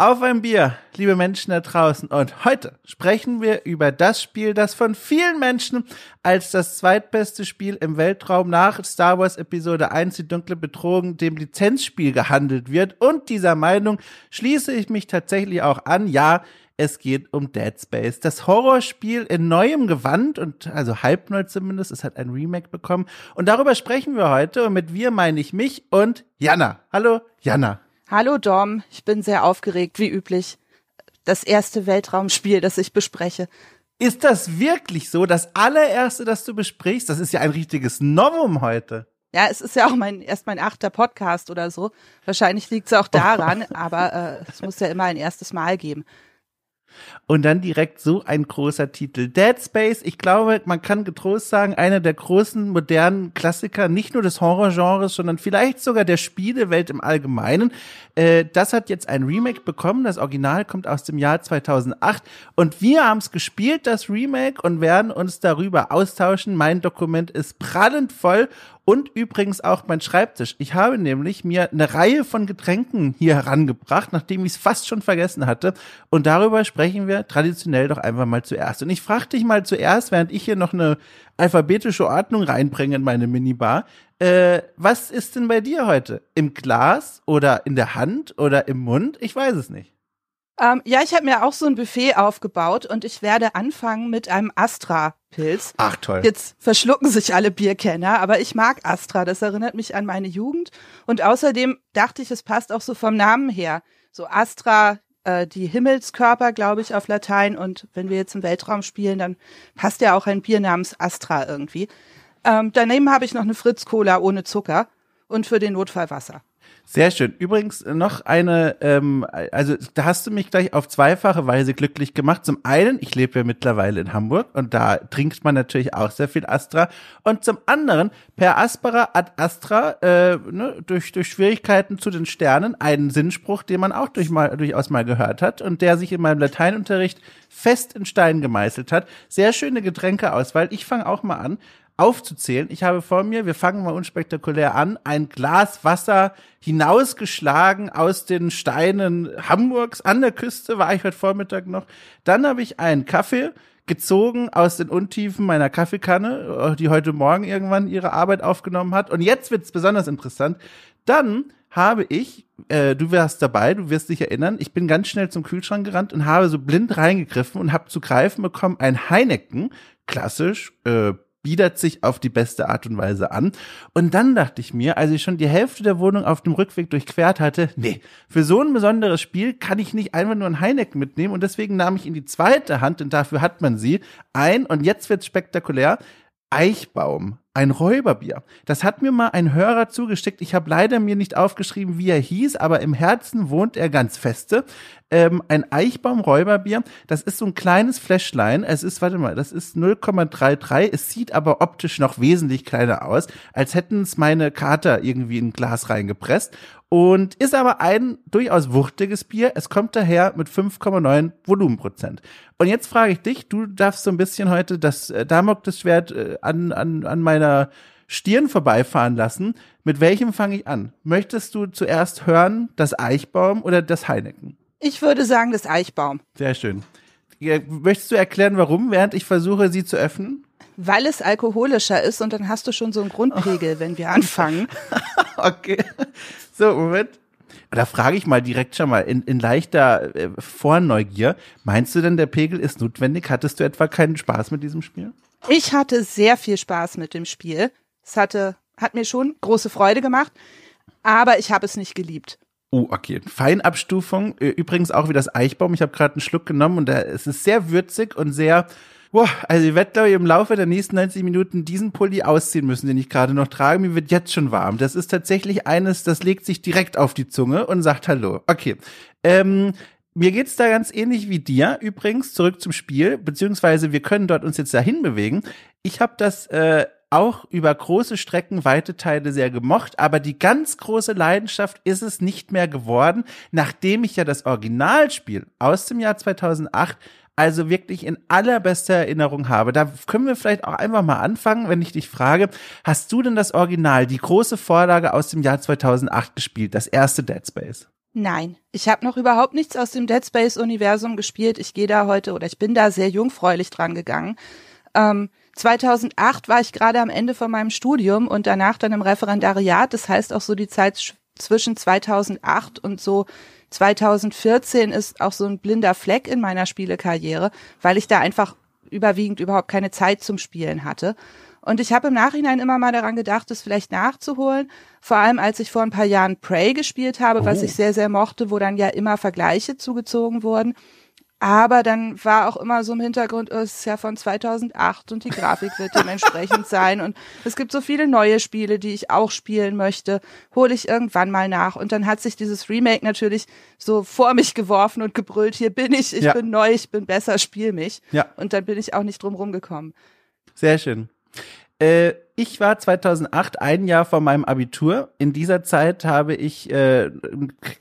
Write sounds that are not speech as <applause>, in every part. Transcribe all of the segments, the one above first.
Auf ein Bier, liebe Menschen da draußen. Und heute sprechen wir über das Spiel, das von vielen Menschen als das zweitbeste Spiel im Weltraum nach Star Wars Episode 1, die dunkle Bedrohung, dem Lizenzspiel gehandelt wird. Und dieser Meinung schließe ich mich tatsächlich auch an. Ja, es geht um Dead Space. Das Horrorspiel in neuem Gewand und also halbneu zumindest. Es hat ein Remake bekommen. Und darüber sprechen wir heute. Und mit wir meine ich mich und Jana. Hallo, Jana. Hallo Dom, ich bin sehr aufgeregt, wie üblich. Das erste Weltraumspiel, das ich bespreche. Ist das wirklich so? Das allererste, das du besprichst? Das ist ja ein richtiges Novum heute. Ja, es ist ja auch mein erst mein achter Podcast oder so. Wahrscheinlich liegt es auch daran, <laughs> aber äh, es muss ja immer ein erstes Mal geben. Und dann direkt so ein großer Titel. Dead Space, ich glaube, man kann getrost sagen, einer der großen modernen Klassiker, nicht nur des Horrorgenres, sondern vielleicht sogar der Spielewelt im Allgemeinen. Äh, das hat jetzt ein Remake bekommen. Das Original kommt aus dem Jahr 2008. Und wir haben es gespielt, das Remake, und werden uns darüber austauschen. Mein Dokument ist prallend voll und übrigens auch mein Schreibtisch. Ich habe nämlich mir eine Reihe von Getränken hier herangebracht, nachdem ich es fast schon vergessen hatte. Und darüber sprechen wir traditionell doch einfach mal zuerst. Und ich frage dich mal zuerst, während ich hier noch eine alphabetische Ordnung reinbringe in meine Minibar. Äh, was ist denn bei dir heute? Im Glas oder in der Hand oder im Mund? Ich weiß es nicht. Ähm, ja, ich habe mir auch so ein Buffet aufgebaut und ich werde anfangen mit einem Astra-Pilz. Ach toll. Jetzt verschlucken sich alle Bierkenner, aber ich mag Astra. Das erinnert mich an meine Jugend. Und außerdem dachte ich, es passt auch so vom Namen her. So Astra, äh, die Himmelskörper, glaube ich, auf Latein. Und wenn wir jetzt im Weltraum spielen, dann passt ja auch ein Bier namens Astra irgendwie. Ähm, daneben habe ich noch eine Fritz-Cola ohne Zucker und für den Notfall Wasser. Sehr schön. Übrigens noch eine, ähm, also da hast du mich gleich auf zweifache Weise glücklich gemacht. Zum einen, ich lebe ja mittlerweile in Hamburg und da trinkt man natürlich auch sehr viel Astra. Und zum anderen, per Aspera ad Astra, äh, ne, durch, durch Schwierigkeiten zu den Sternen, einen Sinnspruch, den man auch durch mal, durchaus mal gehört hat und der sich in meinem Lateinunterricht fest in Stein gemeißelt hat. Sehr schöne Getränkeauswahl. Ich fange auch mal an aufzuzählen. Ich habe vor mir, wir fangen mal unspektakulär an, ein Glas Wasser hinausgeschlagen aus den Steinen Hamburgs an der Küste, war ich heute Vormittag noch. Dann habe ich einen Kaffee gezogen aus den Untiefen meiner Kaffeekanne, die heute Morgen irgendwann ihre Arbeit aufgenommen hat. Und jetzt wird's besonders interessant. Dann habe ich, äh, du wärst dabei, du wirst dich erinnern, ich bin ganz schnell zum Kühlschrank gerannt und habe so blind reingegriffen und habe zu greifen bekommen ein Heineken, klassisch, äh, biedert sich auf die beste Art und Weise an. Und dann dachte ich mir, als ich schon die Hälfte der Wohnung auf dem Rückweg durchquert hatte, nee, für so ein besonderes Spiel kann ich nicht einfach nur ein Heineken mitnehmen und deswegen nahm ich in die zweite Hand, denn dafür hat man sie, ein, und jetzt wird's spektakulär, Eichbaum, ein Räuberbier. Das hat mir mal ein Hörer zugesteckt. Ich habe leider mir nicht aufgeschrieben, wie er hieß, aber im Herzen wohnt er ganz feste. Ähm, ein Eichbaum-Räuberbier. Das ist so ein kleines Fläschlein. Es ist, warte mal, das ist 0,33. Es sieht aber optisch noch wesentlich kleiner aus, als hätten es meine Kater irgendwie in ein Glas reingepresst und ist aber ein durchaus wuchtiges Bier. Es kommt daher mit 5,9 Volumenprozent. Und jetzt frage ich dich, du darfst so ein bisschen heute das äh, Damoklesschwert äh, an, an, an meiner Stirn vorbeifahren lassen. Mit welchem fange ich an? Möchtest du zuerst hören, das Eichbaum oder das Heineken? Ich würde sagen, das Eichbaum. Sehr schön. Möchtest du erklären, warum, während ich versuche, sie zu öffnen? Weil es alkoholischer ist und dann hast du schon so einen Grundpegel, wenn wir anfangen. <laughs> okay. So, Moment. Da frage ich mal direkt schon mal in, in leichter äh, Vorneugier. Meinst du denn, der Pegel ist notwendig? Hattest du etwa keinen Spaß mit diesem Spiel? Ich hatte sehr viel Spaß mit dem Spiel. Es hatte, hat mir schon große Freude gemacht, aber ich habe es nicht geliebt. Oh, okay. Feinabstufung. Übrigens auch wie das Eichbaum. Ich habe gerade einen Schluck genommen und es ist sehr würzig und sehr Boah, also ich werde, glaube ich, im Laufe der nächsten 90 Minuten diesen Pulli ausziehen müssen, den ich gerade noch trage. Mir wird jetzt schon warm. Das ist tatsächlich eines, das legt sich direkt auf die Zunge und sagt Hallo. Okay. Ähm, mir geht's da ganz ähnlich wie dir. Übrigens, zurück zum Spiel, beziehungsweise wir können dort uns jetzt dahin bewegen. Ich habe das äh, auch über große Strecken, weite Teile sehr gemocht, aber die ganz große Leidenschaft ist es nicht mehr geworden, nachdem ich ja das Originalspiel aus dem Jahr 2008 also wirklich in allerbester Erinnerung habe. Da können wir vielleicht auch einfach mal anfangen, wenn ich dich frage, hast du denn das Original, die große Vorlage aus dem Jahr 2008 gespielt, das erste Dead Space? Nein, ich habe noch überhaupt nichts aus dem Dead Space Universum gespielt. Ich gehe da heute oder ich bin da sehr jungfräulich dran gegangen. Ähm, 2008 war ich gerade am Ende von meinem Studium und danach dann im Referendariat. Das heißt auch so die Zeit zwischen 2008 und so 2014 ist auch so ein blinder Fleck in meiner Spielekarriere, weil ich da einfach überwiegend überhaupt keine Zeit zum Spielen hatte. Und ich habe im Nachhinein immer mal daran gedacht, es vielleicht nachzuholen. Vor allem, als ich vor ein paar Jahren Prey gespielt habe, oh. was ich sehr, sehr mochte, wo dann ja immer Vergleiche zugezogen wurden. Aber dann war auch immer so im Hintergrund, oh, es ist ja von 2008 und die Grafik wird dementsprechend <laughs> sein. Und es gibt so viele neue Spiele, die ich auch spielen möchte, hole ich irgendwann mal nach. Und dann hat sich dieses Remake natürlich so vor mich geworfen und gebrüllt, hier bin ich, ich ja. bin neu, ich bin besser, spiel mich. Ja. Und dann bin ich auch nicht drum rumgekommen. Sehr schön. Äh, ich war 2008 ein Jahr vor meinem Abitur. In dieser Zeit habe ich äh,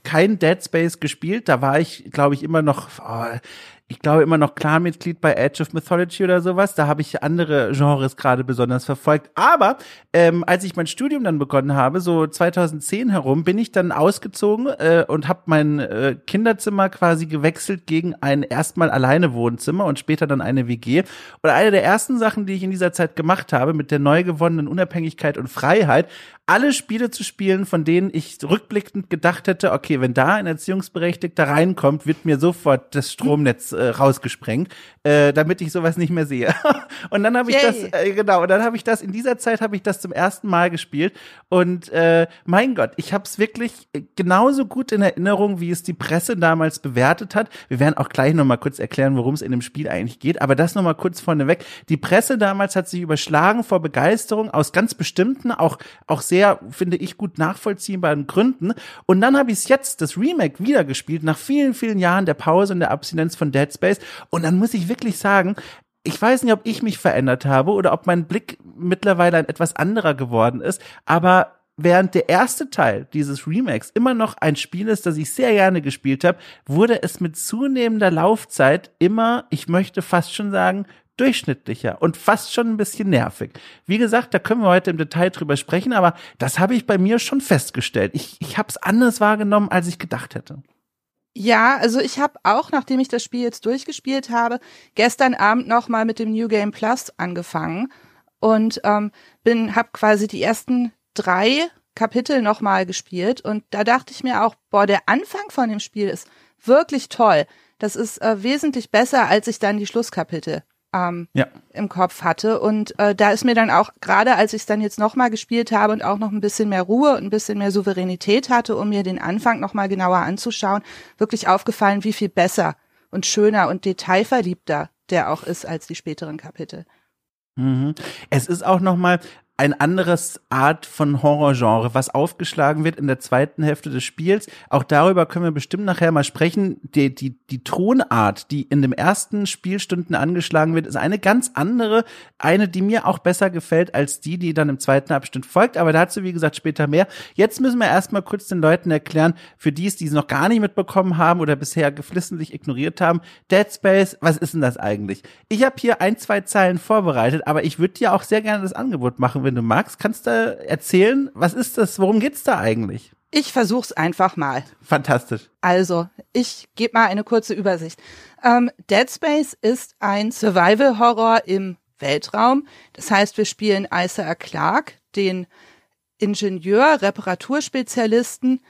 kein Dead Space gespielt. Da war ich, glaube ich, immer noch. Oh, ich glaube, immer noch Clan-Mitglied bei Edge of Mythology oder sowas. Da habe ich andere Genres gerade besonders verfolgt. Aber ähm, als ich mein Studium dann begonnen habe, so 2010 herum, bin ich dann ausgezogen äh, und habe mein äh, Kinderzimmer quasi gewechselt gegen ein erstmal alleine Wohnzimmer und später dann eine WG. Und eine der ersten Sachen, die ich in dieser Zeit gemacht habe, mit der neu gewonnenen Unabhängigkeit und Freiheit, alle Spiele zu spielen, von denen ich rückblickend gedacht hätte, okay, wenn da ein Erziehungsberechtigter reinkommt, wird mir sofort das Stromnetz äh, rausgesprengt, äh, damit ich sowas nicht mehr sehe. <laughs> und dann habe ich Yay. das, äh, genau, und dann habe ich das, in dieser Zeit habe ich das zum ersten Mal gespielt. Und äh, mein Gott, ich habe es wirklich genauso gut in Erinnerung, wie es die Presse damals bewertet hat. Wir werden auch gleich nochmal kurz erklären, worum es in dem Spiel eigentlich geht, aber das nochmal kurz vorneweg. Die Presse damals hat sich überschlagen vor Begeisterung aus ganz bestimmten, auch, auch sehr sehr, finde ich, gut nachvollziehbaren Gründen. Und dann habe ich es jetzt, das Remake, wieder gespielt, nach vielen, vielen Jahren der Pause und der Abstinenz von Dead Space. Und dann muss ich wirklich sagen, ich weiß nicht, ob ich mich verändert habe oder ob mein Blick mittlerweile ein etwas anderer geworden ist, aber während der erste Teil dieses Remakes immer noch ein Spiel ist, das ich sehr gerne gespielt habe, wurde es mit zunehmender Laufzeit immer, ich möchte fast schon sagen, durchschnittlicher und fast schon ein bisschen nervig. Wie gesagt, da können wir heute im Detail drüber sprechen, aber das habe ich bei mir schon festgestellt. Ich, ich habe es anders wahrgenommen, als ich gedacht hätte. Ja, also ich habe auch, nachdem ich das Spiel jetzt durchgespielt habe, gestern Abend noch mal mit dem New Game Plus angefangen und ähm, bin, habe quasi die ersten drei Kapitel noch mal gespielt und da dachte ich mir auch, boah, der Anfang von dem Spiel ist wirklich toll. Das ist äh, wesentlich besser, als ich dann die Schlusskapitel ähm, ja. im Kopf hatte. Und äh, da ist mir dann auch, gerade als ich es dann jetzt nochmal gespielt habe und auch noch ein bisschen mehr Ruhe und ein bisschen mehr Souveränität hatte, um mir den Anfang nochmal genauer anzuschauen, wirklich aufgefallen, wie viel besser und schöner und detailverliebter der auch ist als die späteren Kapitel. Mhm. Es ist auch nochmal, ein anderes Art von Horrorgenre, was aufgeschlagen wird in der zweiten Hälfte des Spiels. Auch darüber können wir bestimmt nachher mal sprechen. Die, die, die Tonart, die in dem ersten Spielstunden angeschlagen wird, ist eine ganz andere. Eine, die mir auch besser gefällt als die, die dann im zweiten Abschnitt folgt. Aber dazu, wie gesagt, später mehr. Jetzt müssen wir erstmal kurz den Leuten erklären, für die es, die es noch gar nicht mitbekommen haben oder bisher geflissentlich ignoriert haben. Dead Space, was ist denn das eigentlich? Ich habe hier ein, zwei Zeilen vorbereitet, aber ich würde dir auch sehr gerne das Angebot machen, wenn du magst. Kannst du erzählen, was ist das? Worum geht's da eigentlich? Ich versuch's einfach mal. Fantastisch. Also, ich gebe mal eine kurze Übersicht. Ähm, Dead Space ist ein Survival-Horror im Weltraum. Das heißt, wir spielen Isaac Clarke, den Ingenieur, Reparaturspezialisten,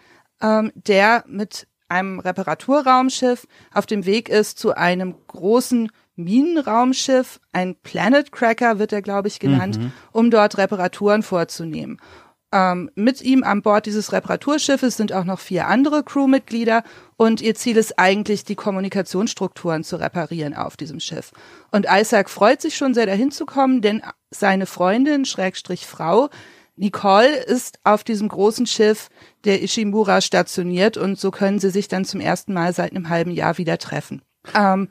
ähm, der mit einem Reparaturraumschiff auf dem Weg ist zu einem großen Minenraumschiff, ein Planet Cracker wird er, glaube ich, genannt, mhm. um dort Reparaturen vorzunehmen. Ähm, mit ihm an Bord dieses Reparaturschiffes sind auch noch vier andere Crewmitglieder und ihr Ziel ist eigentlich, die Kommunikationsstrukturen zu reparieren auf diesem Schiff. Und Isaac freut sich schon sehr dahin zu kommen, denn seine Freundin, Schrägstrich Frau, Nicole ist auf diesem großen Schiff der Ishimura stationiert und so können sie sich dann zum ersten Mal seit einem halben Jahr wieder treffen. Ähm,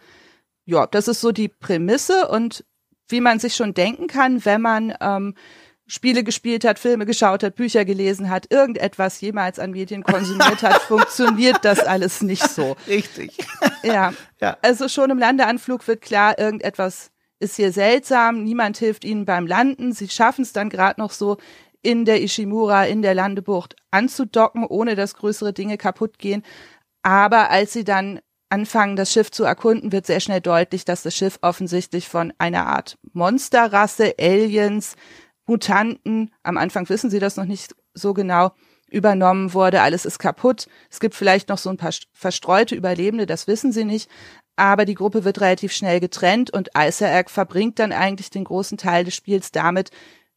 ja, das ist so die Prämisse und wie man sich schon denken kann, wenn man ähm, Spiele gespielt hat, Filme geschaut hat, Bücher gelesen hat, irgendetwas jemals an Medien konsumiert hat, <laughs> funktioniert das alles nicht so. Richtig. Ja. ja. Also schon im Landeanflug wird klar, irgendetwas ist hier seltsam, niemand hilft ihnen beim Landen, sie schaffen es dann gerade noch so, in der Ishimura, in der Landebucht anzudocken, ohne dass größere Dinge kaputt gehen. Aber als sie dann anfangen, das Schiff zu erkunden, wird sehr schnell deutlich, dass das Schiff offensichtlich von einer Art Monsterrasse, Aliens, Mutanten, am Anfang wissen sie das noch nicht so genau, übernommen wurde. Alles ist kaputt. Es gibt vielleicht noch so ein paar verstreute Überlebende, das wissen sie nicht. Aber die Gruppe wird relativ schnell getrennt und Isaac verbringt dann eigentlich den großen Teil des Spiels damit,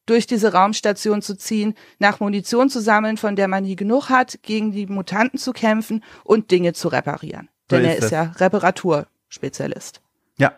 durch diese Raumstation zu ziehen, nach Munition zu sammeln, von der man nie genug hat, gegen die Mutanten zu kämpfen und Dinge zu reparieren. Denn er ist ja Reparaturspezialist. Ja,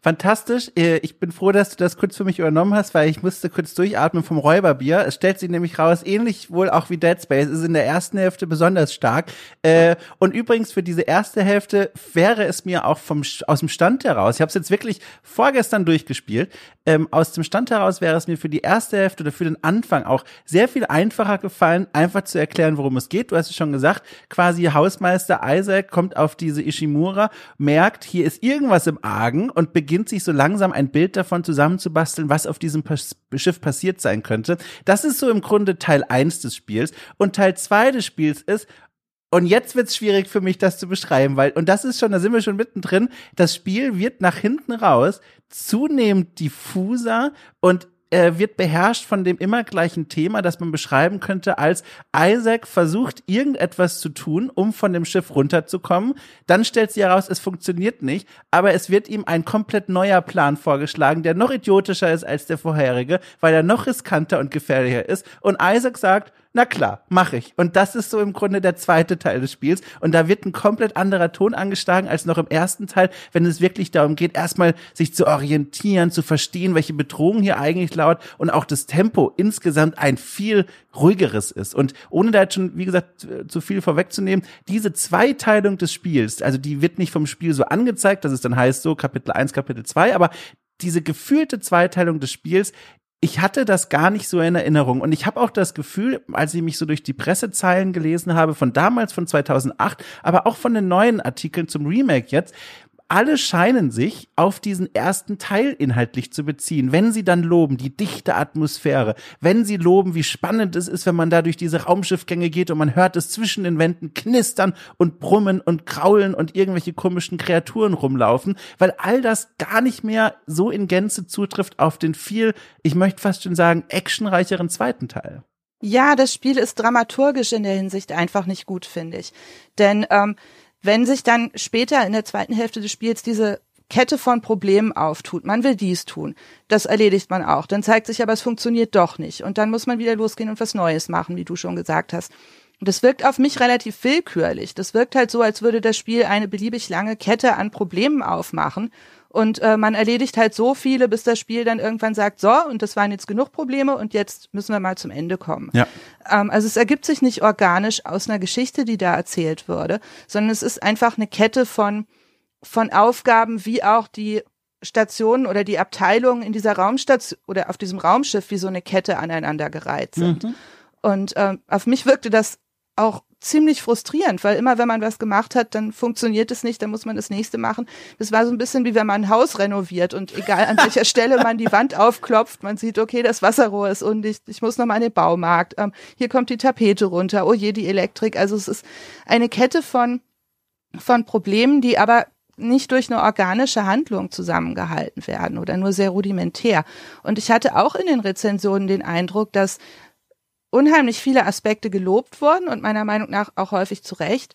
fantastisch. Äh, ich bin froh, dass du das kurz für mich übernommen hast, weil ich musste kurz durchatmen vom Räuberbier. Es stellt sich nämlich raus, ähnlich wohl auch wie Dead Space, ist in der ersten Hälfte besonders stark. Äh, und übrigens für diese erste Hälfte wäre es mir auch vom aus dem Stand heraus, ich habe es jetzt wirklich vorgestern durchgespielt, ähm, aus dem Stand heraus wäre es mir für die erste Hälfte oder für den Anfang auch sehr viel einfacher gefallen, einfach zu erklären, worum es geht. Du hast es schon gesagt, quasi Hausmeister Isaac kommt auf diese Ishimura, merkt, hier ist irgendwas im Argen Tagen und beginnt sich so langsam ein Bild davon zusammenzubasteln, was auf diesem Schiff passiert sein könnte. Das ist so im Grunde Teil eins des Spiels. Und Teil zwei des Spiels ist, und jetzt wird's schwierig für mich, das zu beschreiben, weil, und das ist schon, da sind wir schon mittendrin, das Spiel wird nach hinten raus zunehmend diffuser und äh, wird beherrscht von dem immer gleichen Thema, das man beschreiben könnte als Isaac versucht irgendetwas zu tun, um von dem Schiff runterzukommen. Dann stellt sich heraus, es funktioniert nicht, aber es wird ihm ein komplett neuer Plan vorgeschlagen, der noch idiotischer ist als der vorherige, weil er noch riskanter und gefährlicher ist. Und Isaac sagt, na klar, mache ich. Und das ist so im Grunde der zweite Teil des Spiels. Und da wird ein komplett anderer Ton angeschlagen als noch im ersten Teil, wenn es wirklich darum geht, erstmal sich zu orientieren, zu verstehen, welche Bedrohung hier eigentlich laut und auch das Tempo insgesamt ein viel ruhigeres ist. Und ohne da jetzt schon, wie gesagt, zu viel vorwegzunehmen, diese Zweiteilung des Spiels, also die wird nicht vom Spiel so angezeigt, dass es dann heißt so Kapitel 1, Kapitel 2, aber diese gefühlte Zweiteilung des Spiels ich hatte das gar nicht so in Erinnerung. Und ich habe auch das Gefühl, als ich mich so durch die Pressezeilen gelesen habe, von damals, von 2008, aber auch von den neuen Artikeln zum Remake jetzt, alle scheinen sich auf diesen ersten Teil inhaltlich zu beziehen. Wenn sie dann loben, die dichte Atmosphäre, wenn sie loben, wie spannend es ist, wenn man da durch diese Raumschiffgänge geht und man hört es zwischen den Wänden knistern und brummen und kraulen und irgendwelche komischen Kreaturen rumlaufen, weil all das gar nicht mehr so in Gänze zutrifft auf den viel, ich möchte fast schon sagen, actionreicheren zweiten Teil. Ja, das Spiel ist dramaturgisch in der Hinsicht einfach nicht gut, finde ich. Denn ähm, wenn sich dann später in der zweiten Hälfte des Spiels diese Kette von Problemen auftut, man will dies tun, das erledigt man auch, dann zeigt sich aber, es funktioniert doch nicht und dann muss man wieder losgehen und was Neues machen, wie du schon gesagt hast. Und das wirkt auf mich relativ willkürlich. Das wirkt halt so, als würde das Spiel eine beliebig lange Kette an Problemen aufmachen und äh, man erledigt halt so viele, bis das Spiel dann irgendwann sagt, so, und das waren jetzt genug Probleme und jetzt müssen wir mal zum Ende kommen. Ja. Ähm, also es ergibt sich nicht organisch aus einer Geschichte, die da erzählt würde, sondern es ist einfach eine Kette von, von Aufgaben, wie auch die Stationen oder die Abteilungen in dieser Raumstation oder auf diesem Raumschiff wie so eine Kette aneinandergereiht sind. Mhm. Und ähm, auf mich wirkte das auch ziemlich frustrierend, weil immer wenn man was gemacht hat, dann funktioniert es nicht, dann muss man das nächste machen. Das war so ein bisschen wie wenn man ein Haus renoviert und egal an welcher <laughs> Stelle man die Wand aufklopft, man sieht, okay, das Wasserrohr ist undicht, ich muss noch mal in den Baumarkt, ähm, hier kommt die Tapete runter, oh je, die Elektrik. Also es ist eine Kette von, von Problemen, die aber nicht durch eine organische Handlung zusammengehalten werden oder nur sehr rudimentär. Und ich hatte auch in den Rezensionen den Eindruck, dass unheimlich viele Aspekte gelobt worden und meiner Meinung nach auch häufig zu Recht,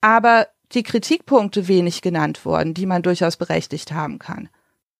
aber die Kritikpunkte wenig genannt worden, die man durchaus berechtigt haben kann.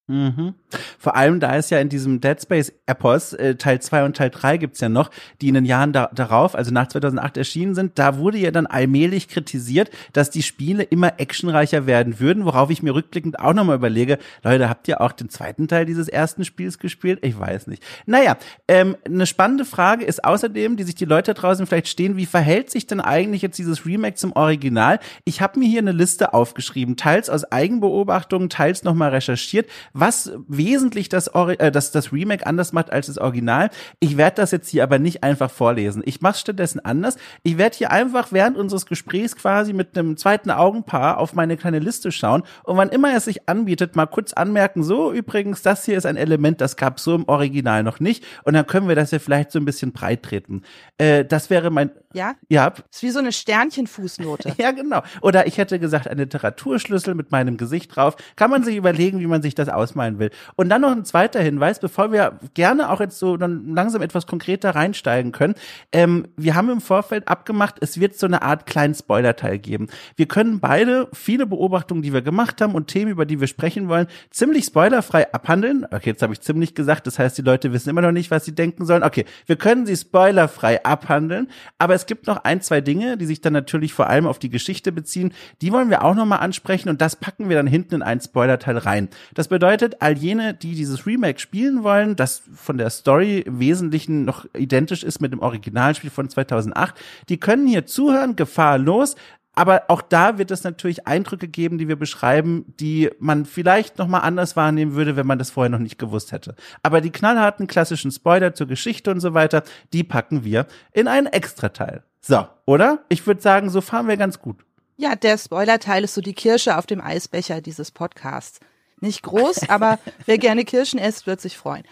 Mhm. Vor allem, da es ja in diesem Dead Space Epos, äh, Teil 2 und Teil 3 gibt's ja noch, die in den Jahren da, darauf, also nach 2008 erschienen sind, da wurde ja dann allmählich kritisiert, dass die Spiele immer actionreicher werden würden, worauf ich mir rückblickend auch nochmal überlege, Leute, habt ihr auch den zweiten Teil dieses ersten Spiels gespielt? Ich weiß nicht. Naja, ähm, eine spannende Frage ist außerdem, die sich die Leute draußen vielleicht stehen, wie verhält sich denn eigentlich jetzt dieses Remake zum Original? Ich habe mir hier eine Liste aufgeschrieben, teils aus Eigenbeobachtungen, teils nochmal recherchiert, was wesentlich das, äh, das, das Remake anders macht als das Original. Ich werde das jetzt hier aber nicht einfach vorlesen. Ich mache stattdessen anders. Ich werde hier einfach während unseres Gesprächs quasi mit einem zweiten Augenpaar auf meine kleine Liste schauen und wann immer es sich anbietet, mal kurz anmerken, so übrigens, das hier ist ein Element, das gab so im Original noch nicht und dann können wir das ja vielleicht so ein bisschen breit treten. Äh, das wäre mein... Ja? Ja. Ist wie so eine Sternchenfußnote. <laughs> ja, genau. Oder ich hätte gesagt, ein Literaturschlüssel mit meinem Gesicht drauf. Kann man sich überlegen, wie man sich das ausmalen will. Und dann noch ein zweiter Hinweis, bevor wir gerne auch jetzt so dann langsam etwas konkreter reinsteigen können. Ähm, wir haben im Vorfeld abgemacht, es wird so eine Art kleinen Spoilerteil geben. Wir können beide viele Beobachtungen, die wir gemacht haben und Themen, über die wir sprechen wollen, ziemlich spoilerfrei abhandeln. Okay, jetzt habe ich ziemlich gesagt, das heißt, die Leute wissen immer noch nicht, was sie denken sollen. Okay, wir können sie spoilerfrei abhandeln, aber es gibt noch ein, zwei Dinge, die sich dann natürlich vor allem auf die Geschichte beziehen. Die wollen wir auch nochmal ansprechen und das packen wir dann hinten in einen Spoilerteil rein. Das bedeutet, all jene, die dieses Remake spielen wollen, das von der Story im Wesentlichen noch identisch ist mit dem Originalspiel von 2008, die können hier zuhören, Gefahr los. Aber auch da wird es natürlich Eindrücke geben, die wir beschreiben, die man vielleicht noch mal anders wahrnehmen würde, wenn man das vorher noch nicht gewusst hätte. Aber die knallharten klassischen Spoiler zur Geschichte und so weiter, die packen wir in einen Extrateil. So, oder? Ich würde sagen, so fahren wir ganz gut. Ja, der Spoilerteil ist so die Kirsche auf dem Eisbecher dieses Podcasts. Nicht groß, aber wer gerne Kirschen isst, wird sich freuen.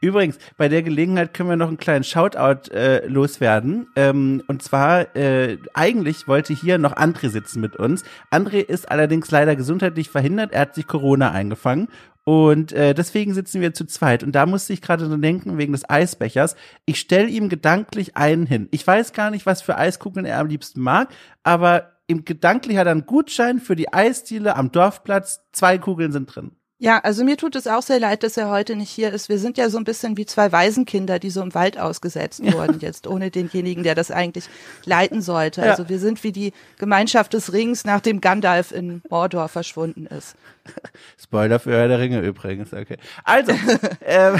Übrigens, bei der Gelegenheit können wir noch einen kleinen Shoutout äh, loswerden. Ähm, und zwar, äh, eigentlich wollte hier noch André sitzen mit uns. André ist allerdings leider gesundheitlich verhindert. Er hat sich Corona eingefangen. Und äh, deswegen sitzen wir zu zweit. Und da musste ich gerade so denken, wegen des Eisbechers. Ich stelle ihm gedanklich einen hin. Ich weiß gar nicht, was für Eiskugeln er am liebsten mag, aber im gedanklich hat er einen Gutschein für die Eisdiele am Dorfplatz. Zwei Kugeln sind drin. Ja, also mir tut es auch sehr leid, dass er heute nicht hier ist. Wir sind ja so ein bisschen wie zwei Waisenkinder, die so im Wald ausgesetzt ja. wurden, jetzt ohne denjenigen, der das eigentlich leiten sollte. Ja. Also wir sind wie die Gemeinschaft des Rings, nachdem Gandalf in Mordor verschwunden ist. <laughs> Spoiler für Herr der Ringe übrigens, okay. Also, <laughs> äh,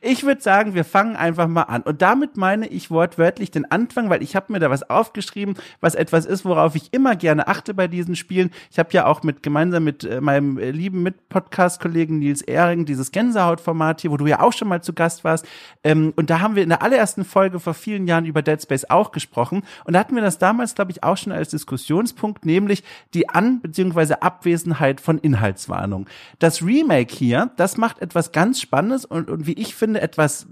ich würde sagen, wir fangen einfach mal an. Und damit meine ich wortwörtlich den Anfang, weil ich habe mir da was aufgeschrieben, was etwas ist, worauf ich immer gerne achte bei diesen Spielen. Ich habe ja auch mit gemeinsam mit äh, meinem äh, lieben Mitpodcast-Kollegen Nils Ehring dieses Gänsehaut-Format hier, wo du ja auch schon mal zu Gast warst. Ähm, und da haben wir in der allerersten Folge vor vielen Jahren über Dead Space auch gesprochen. Und da hatten wir das damals, glaube ich, auch schon als Diskussionspunkt, nämlich die An- bzw. Abwesenheit von Inhalts Triggerwarnung. Das Remake hier, das macht etwas ganz Spannendes und, und wie ich finde, etwas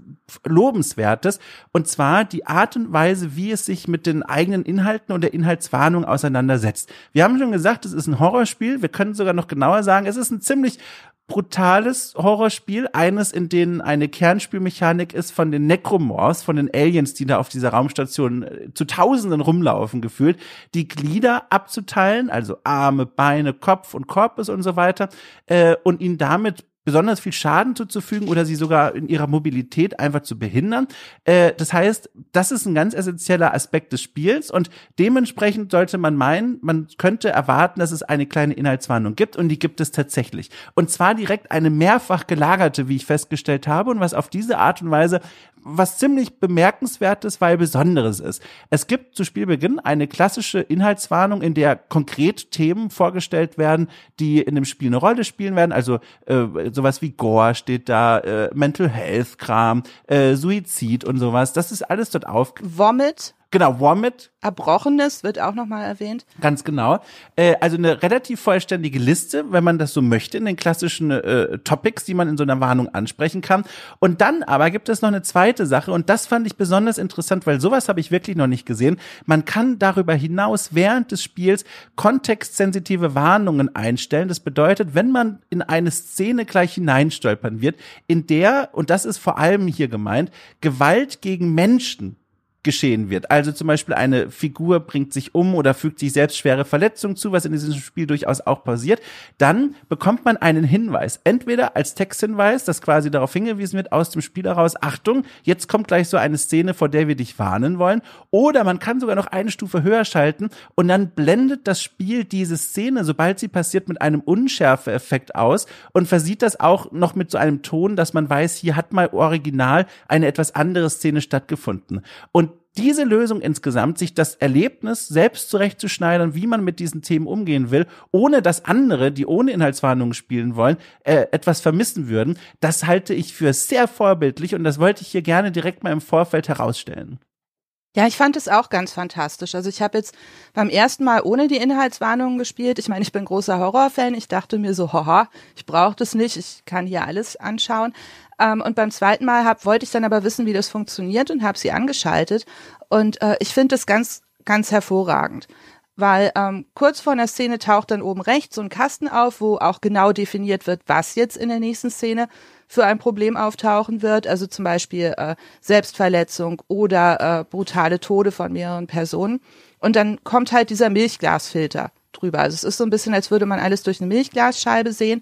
Lobenswertes. Und zwar die Art und Weise, wie es sich mit den eigenen Inhalten und der Inhaltswarnung auseinandersetzt. Wir haben schon gesagt, es ist ein Horrorspiel. Wir können sogar noch genauer sagen, es ist ein ziemlich brutales Horrorspiel, eines, in dem eine Kernspielmechanik ist von den Necromorphs, von den Aliens, die da auf dieser Raumstation äh, zu Tausenden rumlaufen gefühlt, die Glieder abzuteilen, also Arme, Beine, Kopf und Korpus und so weiter, äh, und ihn damit besonders viel Schaden zuzufügen oder sie sogar in ihrer Mobilität einfach zu behindern. Äh, das heißt, das ist ein ganz essentieller Aspekt des Spiels und dementsprechend sollte man meinen, man könnte erwarten, dass es eine kleine Inhaltswarnung gibt und die gibt es tatsächlich. Und zwar direkt eine mehrfach gelagerte, wie ich festgestellt habe und was auf diese Art und Weise was ziemlich bemerkenswertes, weil besonderes ist. Es gibt zu Spielbeginn eine klassische Inhaltswarnung, in der konkret Themen vorgestellt werden, die in dem Spiel eine Rolle spielen werden. Also äh, sowas wie Gore steht da, äh, Mental Health Kram, äh, Suizid und sowas. Das ist alles dort auf. Vomit Genau, Vomit. Erbrochenes wird auch nochmal erwähnt. Ganz genau. Äh, also eine relativ vollständige Liste, wenn man das so möchte, in den klassischen äh, Topics, die man in so einer Warnung ansprechen kann. Und dann aber gibt es noch eine zweite Sache und das fand ich besonders interessant, weil sowas habe ich wirklich noch nicht gesehen. Man kann darüber hinaus während des Spiels kontextsensitive Warnungen einstellen. Das bedeutet, wenn man in eine Szene gleich hineinstolpern wird, in der, und das ist vor allem hier gemeint, Gewalt gegen Menschen geschehen wird. Also zum Beispiel eine Figur bringt sich um oder fügt sich selbst schwere Verletzungen zu, was in diesem Spiel durchaus auch passiert, dann bekommt man einen Hinweis. Entweder als Texthinweis, das quasi darauf hingewiesen wird aus dem Spiel heraus, Achtung, jetzt kommt gleich so eine Szene, vor der wir dich warnen wollen. Oder man kann sogar noch eine Stufe höher schalten und dann blendet das Spiel diese Szene, sobald sie passiert, mit einem Unschärfeeffekt aus und versieht das auch noch mit so einem Ton, dass man weiß, hier hat mal original eine etwas andere Szene stattgefunden. Und diese Lösung insgesamt, sich das Erlebnis selbst zurechtzuschneidern, wie man mit diesen Themen umgehen will, ohne dass andere, die ohne Inhaltswarnungen spielen wollen, äh, etwas vermissen würden, das halte ich für sehr vorbildlich und das wollte ich hier gerne direkt mal im Vorfeld herausstellen. Ja, ich fand es auch ganz fantastisch. Also ich habe jetzt beim ersten Mal ohne die Inhaltswarnungen gespielt. Ich meine, ich bin großer Horrorfan. Ich dachte mir so, haha, ich brauche das nicht. Ich kann hier alles anschauen. Ähm, und beim zweiten Mal hab, wollte ich dann aber wissen, wie das funktioniert und habe sie angeschaltet. Und äh, ich finde das ganz, ganz hervorragend. Weil ähm, kurz vor einer Szene taucht dann oben rechts so ein Kasten auf, wo auch genau definiert wird, was jetzt in der nächsten Szene für ein Problem auftauchen wird, also zum Beispiel äh, Selbstverletzung oder äh, brutale Tode von mehreren Personen. Und dann kommt halt dieser Milchglasfilter drüber. Also es ist so ein bisschen, als würde man alles durch eine Milchglasscheibe sehen.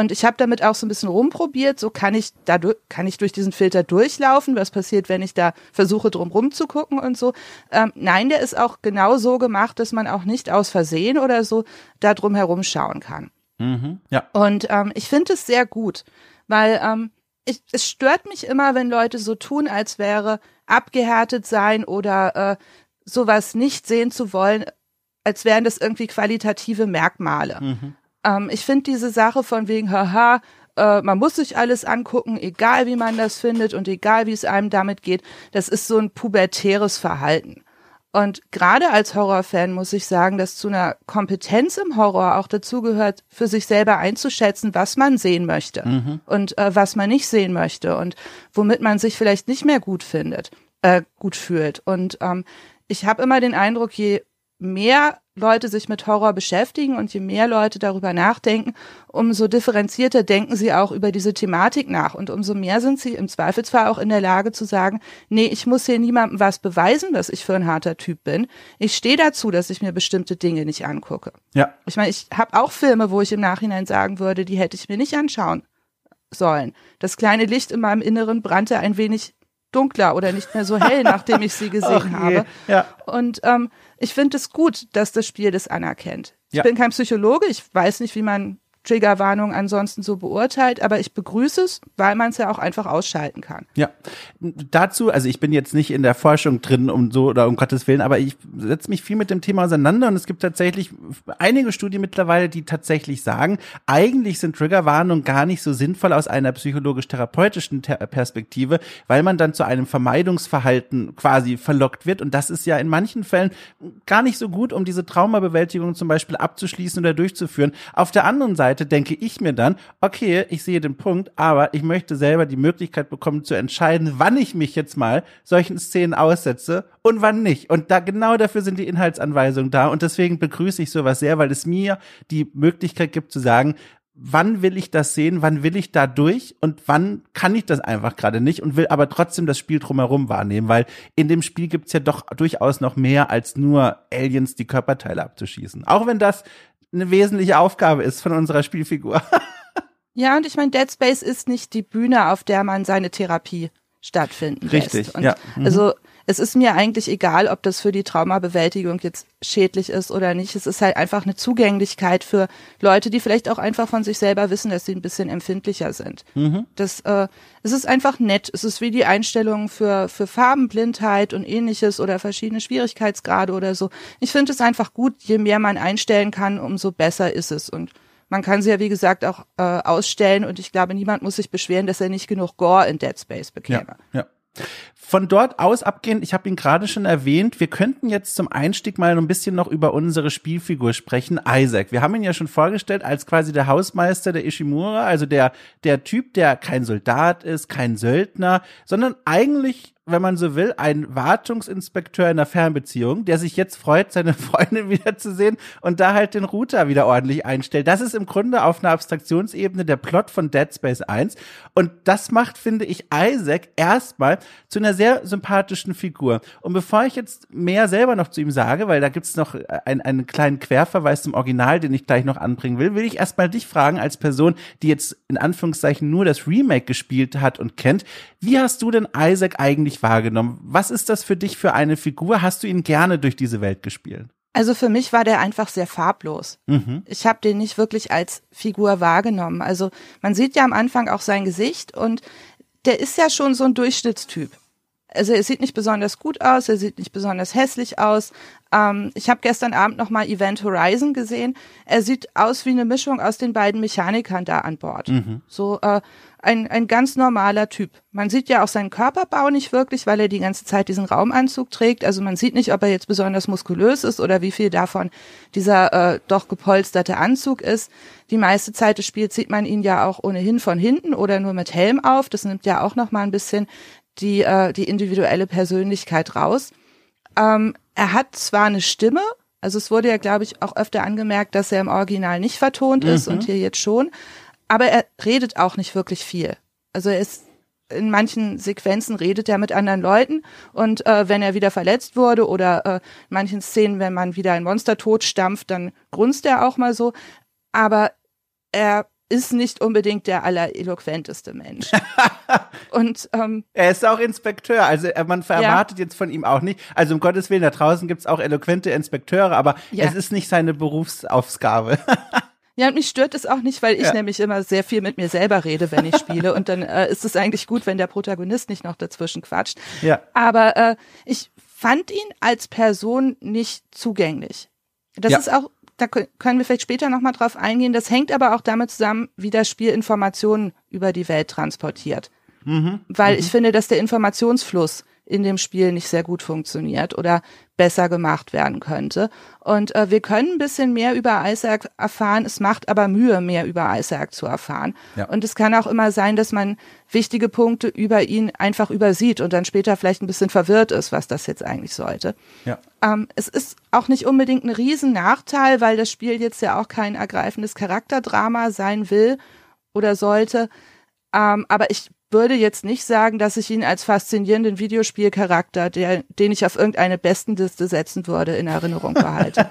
Und ich habe damit auch so ein bisschen rumprobiert. So kann ich da kann ich durch diesen Filter durchlaufen. Was passiert, wenn ich da versuche, drum rumzugucken und so? Ähm, nein, der ist auch genau so gemacht, dass man auch nicht aus Versehen oder so da drum herumschauen kann. Mhm, ja. Und ähm, ich finde es sehr gut. Weil ähm, ich, es stört mich immer, wenn Leute so tun, als wäre abgehärtet sein oder äh, sowas nicht sehen zu wollen, als wären das irgendwie qualitative Merkmale. Mhm. Ähm, ich finde diese Sache von wegen, haha, äh, man muss sich alles angucken, egal wie man das findet und egal wie es einem damit geht, das ist so ein pubertäres Verhalten. Und gerade als Horrorfan muss ich sagen, dass zu einer Kompetenz im Horror auch dazu gehört, für sich selber einzuschätzen, was man sehen möchte mhm. und äh, was man nicht sehen möchte und womit man sich vielleicht nicht mehr gut findet, äh, gut fühlt. Und ähm, ich habe immer den Eindruck, je mehr Leute sich mit Horror beschäftigen und je mehr Leute darüber nachdenken, umso differenzierter denken sie auch über diese Thematik nach und umso mehr sind sie im Zweifelsfall auch in der Lage zu sagen, nee, ich muss hier niemandem was beweisen, dass ich für ein harter Typ bin. Ich stehe dazu, dass ich mir bestimmte Dinge nicht angucke. Ja. Ich meine, ich habe auch Filme, wo ich im Nachhinein sagen würde, die hätte ich mir nicht anschauen sollen. Das kleine Licht in meinem Inneren brannte ein wenig dunkler oder nicht mehr so hell, <laughs> nachdem ich sie gesehen Ach, habe. Ja. Und ähm, ich finde es gut, dass das Spiel das anerkennt. Ich Ja. bin kein Psychologe, ich weiß nicht, wie man Triggerwarnungen ansonsten so beurteilt, aber ich begrüße es, weil man es ja auch einfach ausschalten kann. Ja, dazu, also ich bin jetzt nicht in der Forschung drin, um so oder um Gottes Willen, aber ich setze mich viel mit dem Thema auseinander und es gibt tatsächlich einige Studien mittlerweile, die tatsächlich sagen, eigentlich sind Triggerwarnungen gar nicht so sinnvoll aus einer psychologisch-therapeutischen Perspektive, weil man dann zu einem Vermeidungsverhalten quasi verlockt wird und das ist ja in manchen Fällen gar nicht so gut, um diese Traumabewältigung zum Beispiel abzuschließen oder durchzuführen. Auf der anderen Seite denke ich mir dann, okay, ich sehe den Punkt, aber ich möchte selber die Möglichkeit bekommen zu entscheiden, wann ich mich jetzt mal solchen Szenen aussetze und wann nicht. Und da genau dafür sind die Inhaltsanweisungen da und deswegen begrüße ich sowas sehr, weil es mir die Möglichkeit gibt zu sagen, wann will ich das sehen, wann will ich da durch und wann kann ich das einfach gerade nicht und will aber trotzdem das Spiel drumherum wahrnehmen, weil in dem Spiel gibt's ja doch durchaus noch mehr als nur Aliens die Körperteile abzuschießen. Auch wenn das eine wesentliche Aufgabe ist von unserer Spielfigur. <laughs> Ja, und ich meine, Dead Space ist nicht die Bühne, auf der man seine Therapie stattfinden Richtig, lässt. Und ja. Mhm. Also es ist mir eigentlich egal, ob das für die Traumabewältigung jetzt schädlich ist oder nicht. Es ist halt einfach eine Zugänglichkeit für Leute, die vielleicht auch einfach von sich selber wissen, dass sie ein bisschen empfindlicher sind. Mhm. Das, äh, es ist einfach nett. Es ist wie die Einstellung für, für Farbenblindheit und ähnliches oder verschiedene Schwierigkeitsgrade oder so. Ich finde es einfach gut, je mehr man einstellen kann, umso besser ist es. Und man kann sie ja, wie gesagt, auch äh, ausstellen und ich glaube, niemand muss sich beschweren, dass er nicht genug Gore in Dead Space bekäme. Ja, ja. Von dort aus abgehend, ich habe ihn gerade schon erwähnt, wir könnten jetzt zum Einstieg mal ein bisschen noch über unsere Spielfigur sprechen, Isaac. Wir haben ihn ja schon vorgestellt als quasi der Hausmeister der Ishimura, also der, der Typ, der kein Soldat ist, kein Söldner, sondern eigentlich wenn man so will, ein Wartungsinspekteur in einer Fernbeziehung, der sich jetzt freut, seine <laughs> Freundin wiederzusehen und da halt den Router wieder ordentlich einstellt. Das ist im Grunde auf einer Abstraktionsebene der Plot von Dead Space 1. Und das macht, finde ich, Isaac erstmal zu einer sehr sympathischen Figur. Und bevor ich jetzt mehr selber noch zu ihm sage, weil da gibt's noch ein, einen kleinen Querverweis zum Original, den ich gleich noch anbringen will, will ich erstmal dich fragen, als Person, die jetzt in Anführungszeichen nur das Remake gespielt hat und kennt, wie hast du denn Isaac eigentlich wahrgenommen? Was ist das für dich für eine Figur? Hast du ihn gerne durch diese Welt gespielt? Also für mich war der einfach sehr farblos. Mhm. Ich habe den nicht wirklich als Figur wahrgenommen. Also man sieht ja am Anfang auch sein Gesicht und der ist ja schon so ein Durchschnittstyp. Also er sieht nicht besonders gut aus, er sieht nicht besonders hässlich aus. Ähm, ich habe gestern Abend nochmal Event Horizon gesehen. Er sieht aus wie eine Mischung aus den beiden Mechanikern da an Bord. Mhm. So äh, ein, ein ganz normaler Typ. Man sieht ja auch seinen Körperbau nicht wirklich, weil er die ganze Zeit diesen Raumanzug trägt. Also man sieht nicht, ob er jetzt besonders muskulös ist oder wie viel davon dieser äh, doch gepolsterte Anzug ist. Die meiste Zeit des Spiels sieht man ihn ja auch ohnehin von hinten oder nur mit Helm auf. Das nimmt ja auch noch mal ein bisschen die, äh, die individuelle Persönlichkeit raus. Ähm, er hat zwar eine Stimme, also es wurde ja, glaube ich, auch öfter angemerkt, dass er im Original nicht vertont ist mhm. und hier jetzt schon, aber er redet auch nicht wirklich viel. Also er ist in manchen Sequenzen redet er mit anderen Leuten und äh, wenn er wieder verletzt wurde oder äh, in manchen Szenen, wenn man wieder ein Monster totstampft, dann grunzt er auch mal so. Aber er ist nicht unbedingt der allereloquenteste Mensch. <laughs> und ähm, er ist auch Inspekteur, also man erwartet ja. jetzt von ihm auch nicht. Also um Gottes Willen, da draußen gibt's auch eloquente Inspekteure, aber ja. es ist nicht seine Berufsaufgabe. <laughs> Ja, und mich stört es auch nicht, weil ich ja. nämlich immer sehr viel mit mir selber rede, wenn ich spiele. Und dann äh, ist es eigentlich gut, wenn der Protagonist nicht noch dazwischen quatscht. Ja. Aber äh, ich fand ihn als Person nicht zugänglich. Das ja. ist auch da können wir vielleicht später nochmal drauf eingehen. Das hängt aber auch damit zusammen, wie das Spiel Informationen über die Welt transportiert. Mhm. Weil mhm. ich finde, dass der Informationsfluss in dem Spiel nicht sehr gut funktioniert oder besser gemacht werden könnte. Und äh, wir können ein bisschen mehr über Isaac erfahren. Es macht aber Mühe, mehr über Isaac zu erfahren. Ja. Und es kann auch immer sein, dass man wichtige Punkte über ihn einfach übersieht und dann später vielleicht ein bisschen verwirrt ist, was das jetzt eigentlich sollte. Ja. Ähm, es ist auch nicht unbedingt ein Riesennachteil, weil das Spiel jetzt ja auch kein ergreifendes Charakterdrama sein will oder sollte. Ähm, aber ich würde jetzt nicht sagen, dass ich ihn als faszinierenden Videospielcharakter, der, den ich auf irgendeine Bestenliste setzen würde, in Erinnerung behalte.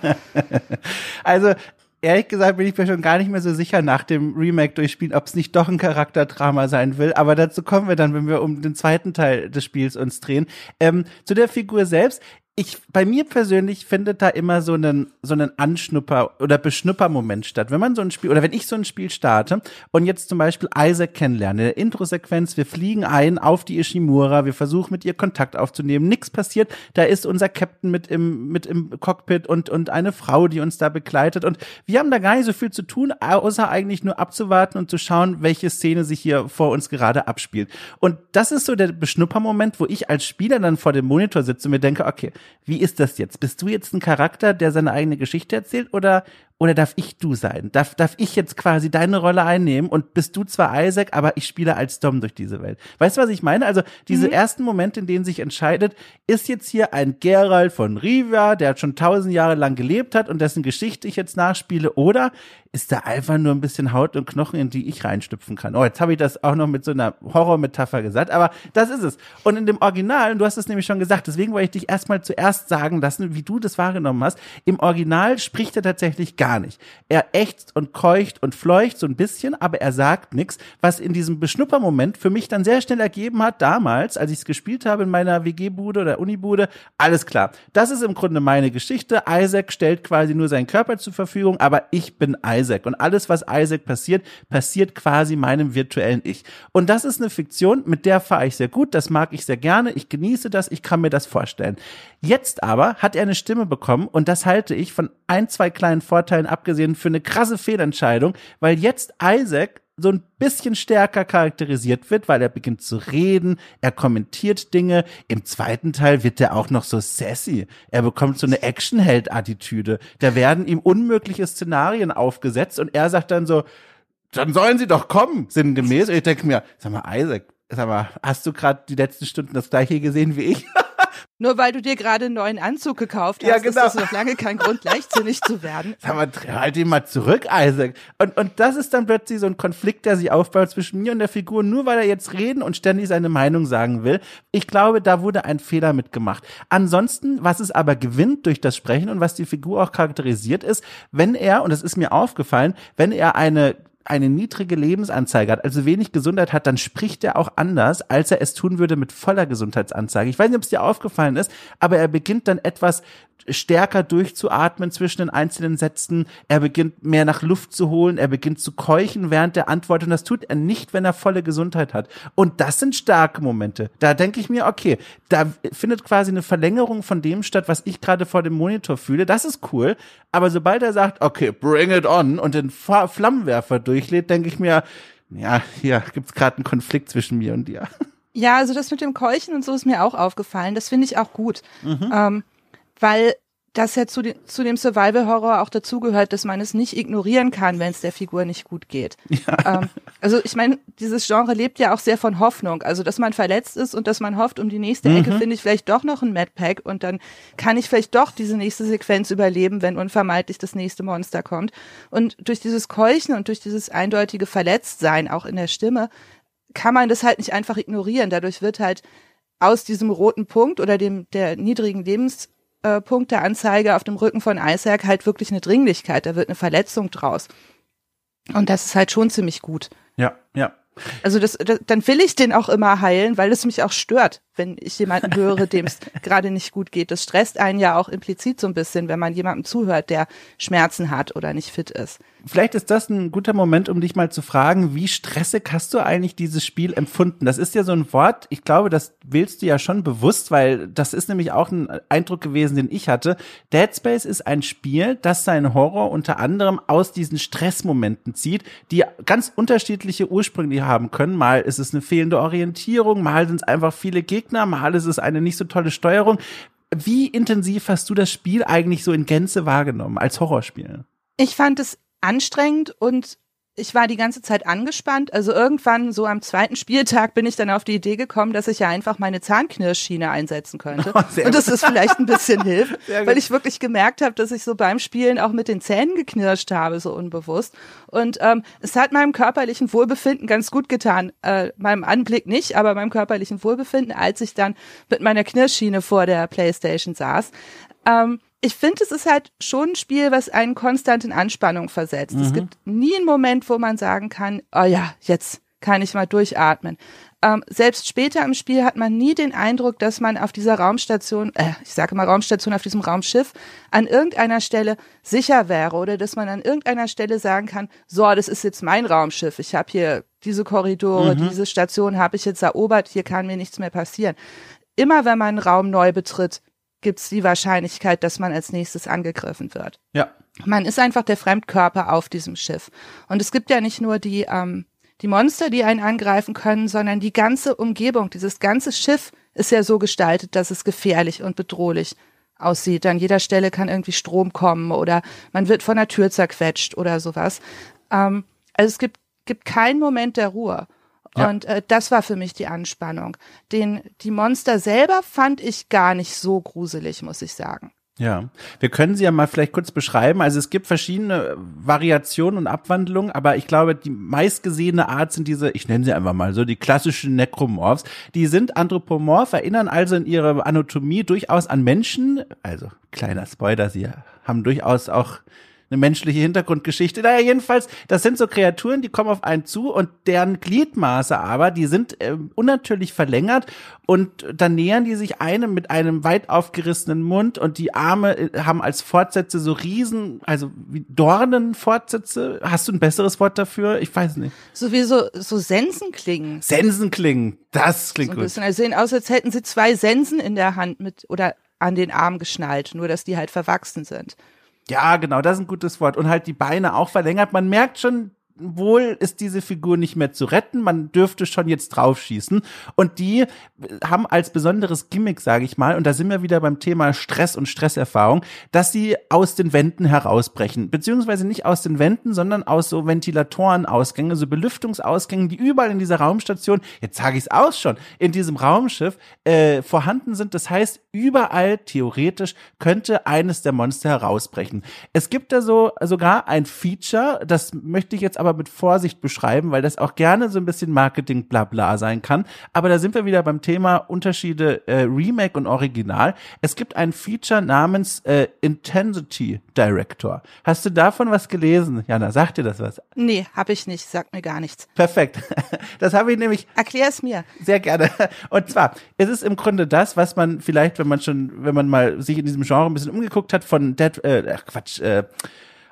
<laughs> also ehrlich gesagt bin ich mir schon gar nicht mehr so sicher nach dem Remake durchspielen, ob es nicht doch ein Charakterdrama sein will. Aber dazu kommen wir dann, wenn wir um den zweiten Teil des Spiels uns drehen. Ähm, zu der Figur selbst ich, bei mir persönlich findet da immer so einen, so einen Anschnupper- oder Beschnupper-Moment statt. Wenn man so ein Spiel, oder wenn ich so ein Spiel starte und jetzt zum Beispiel Isaac kennenlerne, in der Intro-Sequenz, wir fliegen ein auf die Ishimura, wir versuchen mit ihr Kontakt aufzunehmen, nichts passiert, da ist unser Captain mit im, mit im Cockpit und, und eine Frau, die uns da begleitet und wir haben da gar nicht so viel zu tun, außer eigentlich nur abzuwarten und zu schauen, welche Szene sich hier vor uns gerade abspielt. Und das ist so der Beschnupper-Moment, wo ich als Spieler dann vor dem Monitor sitze und mir denke, okay, wie ist das jetzt? Bist du jetzt ein Charakter, der seine eigene Geschichte erzählt oder oder darf ich du sein? Darf, darf ich jetzt quasi deine Rolle einnehmen und bist du zwar Isaac, aber ich spiele als Dom durch diese Welt? Weißt du, was ich meine? Also diese mhm. ersten Momente, in denen sich entscheidet, ist jetzt hier ein Geralt von Rivia, der schon tausend Jahre lang gelebt hat und dessen Geschichte ich jetzt nachspiele, oder ist da einfach nur ein bisschen Haut und Knochen, in die ich reinstüpfen kann? Oh, jetzt habe ich das auch noch mit so einer Horrormetapher gesagt, aber das ist es. Und in dem Original, du hast es nämlich schon gesagt, deswegen wollte ich dich erstmal zuerst sagen lassen, wie du das wahrgenommen hast. Im Original spricht er tatsächlich gar gar nicht. Er ächzt und keucht und fleucht so ein bisschen, aber er sagt nichts, was in diesem Beschnuppermoment für mich dann sehr schnell ergeben hat, damals, als ich es gespielt habe in meiner WG-Bude oder Uni-Bude, alles klar. Das ist im Grunde meine Geschichte. Isaac stellt quasi nur seinen Körper zur Verfügung, aber ich bin Isaac. Und alles, was Isaac passiert, passiert quasi meinem virtuellen Ich. Und das ist eine Fiktion, mit der fahre ich sehr gut, das mag ich sehr gerne, ich genieße das, ich kann mir das vorstellen. Jetzt aber hat er eine Stimme bekommen und das halte ich von ein, zwei kleinen Vorteilen abgesehen für eine krasse Fehlentscheidung, weil jetzt Isaac so ein bisschen stärker charakterisiert wird, weil er beginnt zu reden, er kommentiert Dinge. Im zweiten Teil wird er auch noch so sassy. Er bekommt so eine Actionheld-Attitüde. Da werden ihm unmögliche Szenarien aufgesetzt und er sagt dann so, dann sollen sie doch kommen, sinngemäß. Und ich denke mir, sag mal, Isaac, sag mal, hast du gerade die letzten Stunden das gleiche gesehen wie ich? <laughs> <laughs> Nur weil du dir gerade einen neuen Anzug gekauft hast, ja, genau. ist das noch lange kein Grund, leichtsinnig zu werden. <laughs> Sag mal, halt ihn mal zurück, Isaac. Und, und das ist dann plötzlich so ein Konflikt, der sich aufbaut zwischen mir und der Figur, nur weil er jetzt reden und ständig seine Meinung sagen will. Ich glaube, da wurde ein Fehler mitgemacht. Ansonsten, was es aber gewinnt durch das Sprechen und was die Figur auch charakterisiert ist, wenn er, und das ist mir aufgefallen, wenn er eine eine niedrige Lebensanzeige hat, also wenig Gesundheit hat, dann spricht er auch anders, als er es tun würde mit voller Gesundheitsanzeige. Ich weiß nicht, ob es dir aufgefallen ist, aber er beginnt dann etwas stärker durchzuatmen zwischen den einzelnen Sätzen. Er beginnt mehr nach Luft zu holen. Er beginnt zu keuchen während der Antwort. Und das tut er nicht, wenn er volle Gesundheit hat. Und das sind starke Momente. Da denke ich mir, okay, da findet quasi eine Verlängerung von dem statt, was ich gerade vor dem Monitor fühle. Das ist cool. Aber sobald er sagt, okay, bring it on und den Flammenwerfer durchlädt, denke ich mir, ja, hier gibt's gerade einen Konflikt zwischen mir und dir. Ja, also das mit dem Keuchen und so ist mir auch aufgefallen. Das finde ich auch gut. Mhm. Ähm, weil das ja zu, de zu dem Survival-Horror auch dazugehört, dass man es nicht ignorieren kann, wenn es der Figur nicht gut geht. Ja. Ähm, also ich meine, dieses Genre lebt ja auch sehr von Hoffnung. Also dass man verletzt ist und dass man hofft, um die nächste Ecke mhm. finde ich vielleicht doch noch ein Madpack und dann kann ich vielleicht doch diese nächste Sequenz überleben, wenn unvermeidlich das nächste Monster kommt. Und durch dieses Keuchen und durch dieses eindeutige Verletztsein auch in der Stimme kann man das halt nicht einfach ignorieren. Dadurch wird halt aus diesem roten Punkt oder dem der niedrigen Lebens äh, Punkt der Anzeige auf dem Rücken von Isaac halt wirklich eine Dringlichkeit. Da wird eine Verletzung draus. Und das ist halt schon ziemlich gut. Ja, ja. Also das, das, dann will ich den auch immer heilen, weil es mich auch stört, wenn ich jemanden höre, dem es <laughs> gerade nicht gut geht. Das stresst einen ja auch implizit so ein bisschen, wenn man jemandem zuhört, der Schmerzen hat oder nicht fit ist. Vielleicht ist das ein guter Moment, um dich mal zu fragen, wie stressig hast du eigentlich dieses Spiel empfunden? Das ist ja so ein Wort, ich glaube, das wählst du ja schon bewusst, weil das ist nämlich auch ein Eindruck gewesen, den ich hatte. Dead Space ist ein Spiel, das seinen Horror unter anderem aus diesen Stressmomenten zieht, die ganz unterschiedliche Ursprünge haben können. Mal ist es eine fehlende Orientierung, mal sind es einfach viele Gegner, mal ist eine nicht so tolle Steuerung. Wie intensiv hast du das Spiel eigentlich so in Gänze wahrgenommen als Horrorspiel? Ich fand es anstrengend und ich war die ganze Zeit angespannt. Also irgendwann, so am zweiten Spieltag, bin ich dann auf die Idee gekommen, dass ich ja einfach meine Zahnknirschschiene einsetzen könnte. <laughs> Oh, und dass es vielleicht ein bisschen <laughs> hilft, weil ich wirklich gemerkt habe, dass ich so beim Spielen auch mit den Zähnen geknirscht habe, so unbewusst. Und ähm, es hat meinem körperlichen Wohlbefinden ganz gut getan. Äh, meinem Anblick nicht, aber meinem körperlichen Wohlbefinden, als ich dann mit meiner Knirschschiene vor der Playstation saß. Ähm, ich finde, es ist halt schon ein Spiel, was einen konstant in Anspannung versetzt. Mhm. Es gibt nie einen Moment, wo man sagen kann, oh ja, jetzt kann ich mal durchatmen. Ähm, selbst später im Spiel hat man nie den Eindruck, dass man auf dieser Raumstation, äh, ich sage mal Raumstation, auf diesem Raumschiff an irgendeiner Stelle sicher wäre oder dass man an irgendeiner Stelle sagen kann, so, das ist jetzt mein Raumschiff, ich habe hier diese Korridore, mhm. diese Station habe ich jetzt erobert, hier kann mir nichts mehr passieren. Immer wenn man einen Raum neu betritt, gibt es die Wahrscheinlichkeit, dass man als nächstes angegriffen wird. Ja. Man ist einfach der Fremdkörper auf diesem Schiff. Und es gibt ja nicht nur die, ähm, die Monster, die einen angreifen können, sondern die ganze Umgebung, dieses ganze Schiff ist ja so gestaltet, dass es gefährlich und bedrohlich aussieht. An jeder Stelle kann irgendwie Strom kommen oder man wird von der Tür zerquetscht oder sowas. Ähm, also es gibt, gibt keinen Moment der Ruhe. Ja. Und äh, das war für mich die Anspannung. Den, die Monster selber fand ich gar nicht so gruselig, muss ich sagen. Ja, wir können sie ja mal vielleicht kurz beschreiben. Also es gibt verschiedene Variationen und Abwandlungen, aber ich glaube, die meistgesehene Art sind diese, ich nenne sie einfach mal so, die klassischen Necromorphs. Die sind anthropomorph, erinnern also in ihrer Anatomie durchaus an Menschen. Also kleiner Spoiler, sie haben durchaus auch eine menschliche Hintergrundgeschichte. Naja, jedenfalls, das sind so Kreaturen, die kommen auf einen zu und deren Gliedmaße aber, die sind äh, unnatürlich verlängert und dann nähern die sich einem mit einem weit aufgerissenen Mund und die Arme äh, haben als Fortsätze so Riesen, also wie Dornenfortsätze. Hast du ein besseres Wort dafür? Ich weiß nicht. So wie so, so Sensenklingen. Sensenklingen, das klingt so gut. Bisschen. Also sehen aus, als hätten sie zwei Sensen in der Hand mit oder an den Arm geschnallt, nur dass die halt verwachsen sind. Ja, genau, das ist ein gutes Wort. Und halt die Beine auch verlängert. Man merkt schon, wohl ist diese Figur nicht mehr zu retten, man dürfte schon jetzt draufschießen. Und die haben als besonderes Gimmick, sage ich mal, und da sind wir wieder beim Thema Stress und Stresserfahrung, dass sie aus den Wänden herausbrechen. Beziehungsweise nicht aus den Wänden, sondern aus so Ventilatorenausgängen, so Belüftungsausgängen, die überall in dieser Raumstation, jetzt sage ich es aus schon, in diesem Raumschiff äh, vorhanden sind. Das heißt, überall theoretisch könnte eines der Monster herausbrechen. Es gibt da so sogar ein Feature, das möchte ich jetzt aber aber mit Vorsicht beschreiben, weil das auch gerne so ein bisschen Marketing-Blabla sein kann. Aber da sind wir wieder beim Thema Unterschiede äh, Remake und Original. Es gibt ein Feature namens äh, Intensity Director. Hast du davon was gelesen? Jana, sagt dir das was? Nee, habe ich nicht, sagt mir gar nichts. Perfekt. <laughs> Das habe ich nämlich. Erklär es mir. Sehr gerne. Und zwar, es ist im Grunde das, was man vielleicht, wenn man schon, wenn man mal sich in diesem Genre ein bisschen umgeguckt hat, von Dead, äh, Quatsch, äh,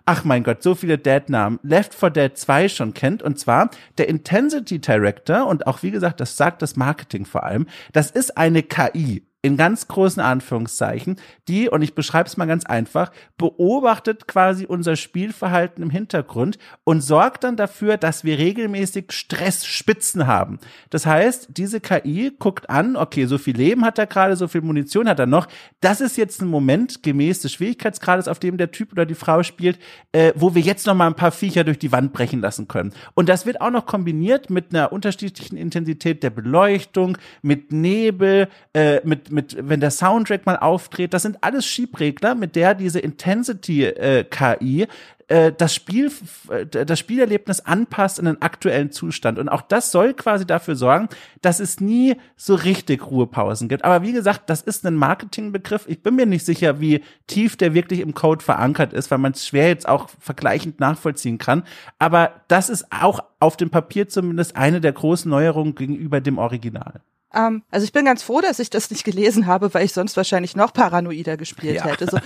ach mein Gott, so viele Dead-Namen, Left 4 Dead 2 schon kennt. Und zwar der Intensity Director und auch wie gesagt, das sagt das Marketing vor allem, das ist eine KI in ganz großen Anführungszeichen, die, und ich beschreibe es mal ganz einfach, beobachtet quasi unser Spielverhalten im Hintergrund und sorgt dann dafür, dass wir regelmäßig Stressspitzen haben. Das heißt, diese KI guckt an, okay, so viel Leben hat er gerade, so viel Munition hat er noch. Das ist jetzt ein Moment gemäß des Schwierigkeitsgrades, auf dem der Typ oder die Frau spielt, äh, wo wir jetzt noch mal ein paar Viecher durch die Wand brechen lassen können. Und das wird auch noch kombiniert mit einer unterschiedlichen Intensität der Beleuchtung, mit Nebel, äh, mit mit, wenn der Soundtrack mal auftritt, das sind alles Schiebregler, mit der diese Intensity äh, KI äh, das Spiel, das Spielerlebnis anpasst in den aktuellen Zustand. Und auch das soll quasi dafür sorgen, dass es nie so richtig Ruhepausen gibt. Aber wie gesagt, das ist ein Marketingbegriff. Ich bin mir nicht sicher, wie tief der wirklich im Code verankert ist, weil man es schwer jetzt auch vergleichend nachvollziehen kann. Aber das ist auch auf dem Papier zumindest eine der großen Neuerungen gegenüber dem Original. Ähm, also ich bin ganz froh, dass ich das nicht gelesen habe, weil ich sonst wahrscheinlich noch paranoider gespielt ja. hätte. So,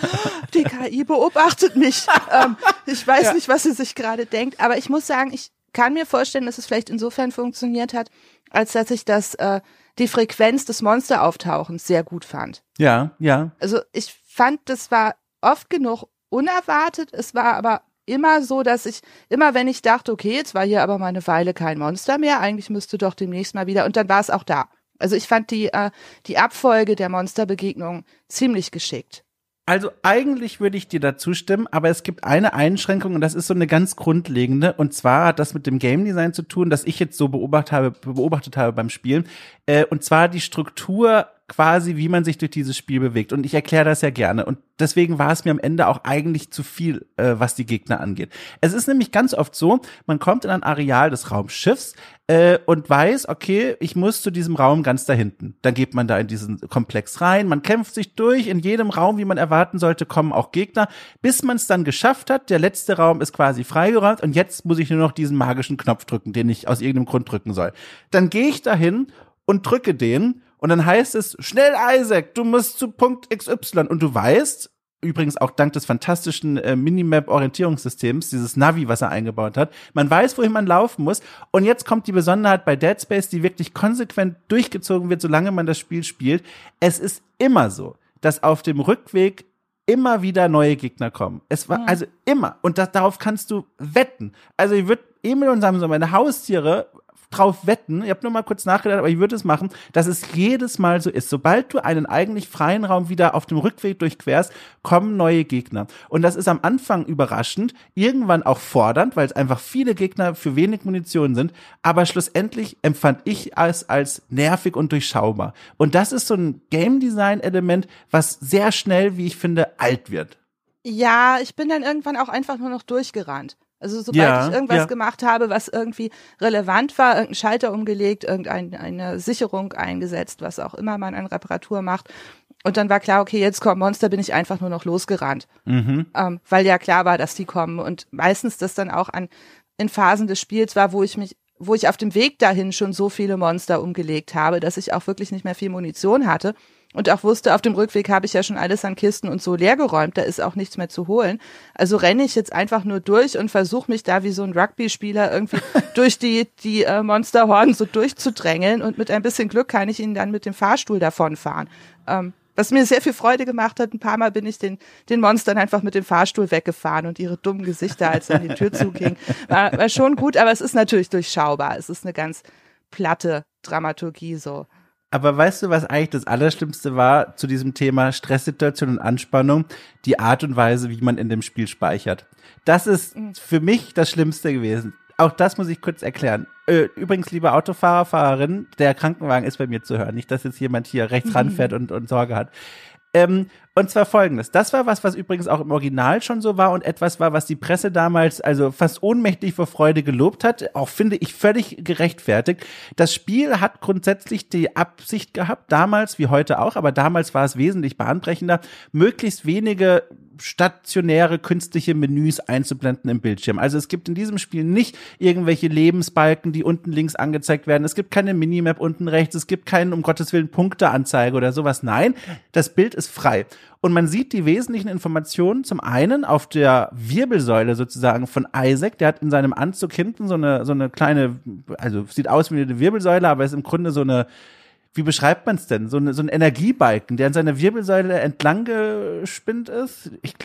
die KI beobachtet mich. <laughs> ähm, ich weiß ja. nicht, was sie sich gerade denkt, aber ich muss sagen, ich kann mir vorstellen, dass es vielleicht insofern funktioniert hat, als dass ich das äh, die Frequenz des Monsterauftauchens sehr gut fand. Ja, ja. Also ich fand, das war oft genug unerwartet. Es war aber immer so, dass ich immer, wenn ich dachte, okay, jetzt war hier aber mal eine Weile kein Monster mehr, eigentlich müsste doch demnächst mal wieder, und dann war es auch da. Also ich fand die, äh, die Abfolge der Monsterbegegnung ziemlich geschickt. Also eigentlich würde ich dir da zustimmen, aber es gibt eine Einschränkung und das ist so eine ganz grundlegende und zwar hat das mit dem Game Design zu tun, das ich jetzt so beobachtet habe, beobachtet habe beim Spielen äh, und zwar die Struktur quasi, wie man sich durch dieses Spiel bewegt. Und ich erkläre das ja gerne. Und deswegen war es mir am Ende auch eigentlich zu viel, äh, was die Gegner angeht. Es ist nämlich ganz oft so, man kommt in ein Areal des Raumschiffs äh, und weiß, okay, ich muss zu diesem Raum ganz da hinten. Dann geht man da in diesen Komplex rein, man kämpft sich durch, in jedem Raum, wie man erwarten sollte, kommen auch Gegner, bis man es dann geschafft hat. Der letzte Raum ist quasi freigeräumt und jetzt muss ich nur noch diesen magischen Knopf drücken, den ich aus irgendeinem Grund drücken soll. Dann gehe ich dahin und drücke den und dann heißt es, schnell Isaac, du musst zu Punkt XY. Und du weißt, übrigens auch dank des fantastischen äh, Minimap-Orientierungssystems, dieses Navi, was er eingebaut hat, man weiß, wohin man laufen muss. Und jetzt kommt die Besonderheit bei Dead Space, die wirklich konsequent durchgezogen wird, solange man das Spiel spielt. Es ist immer so, dass auf dem Rückweg immer wieder neue Gegner kommen. Es war, also immer. Und das, darauf kannst du wetten. Also ich würde Emil und Samson, meine Haustiere, drauf wetten, ich habe nur mal kurz nachgedacht, aber ich würde es machen, dass es jedes Mal so ist. Sobald du einen eigentlich freien Raum wieder auf dem Rückweg durchquerst, kommen neue Gegner. Und das ist am Anfang überraschend, irgendwann auch fordernd, weil es einfach viele Gegner für wenig Munition sind, aber schlussendlich empfand ich es als nervig und durchschaubar. Und das ist so ein Game Design Element, was sehr schnell, wie ich finde, alt wird. Ja, ich bin dann irgendwann auch einfach nur noch durchgerannt. Also sobald ja, ich irgendwas ja. gemacht habe, was irgendwie relevant war, irgendeinen Schalter umgelegt, irgendeine Sicherung eingesetzt, was auch immer man an Reparatur macht. Und dann war klar, okay, jetzt kommt Monster, bin ich einfach nur noch losgerannt. Mhm. Ähm, weil ja klar war, dass die kommen. Und meistens das dann auch an in Phasen des Spiels war, wo ich mich wo ich auf dem Weg dahin schon so viele Monster umgelegt habe, dass ich auch wirklich nicht mehr viel Munition hatte und auch wusste, auf dem Rückweg habe ich ja schon alles an Kisten und so leergeräumt, da ist auch nichts mehr zu holen. Also renne ich jetzt einfach nur durch und versuche mich da wie so ein Rugby-Spieler irgendwie <laughs> durch die, die äh, Monsterhorden so durchzudrängeln und mit ein bisschen Glück kann ich ihnen dann mit dem Fahrstuhl davonfahren. Ähm, was mir sehr viel Freude gemacht hat, ein paar Mal bin ich den, den Monstern einfach mit dem Fahrstuhl weggefahren und ihre dummen Gesichter, als dann die Tür <laughs> zuging, war, war schon gut, aber es ist natürlich durchschaubar. Es ist eine ganz platte Dramaturgie so. Aber weißt du, was eigentlich das Allerschlimmste war zu diesem Thema Stresssituation und Anspannung? Die Art und Weise, wie man in dem Spiel speichert. Das ist mhm. für mich das Schlimmste gewesen. Auch das muss ich kurz erklären. Äh, übrigens, liebe Autofahrer, Fahrerin, der Krankenwagen ist bei mir zu hören. Nicht, dass jetzt jemand hier rechts ranfährt und, und Sorge hat. Ähm, Und zwar folgendes. Das war was, was übrigens auch im Original schon so war und etwas war, was die Presse damals also fast ohnmächtig vor Freude gelobt hat. Auch finde ich völlig gerechtfertigt. Das Spiel hat grundsätzlich die Absicht gehabt, damals wie heute auch, aber damals war es wesentlich bahnbrechender, möglichst wenige stationäre künstliche Menüs einzublenden im Bildschirm. Also es gibt in diesem Spiel nicht irgendwelche Lebensbalken, die unten links angezeigt werden. Es gibt keine Minimap unten rechts. Es gibt keinen, um Gottes Willen, Punkteanzeige oder sowas. Nein, das Bild ist frei. Und man sieht die wesentlichen Informationen zum einen auf der Wirbelsäule sozusagen von Isaac. Der hat in seinem Anzug hinten so eine, so eine kleine, also sieht aus wie eine Wirbelsäule, aber ist im Grunde so eine, wie beschreibt man es denn? So, eine, so ein Energiebalken, der an seiner Wirbelsäule entlang gespinnt ist? Ich,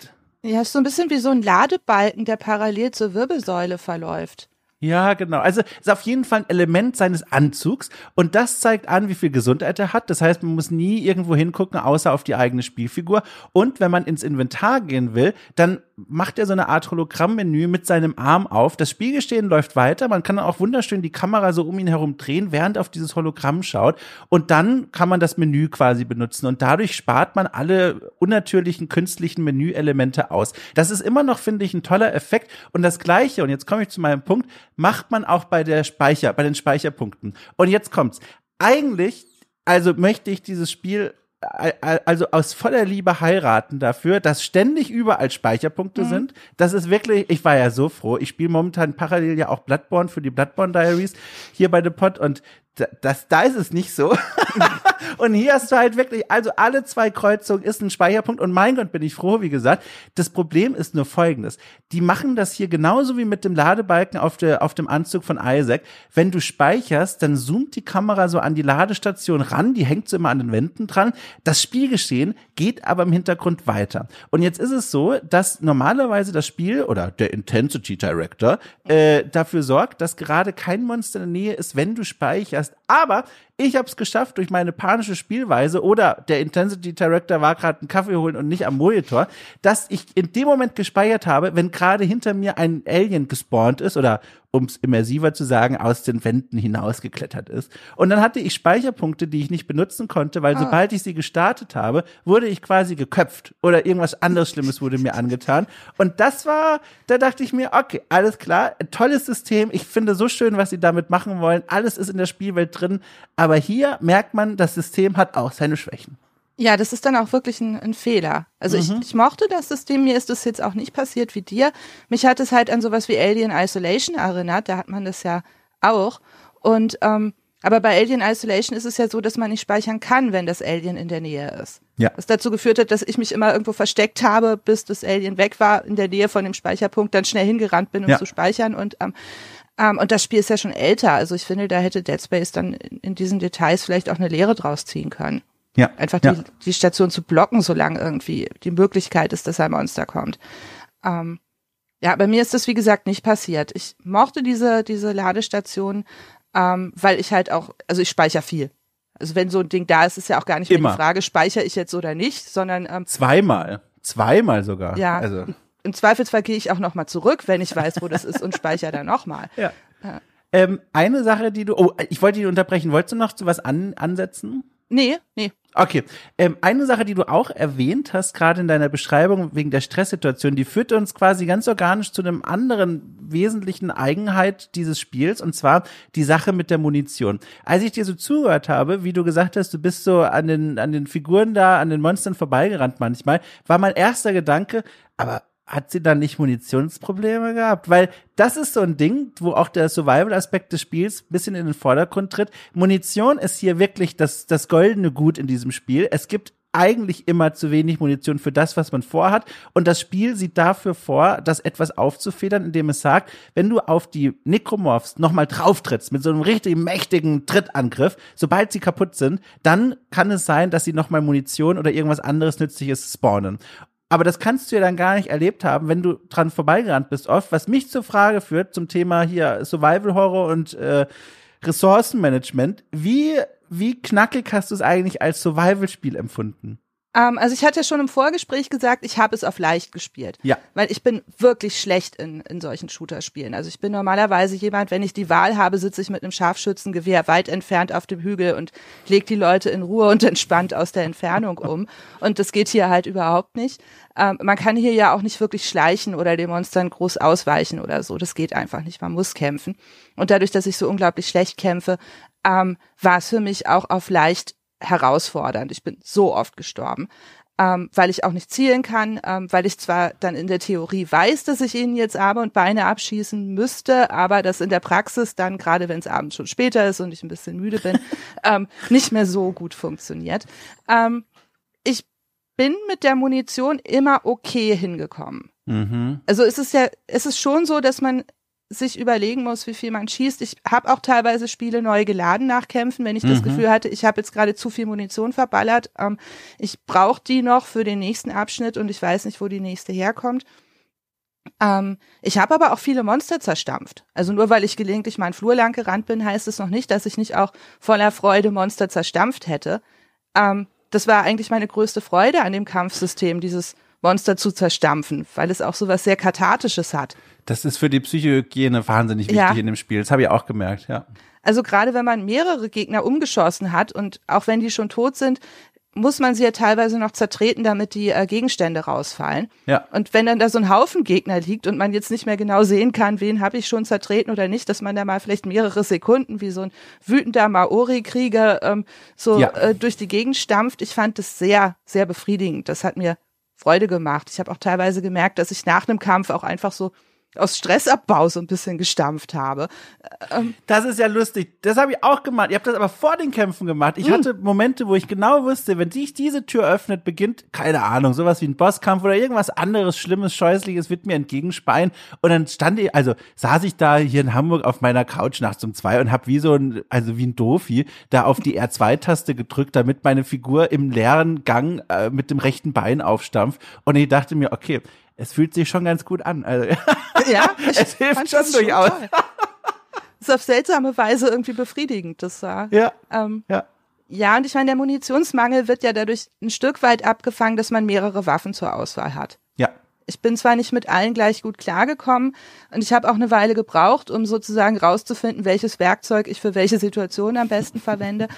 ja, ist so ein bisschen wie so ein Ladebalken, der parallel zur Wirbelsäule verläuft. Ja, genau. Also ist auf jeden Fall ein Element seines Anzugs und das zeigt an, wie viel Gesundheit er hat. Das heißt, man muss nie irgendwo hingucken, außer auf die eigene Spielfigur. Und wenn man ins Inventar gehen will, dann macht er so eine Art Hologrammmenü mit seinem Arm auf. Das Spielgestehen läuft weiter. Man kann dann auch wunderschön die Kamera so um ihn herum drehen, während auf dieses Hologramm schaut. Und dann kann man das Menü quasi benutzen. Und dadurch spart man alle unnatürlichen künstlichen Menüelemente aus. Das ist immer noch, finde ich, ein toller Effekt. Und das Gleiche, und jetzt komme ich zu meinem Punkt, macht man auch bei der Speicher, bei den Speicherpunkten. Und jetzt kommt's. Eigentlich, also möchte ich dieses Spiel also aus voller Liebe heiraten dafür, dass ständig überall Speicherpunkte mhm. sind. Das ist wirklich, ich war ja so froh. Ich spiele momentan parallel ja auch Bloodborne für die Bloodborne Diaries hier bei The Pod und das, da ist es nicht so. <laughs> und hier hast du halt wirklich, also alle zwei Kreuzungen ist ein Speicherpunkt und mein Gott, bin ich froh, wie gesagt. Das Problem ist nur folgendes. Die machen das hier genauso wie mit dem Ladebalken auf, der, auf dem Anzug von Isaac. Wenn du speicherst, dann zoomt die Kamera so an die Ladestation ran, die hängt so immer an den Wänden dran. Das Spielgeschehen geht aber im Hintergrund weiter. Und jetzt ist es so, dass normalerweise das Spiel oder der Intensity Director äh, dafür sorgt, dass gerade kein Monster in der Nähe ist, wenn du speicherst Aber ich habe es geschafft durch meine panische Spielweise oder der Intensity Director war gerade einen Kaffee holen und nicht am Monitor, dass ich in dem Moment gespeichert habe, wenn gerade hinter mir ein Alien gespawnt ist oder um es immersiver zu sagen, aus den Wänden hinausgeklettert ist. Und dann hatte ich Speicherpunkte, die ich nicht benutzen konnte, weil ah. sobald ich sie gestartet habe, wurde ich quasi geköpft oder irgendwas anderes Schlimmes wurde mir angetan. Und das war, da dachte ich mir, okay, alles klar, tolles System. Ich finde so schön, was sie damit machen wollen. Alles ist in der Spielwelt drin. Aber hier merkt man, das System hat auch seine Schwächen. Ja, das ist dann auch wirklich ein, ein Fehler. Also mhm. ich, ich mochte das System, mir ist das jetzt auch nicht passiert wie dir. Mich hat es halt an sowas wie Alien Isolation erinnert, da hat man das ja auch. Und ähm, aber bei Alien Isolation ist es ja so, dass man nicht speichern kann, wenn das Alien in der Nähe ist. Ja. Was dazu geführt hat, dass ich mich immer irgendwo versteckt habe, bis das Alien weg war, in der Nähe von dem Speicherpunkt, dann schnell hingerannt bin, um ja. zu speichern. Und, ähm, ähm, und das Spiel ist ja schon älter. Also ich finde, da hätte Dead Space dann in, in diesen Details vielleicht auch eine Lehre draus ziehen können. Ja. Einfach die, ja. die Station zu blocken, solange irgendwie die Möglichkeit ist, dass ein Monster kommt. Ähm, ja, bei mir ist das, wie gesagt, nicht passiert. Ich mochte diese, diese Ladestation, ähm, weil ich halt auch, also ich speichere viel. Also wenn so ein Ding da ist, ist ja auch gar nicht mehr Immer. die Frage, speichere ich jetzt oder nicht, sondern ähm, zweimal, zweimal sogar. Ja. Also. Im Zweifelsfall gehe ich auch noch mal zurück, wenn ich weiß, wo das ist und speichere dann noch mal. <laughs> Ja. ja. Ähm, eine Sache, die du, oh, ich wollte dich unterbrechen. Wolltest du noch zu was an, ansetzen? Nee, nee. Okay. Ähm, eine Sache, die du auch erwähnt hast, gerade in deiner Beschreibung wegen der Stresssituation, die führt uns quasi ganz organisch zu einem anderen wesentlichen Eigenheit dieses Spiels, und zwar die Sache mit der Munition. Als ich dir so zugehört habe, wie du gesagt hast, du bist so an den, an den Figuren da, an den Monstern vorbeigerannt manchmal, war mein erster Gedanke, aber hat sie dann nicht Munitionsprobleme gehabt? Weil das ist so ein Ding, wo auch der Survival-Aspekt des Spiels ein bisschen in den Vordergrund tritt. Munition ist hier wirklich das, das goldene Gut in diesem Spiel. Es gibt eigentlich immer zu wenig Munition für das, was man vorhat. Und das Spiel sieht dafür vor, das etwas aufzufedern, indem es sagt, wenn du auf die Necromorphs nochmal drauftrittst mit so einem richtig mächtigen Trittangriff, sobald sie kaputt sind, dann kann es sein, dass sie nochmal Munition oder irgendwas anderes Nützliches spawnen. Aber das kannst du ja dann gar nicht erlebt haben, wenn du dran vorbeigerannt bist oft, was mich zur Frage führt zum Thema hier Survival Horror und äh, Ressourcenmanagement. Wie, wie knackig hast du es eigentlich als Survival-Spiel empfunden? Ähm, also ich hatte ja schon im Vorgespräch gesagt, ich habe es auf leicht gespielt. Ja. Weil ich bin wirklich schlecht in, in solchen Shooter-Spielen. Also ich bin normalerweise jemand, wenn ich die Wahl habe, sitze ich mit einem Scharfschützengewehr weit entfernt auf dem Hügel und lege die Leute in Ruhe und <laughs> entspannt aus der Entfernung um. Und das geht hier halt überhaupt nicht. Ähm, man kann hier ja auch nicht wirklich schleichen oder den Monstern groß ausweichen oder so. Das geht einfach nicht. Man muss kämpfen. Und dadurch, dass ich so unglaublich schlecht kämpfe, ähm, war es für mich auch auf leicht herausfordernd. Ich bin so oft gestorben, ähm, weil ich auch nicht zielen kann, ähm, weil ich zwar dann in der Theorie weiß, dass ich ihnen jetzt Arme und Beine abschießen müsste, aber das in der Praxis dann, gerade wenn es abends schon später ist und ich ein bisschen müde bin, <laughs> ähm, nicht mehr so gut funktioniert. Ähm, ich bin mit der Munition immer okay hingekommen. Mhm. Also es ist ja, es ist schon so, dass man sich überlegen muss, wie viel man schießt. Ich habe auch teilweise Spiele neu geladen nach Kämpfen, wenn ich das Mhm. Gefühl hatte, ich habe jetzt gerade zu viel Munition verballert. Ähm, ich brauche die noch für den nächsten Abschnitt und ich weiß nicht, wo die nächste herkommt. Ähm, ich habe aber auch viele Monster zerstampft. Also nur weil ich gelegentlich mal einen Flur lang gerannt bin, heißt es noch nicht, dass ich nicht auch voller Freude Monster zerstampft hätte. Ähm, das war eigentlich meine größte Freude an dem Kampfsystem, dieses Monster zu zerstampfen, weil es auch so was sehr Kathartisches hat. Das ist für die Psychohygiene wahnsinnig wichtig Ja. in dem Spiel. Das habe ich auch gemerkt, ja. Also gerade wenn man mehrere Gegner umgeschossen hat und auch wenn die schon tot sind, muss man sie ja teilweise noch zertreten, damit die äh, Gegenstände rausfallen. Ja. Und wenn dann da so ein Haufen Gegner liegt und man jetzt nicht mehr genau sehen kann, wen habe ich schon zertreten oder nicht, dass man da mal vielleicht mehrere Sekunden wie so ein wütender Maori-Krieger ähm, so Ja. äh, durch die Gegend stampft. Ich fand das sehr, sehr befriedigend. Das hat mir Freude gemacht. Ich habe auch teilweise gemerkt, dass ich nach einem Kampf auch einfach so aus Stressabbau so ein bisschen gestampft habe. Ähm, Das ist ja lustig. Das habe ich auch gemacht. Ihr habt das aber vor den Kämpfen gemacht. Ich hatte Momente, wo ich genau wusste, wenn sich diese Tür öffnet, beginnt, keine Ahnung, sowas wie ein Bosskampf oder irgendwas anderes, Schlimmes, Scheußliches wird mir entgegenspeien. Und dann stand ich, also saß ich da hier in Hamburg auf meiner Couch nachts um zwei und habe wie so ein, also wie ein Dofi, da auf die R2-Taste gedrückt, damit meine Figur im leeren Gang äh, mit dem rechten Bein aufstampft. Und ich dachte mir, okay, es fühlt sich schon ganz gut an. Also, <laughs> Ja, <laughs> Es hilft schon durchaus. toll. <laughs> ist auf seltsame Weise irgendwie befriedigend. Das war. ja, Ähm, ja. ja, und ich meine, der Munitionsmangel wird ja dadurch ein Stück weit abgefangen, dass man mehrere Waffen zur Auswahl hat. Ja. Ich bin zwar nicht mit allen gleich gut klargekommen und ich habe auch eine Weile gebraucht, um sozusagen rauszufinden, welches Werkzeug ich für welche Situation am besten verwende.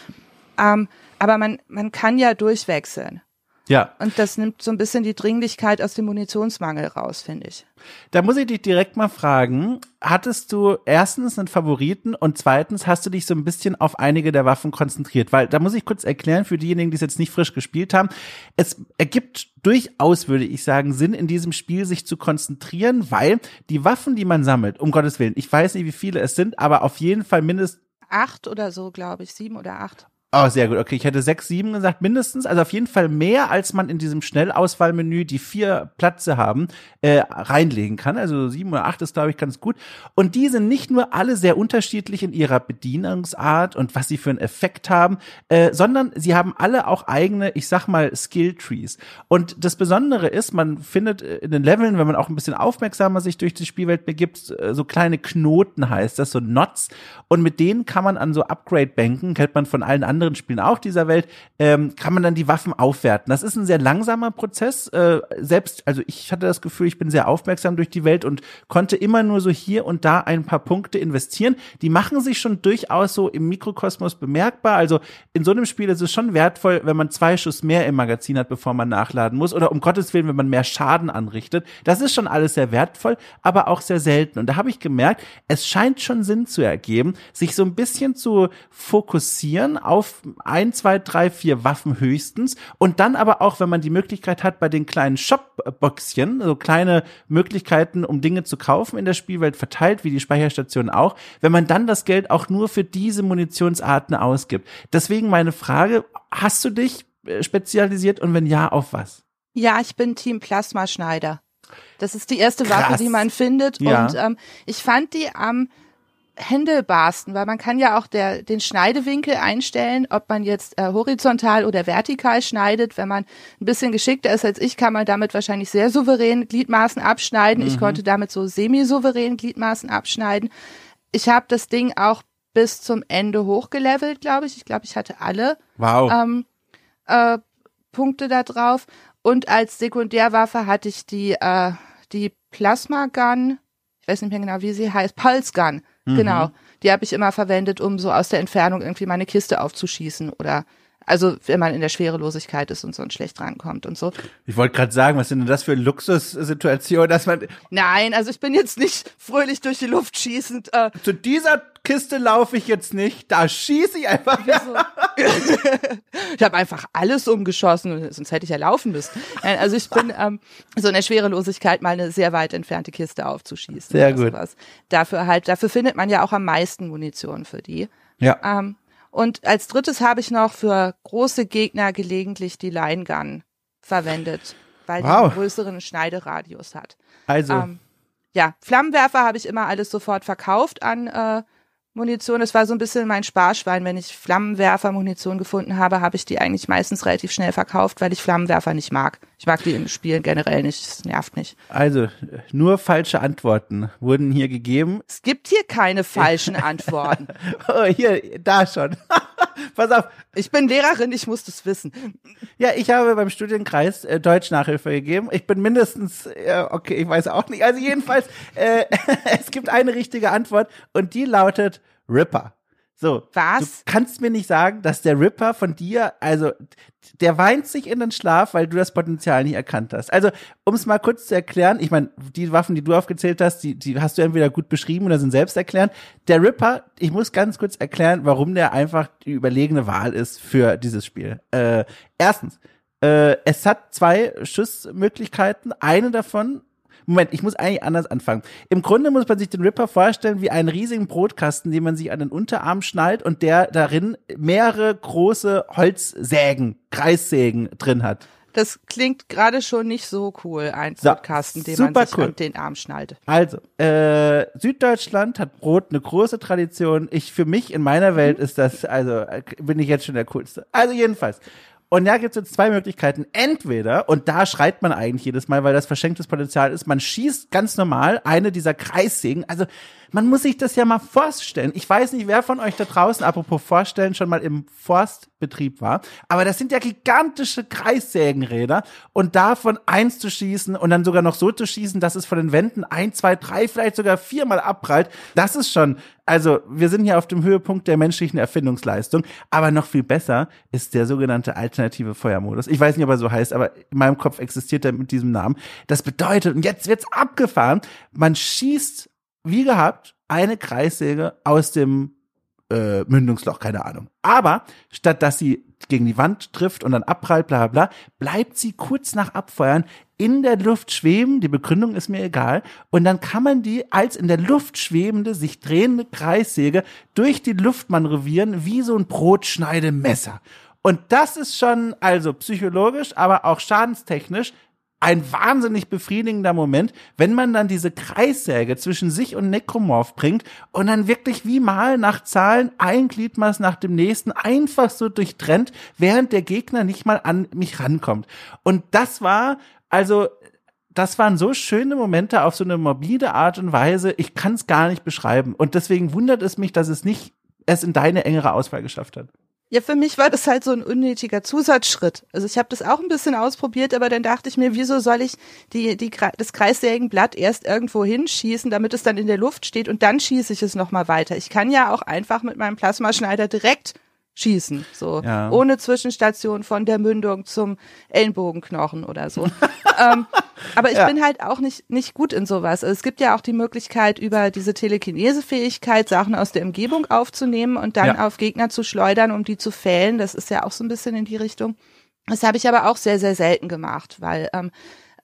Ähm, aber man, man kann ja durchwechseln. Ja. Und das nimmt so ein bisschen die Dringlichkeit aus dem Munitionsmangel raus, finde ich. Da muss ich dich direkt mal fragen, hattest du erstens einen Favoriten und zweitens hast du dich so ein bisschen auf einige der Waffen konzentriert? Weil da muss ich kurz erklären für diejenigen, die es jetzt nicht frisch gespielt haben. Es ergibt durchaus, würde ich sagen, Sinn in diesem Spiel sich zu konzentrieren, weil die Waffen, die man sammelt, um Gottes Willen, ich weiß nicht, wie viele es sind, aber auf jeden Fall mindestens Acht oder so, glaube ich, sieben oder acht. Oh, sehr gut. Okay, ich hätte sechs, sieben gesagt, mindestens. Also auf jeden Fall mehr, als man in diesem Schnellauswahlmenü, die vier Plätze haben, äh, reinlegen kann. Also sieben oder acht ist, glaube ich, ganz gut. Und die sind nicht nur alle sehr unterschiedlich in ihrer Bedienungsart und was sie für einen Effekt haben, äh, sondern sie haben alle auch eigene, ich sag mal, Skill-Trees. Und das Besondere ist, man findet äh, in den Leveln, wenn man auch ein bisschen aufmerksamer sich durch die Spielwelt begibt, äh, so kleine Knoten heißt das, so Knots. Und mit denen kann man an so Upgrade-Bänken, kennt man von allen anderen Spielen auch dieser Welt, ähm, kann man dann die Waffen aufwerten. Das ist ein sehr langsamer Prozess. Äh, selbst, also ich hatte das Gefühl, ich bin sehr aufmerksam durch die Welt und konnte immer nur so hier und da ein paar Punkte investieren. Die machen sich schon durchaus so im Mikrokosmos bemerkbar. Also in so einem Spiel ist es schon wertvoll, wenn man zwei Schuss mehr im Magazin hat, bevor man nachladen muss. Oder um Gottes Willen, wenn man mehr Schaden anrichtet. Das ist schon alles sehr wertvoll, aber auch sehr selten. Und da habe ich gemerkt, es scheint schon Sinn zu ergeben, sich so ein bisschen zu fokussieren auf ein, zwei, drei, vier Waffen höchstens. Und dann aber auch, wenn man die Möglichkeit hat, bei den kleinen Shop-Boxchen, so kleine Möglichkeiten, um Dinge zu kaufen in der Spielwelt verteilt, wie die Speicherstationen auch, wenn man dann das Geld auch nur für diese Munitionsarten ausgibt. Deswegen meine Frage, hast du dich äh, spezialisiert und wenn ja, auf was? Ja, ich bin Team Plasmaschneider. Das ist die erste Krass. Waffe, die man findet. Ja. Und ähm, ich fand die am händelbarsten, weil man kann ja auch der, den Schneidewinkel einstellen, ob man jetzt äh, horizontal oder vertikal schneidet. Wenn man ein bisschen geschickter ist als ich, kann man damit wahrscheinlich sehr souverän Gliedmaßen abschneiden. Ich konnte damit so semi-souverän Gliedmaßen abschneiden. Ich habe das Ding auch bis zum Ende hochgelevelt, glaube ich. Ich glaube, ich hatte alle Wow. ähm, äh, Punkte da drauf. Und als Sekundärwaffe hatte ich die, äh, die Plasma Gun, ich weiß nicht mehr genau, wie sie heißt, Pulse Gun, mhm. genau. Die habe ich immer verwendet, um so aus der Entfernung irgendwie meine Kiste aufzuschießen oder also wenn man in der Schwerelosigkeit ist und sonst schlecht rankommt und so. Ich wollte gerade sagen, was sind denn das für Luxussituation, dass man. Nein, also ich bin jetzt nicht fröhlich durch die Luft schießend. Äh, Zu dieser Kiste laufe ich jetzt nicht, da schieße ich einfach. So. <laughs> ich habe einfach alles umgeschossen, sonst hätte ich ja laufen müssen. Also ich bin ähm, so in der Schwerelosigkeit mal eine sehr weit entfernte Kiste aufzuschießen. Sehr gut. Sowas. Dafür halt, dafür findet man ja auch am meisten Munition für die. Ja. Ähm, und als drittes habe ich noch für große Gegner gelegentlich die Line Gun verwendet, weil wow. die einen größeren Schneideradius hat. Also. Ähm, ja, Flammenwerfer habe ich immer alles sofort verkauft an äh, Munition. Das war so ein bisschen mein Sparschwein. Wenn ich Flammenwerfer-Munition gefunden habe, habe ich die eigentlich meistens relativ schnell verkauft, weil ich Flammenwerfer nicht mag. Ich mag die in Spielen generell nicht. Das nervt mich. Also, nur falsche Antworten wurden hier gegeben. Es gibt hier keine falschen <laughs> Antworten. oh, hier, da schon. <laughs> Pass auf. Ich bin Lehrerin, ich muss das wissen. Ja, ich habe beim Studienkreis äh, Deutsch Nachhilfe gegeben. Ich bin mindestens, äh, okay, ich weiß auch nicht. Also jedenfalls, äh, <laughs> es gibt eine richtige Antwort und die lautet Ripper. So. Was? Du kannst mir nicht sagen, dass der Ripper von dir, also der weint sich in den Schlaf, weil du das Potenzial nicht erkannt hast. Also, um es mal kurz zu erklären, ich meine, die Waffen, die du aufgezählt hast, die, die hast du entweder gut beschrieben oder sind selbst erklärt. Der Ripper, ich muss ganz kurz erklären, warum der einfach die überlegene Wahl ist für dieses Spiel. Äh, erstens, äh, es hat zwei Schussmöglichkeiten. Eine davon Moment, ich muss eigentlich anders anfangen. Im Grunde muss man sich den Ripper vorstellen wie einen riesigen Brotkasten, den man sich an den Unterarm schnallt und der darin mehrere große Holzsägen, Kreissägen drin hat. Das klingt gerade schon nicht so cool, ein Brotkasten, den man sich cool. an den Arm schnallt. Also, äh, Süddeutschland hat Brot eine große Tradition. Ich, für mich in meiner Welt mhm. ist das, also, bin ich jetzt schon der Coolste. Also jedenfalls. Und da gibt es jetzt zwei Möglichkeiten. Entweder, und da schreit man eigentlich jedes Mal, weil das verschenktes Potenzial ist, man schießt ganz normal eine dieser Kreissägen. Also man muss sich das ja mal vorstellen. Ich weiß nicht, wer von euch da draußen, apropos vorstellen, schon mal im Forstbetrieb war. Aber das sind ja gigantische Kreissägenräder. Und davon eins zu schießen und dann sogar noch so zu schießen, dass es von den Wänden ein, zwei, drei, vielleicht sogar viermal abprallt, das ist schon, also wir sind hier auf dem Höhepunkt der menschlichen Erfindungsleistung. Aber noch viel besser ist der sogenannte alternative Feuermodus. Ich weiß nicht, ob er so heißt, aber in meinem Kopf existiert er mit diesem Namen. Das bedeutet, und jetzt wird's abgefahren, man schießt wie gehabt, eine Kreissäge aus dem äh, Mündungsloch, keine Ahnung. Aber statt dass sie gegen die Wand trifft und dann abprallt, bla bla bleibt sie kurz nach Abfeuern in der Luft schweben. Die Begründung ist mir egal. Und dann kann man die als in der Luft schwebende, sich drehende Kreissäge durch die Luft manövrieren, wie so ein Brotschneidemesser. Und das ist schon, also psychologisch, aber auch schadenstechnisch ein wahnsinnig befriedigender Moment, wenn man dann diese Kreissäge zwischen sich und Necromorph bringt und dann wirklich wie mal nach Zahlen ein Gliedmaß nach dem nächsten einfach so durchtrennt, während der Gegner nicht mal an mich rankommt. Und das war also das waren so schöne Momente auf so eine morbide Art und Weise. Ich kann es gar nicht beschreiben. Und deswegen wundert es mich, dass es nicht es in deine engere Auswahl geschafft hat. Ja, für mich war das halt so ein unnötiger Zusatzschritt. Also ich habe das auch ein bisschen ausprobiert, aber dann dachte ich mir, wieso soll ich die, die, das Kreissägenblatt erst irgendwo hinschießen, damit es dann in der Luft steht und dann schieße ich es nochmal weiter. Ich kann ja auch einfach mit meinem Plasmaschneider direkt schießen, so ja. ohne Zwischenstation von der Mündung zum Ellenbogenknochen oder so. <laughs> ähm, aber ich ja. bin halt auch nicht nicht gut in sowas. Also es gibt ja auch die Möglichkeit über diese Telekinese-Fähigkeit Sachen aus der Umgebung aufzunehmen und dann ja. auf Gegner zu schleudern, um die zu fällen. Das ist ja auch so ein bisschen in die Richtung. Das habe ich aber auch sehr sehr selten gemacht, weil ähm,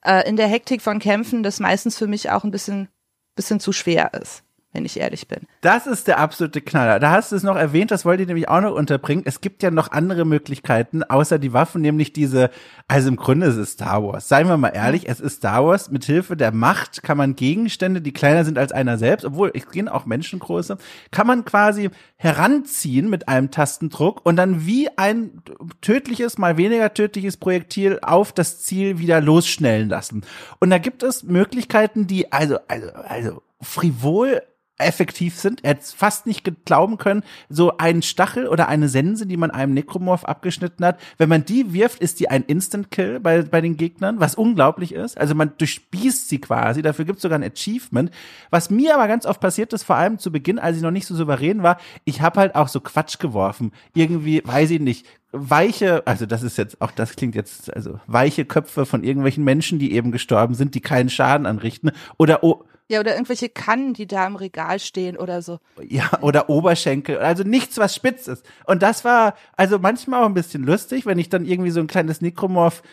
äh, in der Hektik von Kämpfen das meistens für mich auch ein bisschen bisschen zu schwer ist wenn ich ehrlich bin. Das ist der absolute Knaller. Da hast du es noch erwähnt, das wollte ich nämlich auch noch unterbringen. Es gibt ja noch andere Möglichkeiten, außer die Waffen, nämlich diese, also im Grunde ist es Star Wars. Seien wir mal ehrlich, es ist Star Wars. Mit Hilfe der Macht kann man Gegenstände, die kleiner sind als einer selbst, obwohl es gehen auch Menschengroße, kann man quasi heranziehen mit einem Tastendruck und dann wie ein tödliches, mal weniger tödliches Projektil auf das Ziel wieder losschnellen lassen. Und da gibt es Möglichkeiten, die also, also, also frivol effektiv sind. Er hätte fast nicht glauben können, so ein Stachel oder eine Sense, die man einem Nekromorph abgeschnitten hat, wenn man die wirft, ist die ein Instant-Kill bei, bei den Gegnern, was unglaublich ist. Also man durchspießt sie quasi, dafür gibt es sogar ein Achievement. Was mir aber ganz oft passiert ist, vor allem zu Beginn, als ich noch nicht so souverän war, ich habe halt auch so Quatsch geworfen. Irgendwie, weiß ich nicht, weiche, also das ist jetzt, auch das klingt jetzt, also weiche Köpfe von irgendwelchen Menschen, die eben gestorben sind, die keinen Schaden anrichten. Oder oh, ja, oder irgendwelche Kannen, die da im Regal stehen oder so. Ja, oder Oberschenkel. Also nichts, was spitz ist. Und das war also manchmal auch ein bisschen lustig, wenn ich dann irgendwie so ein kleines Nekromorph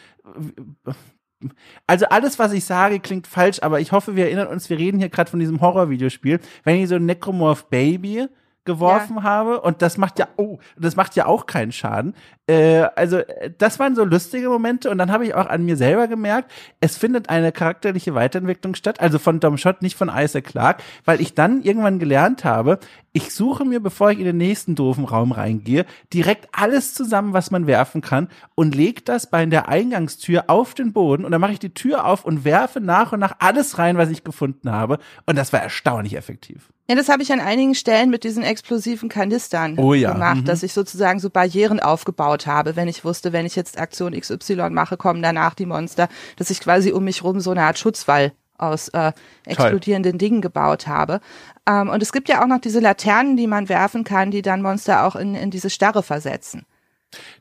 also alles, was ich sage, klingt falsch, aber ich hoffe, wir erinnern uns, wir reden hier gerade von diesem Horror-Videospiel. Wenn ich so ein Necromorph Baby geworfen ja. habe und das macht ja oh das macht ja auch keinen Schaden äh, also das waren so lustige Momente und dann habe ich auch an mir selber gemerkt es findet eine charakterliche Weiterentwicklung statt also von Dom Schott nicht von Isaac Clarke weil ich dann irgendwann gelernt habe ich suche mir bevor ich in den nächsten doofen Raum reingehe direkt alles zusammen was man werfen kann und leg das bei der Eingangstür auf den Boden und dann mache ich die Tür auf und werfe nach und nach alles rein was ich gefunden habe und das war erstaunlich effektiv ja, das habe ich an einigen Stellen mit diesen explosiven Kanistern oh ja. gemacht, mhm. dass ich sozusagen so Barrieren aufgebaut habe, wenn ich wusste, wenn ich jetzt Aktion XY mache, kommen danach die Monster, dass ich quasi um mich rum so eine Art Schutzwall aus äh, explodierenden Toll. Dingen gebaut habe. Ähm, und es gibt ja auch noch diese Laternen, die man werfen kann, die dann Monster auch in, in diese Starre versetzen.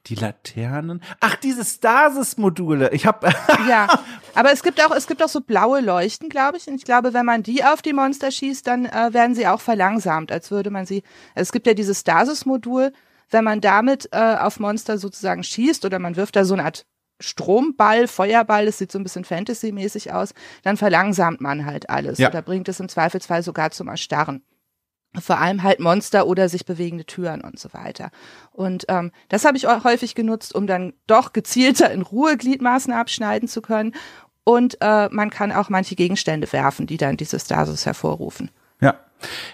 Die Laternen. Ach, diese Stasis-Module. Ich habe. <laughs> ja, aber es gibt auch es gibt auch so blaue Leuchten, glaube ich. Und ich glaube, wenn man die auf die Monster schießt, dann äh, werden sie auch verlangsamt, als würde man sie. Es gibt ja dieses Stasis-Modul. Wenn man damit äh, auf Monster sozusagen schießt oder man wirft da so eine Art Stromball, Feuerball, das sieht so ein bisschen Fantasy-mäßig aus, dann verlangsamt man halt alles ja. oder bringt es im Zweifelsfall sogar zum Erstarren vor allem halt Monster oder sich bewegende Türen und so weiter. Und ähm, das habe ich auch häufig genutzt, um dann doch gezielter in Ruhe Gliedmaßen abschneiden zu können. Und äh, man kann auch manche Gegenstände werfen, die dann diese Stasis hervorrufen.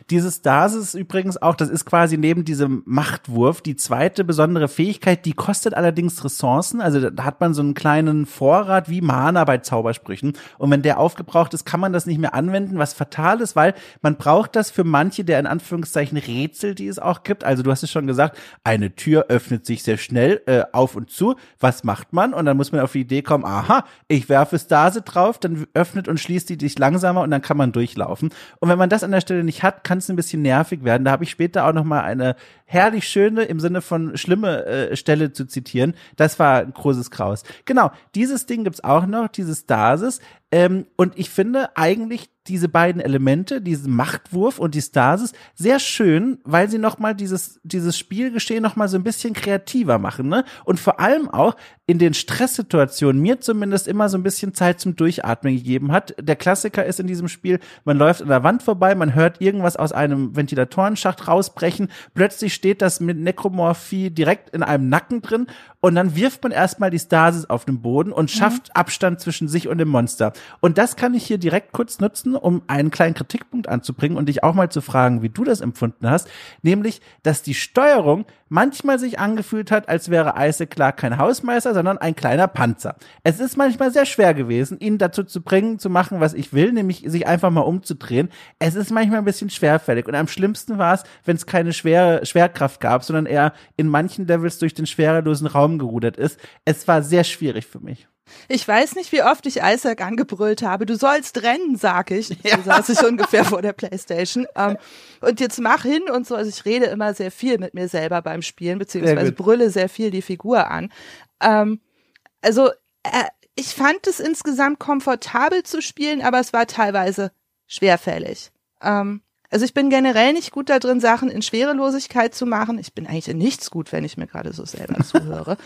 Dieses Stasis übrigens auch, das ist quasi neben diesem Machtwurf die zweite besondere Fähigkeit, die kostet allerdings Ressourcen. Also da hat man so einen kleinen Vorrat wie Mana bei Zaubersprüchen. Und wenn der aufgebraucht ist, kann man das nicht mehr anwenden, was fatal ist, weil man braucht das für manche der in Anführungszeichen Rätsel, die es auch gibt. Also du hast es schon gesagt, eine Tür öffnet sich sehr schnell äh, auf und zu. Was macht man? Und dann muss man auf die Idee kommen, aha, ich werfe Stase drauf, dann öffnet und schließt die sich langsamer und dann kann man durchlaufen. Und wenn man das an der Stelle nicht nicht hat, kann es ein bisschen nervig werden. Da habe ich später auch noch mal eine herrlich schöne im Sinne von schlimme äh, Stelle zu zitieren. Das war ein großes Kraus. Genau, dieses Ding gibt's auch noch, dieses Stasis. Ähm, und ich finde eigentlich diese beiden Elemente, diesen Machtwurf und die Stasis, sehr schön, weil sie nochmal dieses, dieses Spielgeschehen nochmal so ein bisschen kreativer machen, ne? Und vor allem auch in den Stresssituationen mir zumindest immer so ein bisschen Zeit zum Durchatmen gegeben hat. Der Klassiker ist in diesem Spiel, man läuft an der Wand vorbei, man hört irgendwas aus einem Ventilatorenschacht rausbrechen, plötzlich steht das mit Nekromorphie direkt in einem Nacken drin und dann wirft man erstmal die Stasis auf den Boden und schafft mhm. Abstand zwischen sich und dem Monster. Und das kann ich hier direkt kurz nutzen, um einen kleinen Kritikpunkt anzubringen und dich auch mal zu fragen, wie du das empfunden hast, nämlich, dass die Steuerung manchmal sich angefühlt hat, als wäre Isaac Clark kein Hausmeister, sondern ein kleiner Panzer. Es ist manchmal sehr schwer gewesen, ihn dazu zu bringen, zu machen, was ich will, nämlich sich einfach mal umzudrehen. Es ist manchmal ein bisschen schwerfällig und am schlimmsten war es, wenn es keine schwere Schwerkraft gab, sondern er in manchen Levels durch den schwerelosen Raum gerudert ist. Es war sehr schwierig für mich. Ich weiß nicht, wie oft ich Isaac angebrüllt habe. Du sollst rennen, sag ich. Ja. So saß ich ungefähr vor der Playstation. Ähm, und jetzt mach hin und so. Also ich rede immer sehr viel mit mir selber beim Spielen, beziehungsweise brülle sehr viel die Figur an. Ähm, also äh, ich fand es insgesamt komfortabel zu spielen, aber es war teilweise schwerfällig. Ähm, also ich bin generell nicht gut da drin, Sachen in Schwerelosigkeit zu machen. Ich bin eigentlich in nichts gut, wenn ich mir gerade so selber <laughs> zuhöre.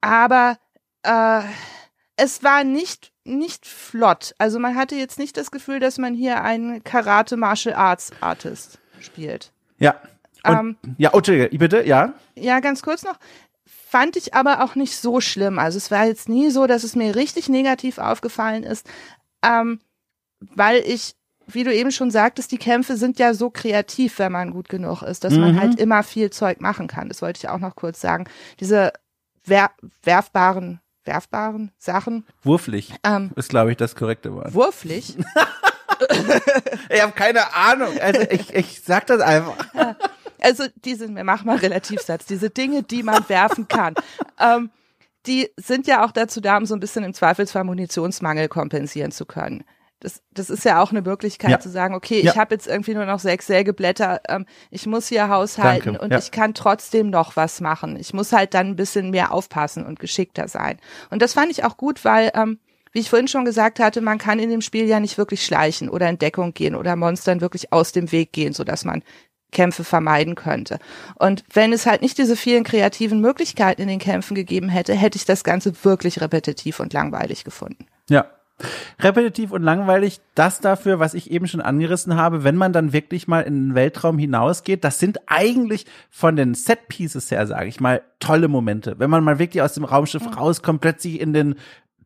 aber äh, es war nicht nicht flott. Also man hatte jetzt nicht das Gefühl, dass man hier einen Karate Martial Arts Artist spielt. Ja. Und, ähm, ja, okay, bitte, ja. Ja, ganz kurz noch. Fand ich aber auch nicht so schlimm. Also es war jetzt nie so, dass es mir richtig negativ aufgefallen ist, ähm, weil ich, wie du eben schon sagtest, die Kämpfe sind ja so kreativ, wenn man gut genug ist, dass mhm. man halt immer viel Zeug machen kann. Das wollte ich auch noch kurz sagen. Diese wer werfbaren werfbaren Sachen. Wurflich ähm, ist, glaube ich, das korrekte Wort. Wurflich? <laughs> ich habe keine Ahnung. Also ich, ich sag das einfach. Also diese, machen mal Relativsatz, diese Dinge, die man werfen kann. Ähm, die sind ja auch dazu da, um so ein bisschen im Zweifelsfall Munitionsmangel kompensieren zu können. Das, das ist ja auch eine Möglichkeit ja. zu sagen, okay, ja. ich habe jetzt irgendwie nur noch sechs Sägeblätter, ähm, ich muss hier haushalten Danke. und ja. ich kann trotzdem noch was machen. Ich muss halt dann ein bisschen mehr aufpassen und geschickter sein. Und das fand ich auch gut, weil, ähm, wie ich vorhin schon gesagt hatte, man kann in dem Spiel ja nicht wirklich schleichen oder in Deckung gehen oder Monstern wirklich aus dem Weg gehen, sodass man Kämpfe vermeiden könnte. Und wenn es halt nicht diese vielen kreativen Möglichkeiten in den Kämpfen gegeben hätte, hätte ich das Ganze wirklich repetitiv und langweilig gefunden. Ja, repetitiv und langweilig, das dafür, was ich eben schon angerissen habe, wenn man dann wirklich mal in den Weltraum hinausgeht, das sind eigentlich von den Set Pieces her, sage ich mal, tolle Momente. Wenn man mal wirklich aus dem Raumschiff mhm. rauskommt, plötzlich in den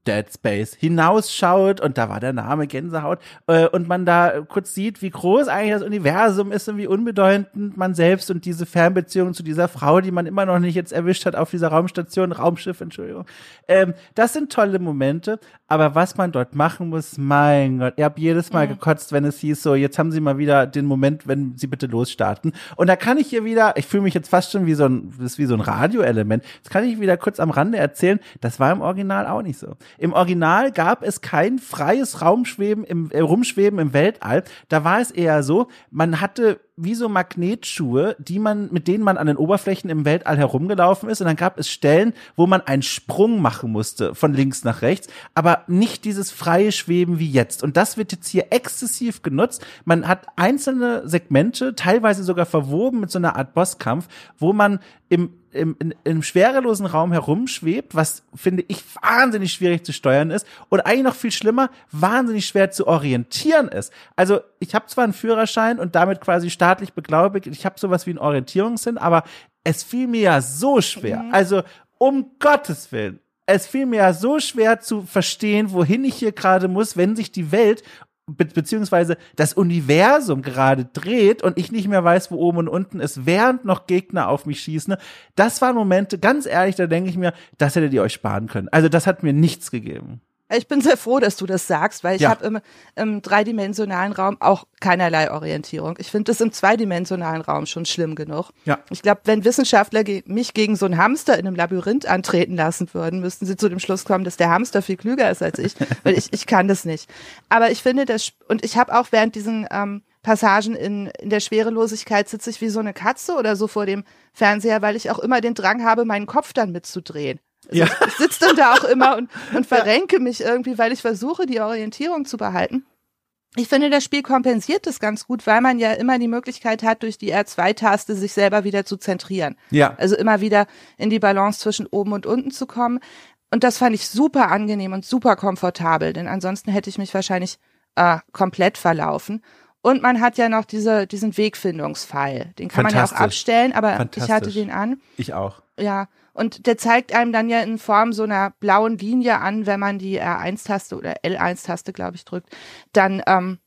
Dead Space hinausschaut und da war der Name Gänsehaut äh, und man da kurz sieht, wie groß eigentlich das Universum ist und wie unbedeutend man selbst und diese Fernbeziehung zu dieser Frau, die man immer noch nicht jetzt erwischt hat auf dieser Raumstation, Raumschiff, Entschuldigung. Ähm, das sind tolle Momente, aber was man dort machen muss, mein Gott, ihr habt jedes Mal mhm. gekotzt, wenn es hieß so, jetzt haben sie mal wieder den Moment, wenn sie bitte losstarten. Und da kann ich hier wieder, ich fühle mich jetzt fast schon wie so ein, das ist wie so ein Radioelement. Jetzt kann ich wieder kurz am Rande erzählen, das war im Original auch nicht so. Im Original gab es kein freies Raumschweben im äh, Rumschweben im Weltall. Da war es eher so, man hatte wie so Magnetschuhe, die man, mit denen man an den Oberflächen im Weltall herumgelaufen ist. Und dann gab es Stellen, wo man einen Sprung machen musste, von links nach rechts, aber nicht dieses freie Schweben wie jetzt. Und das wird jetzt hier exzessiv genutzt. Man hat einzelne Segmente, teilweise sogar verwoben mit so einer Art Bosskampf, wo man im im, in, im schwerelosen Raum herumschwebt, was finde ich wahnsinnig schwierig zu steuern ist und eigentlich noch viel schlimmer, wahnsinnig schwer zu orientieren ist. Also ich habe zwar einen Führerschein und damit quasi staatlich beglaubigt, ich habe sowas wie einen Orientierungssinn, aber es fiel mir ja so schwer. Mhm. Also um Gottes Willen. Es fiel mir ja so schwer zu verstehen, wohin ich hier gerade muss, wenn sich die Welt be beziehungsweise das Universum gerade dreht und ich nicht mehr weiß, wo oben und unten ist, während noch Gegner auf mich schießen. Das waren Momente, ganz ehrlich, da denke ich mir, das hättet ihr euch sparen können. Also das hat mir nichts gegeben. Ich bin sehr froh, dass du das sagst, weil ich ja. habe im, im dreidimensionalen Raum auch keinerlei Orientierung. Ich finde das im zweidimensionalen Raum schon schlimm genug. Ja. Ich glaube, wenn Wissenschaftler ge mich gegen so einen Hamster in einem Labyrinth antreten lassen würden, müssten sie zu dem Schluss kommen, dass der Hamster viel klüger ist als ich, <laughs> weil ich, ich kann das nicht. Aber ich finde das, und ich habe auch während diesen ähm, Passagen in, in der Schwerelosigkeit sitze ich wie so eine Katze oder so vor dem Fernseher, weil ich auch immer den Drang habe, meinen Kopf dann mitzudrehen. Also ja. Ich sitze dann da auch immer und, und <laughs> verrenke ja. mich irgendwie, weil ich versuche, die Orientierung zu behalten. Ich finde, das Spiel kompensiert das ganz gut, weil man ja immer die Möglichkeit hat, durch die R2-Taste sich selber wieder zu zentrieren. Ja. Also immer wieder in die Balance zwischen oben und unten zu kommen. Und das fand ich super angenehm und super komfortabel, denn ansonsten hätte ich mich wahrscheinlich äh, komplett verlaufen. Und man hat ja noch diese, diesen Wegfindungspfeil. Den kann man ja auch abstellen, aber ich hatte den an. Ich auch. Ja. Und der zeigt einem dann ja in Form so einer blauen Linie an, wenn man die R1-Taste oder L1-Taste, glaube ich, drückt, dann, ähm,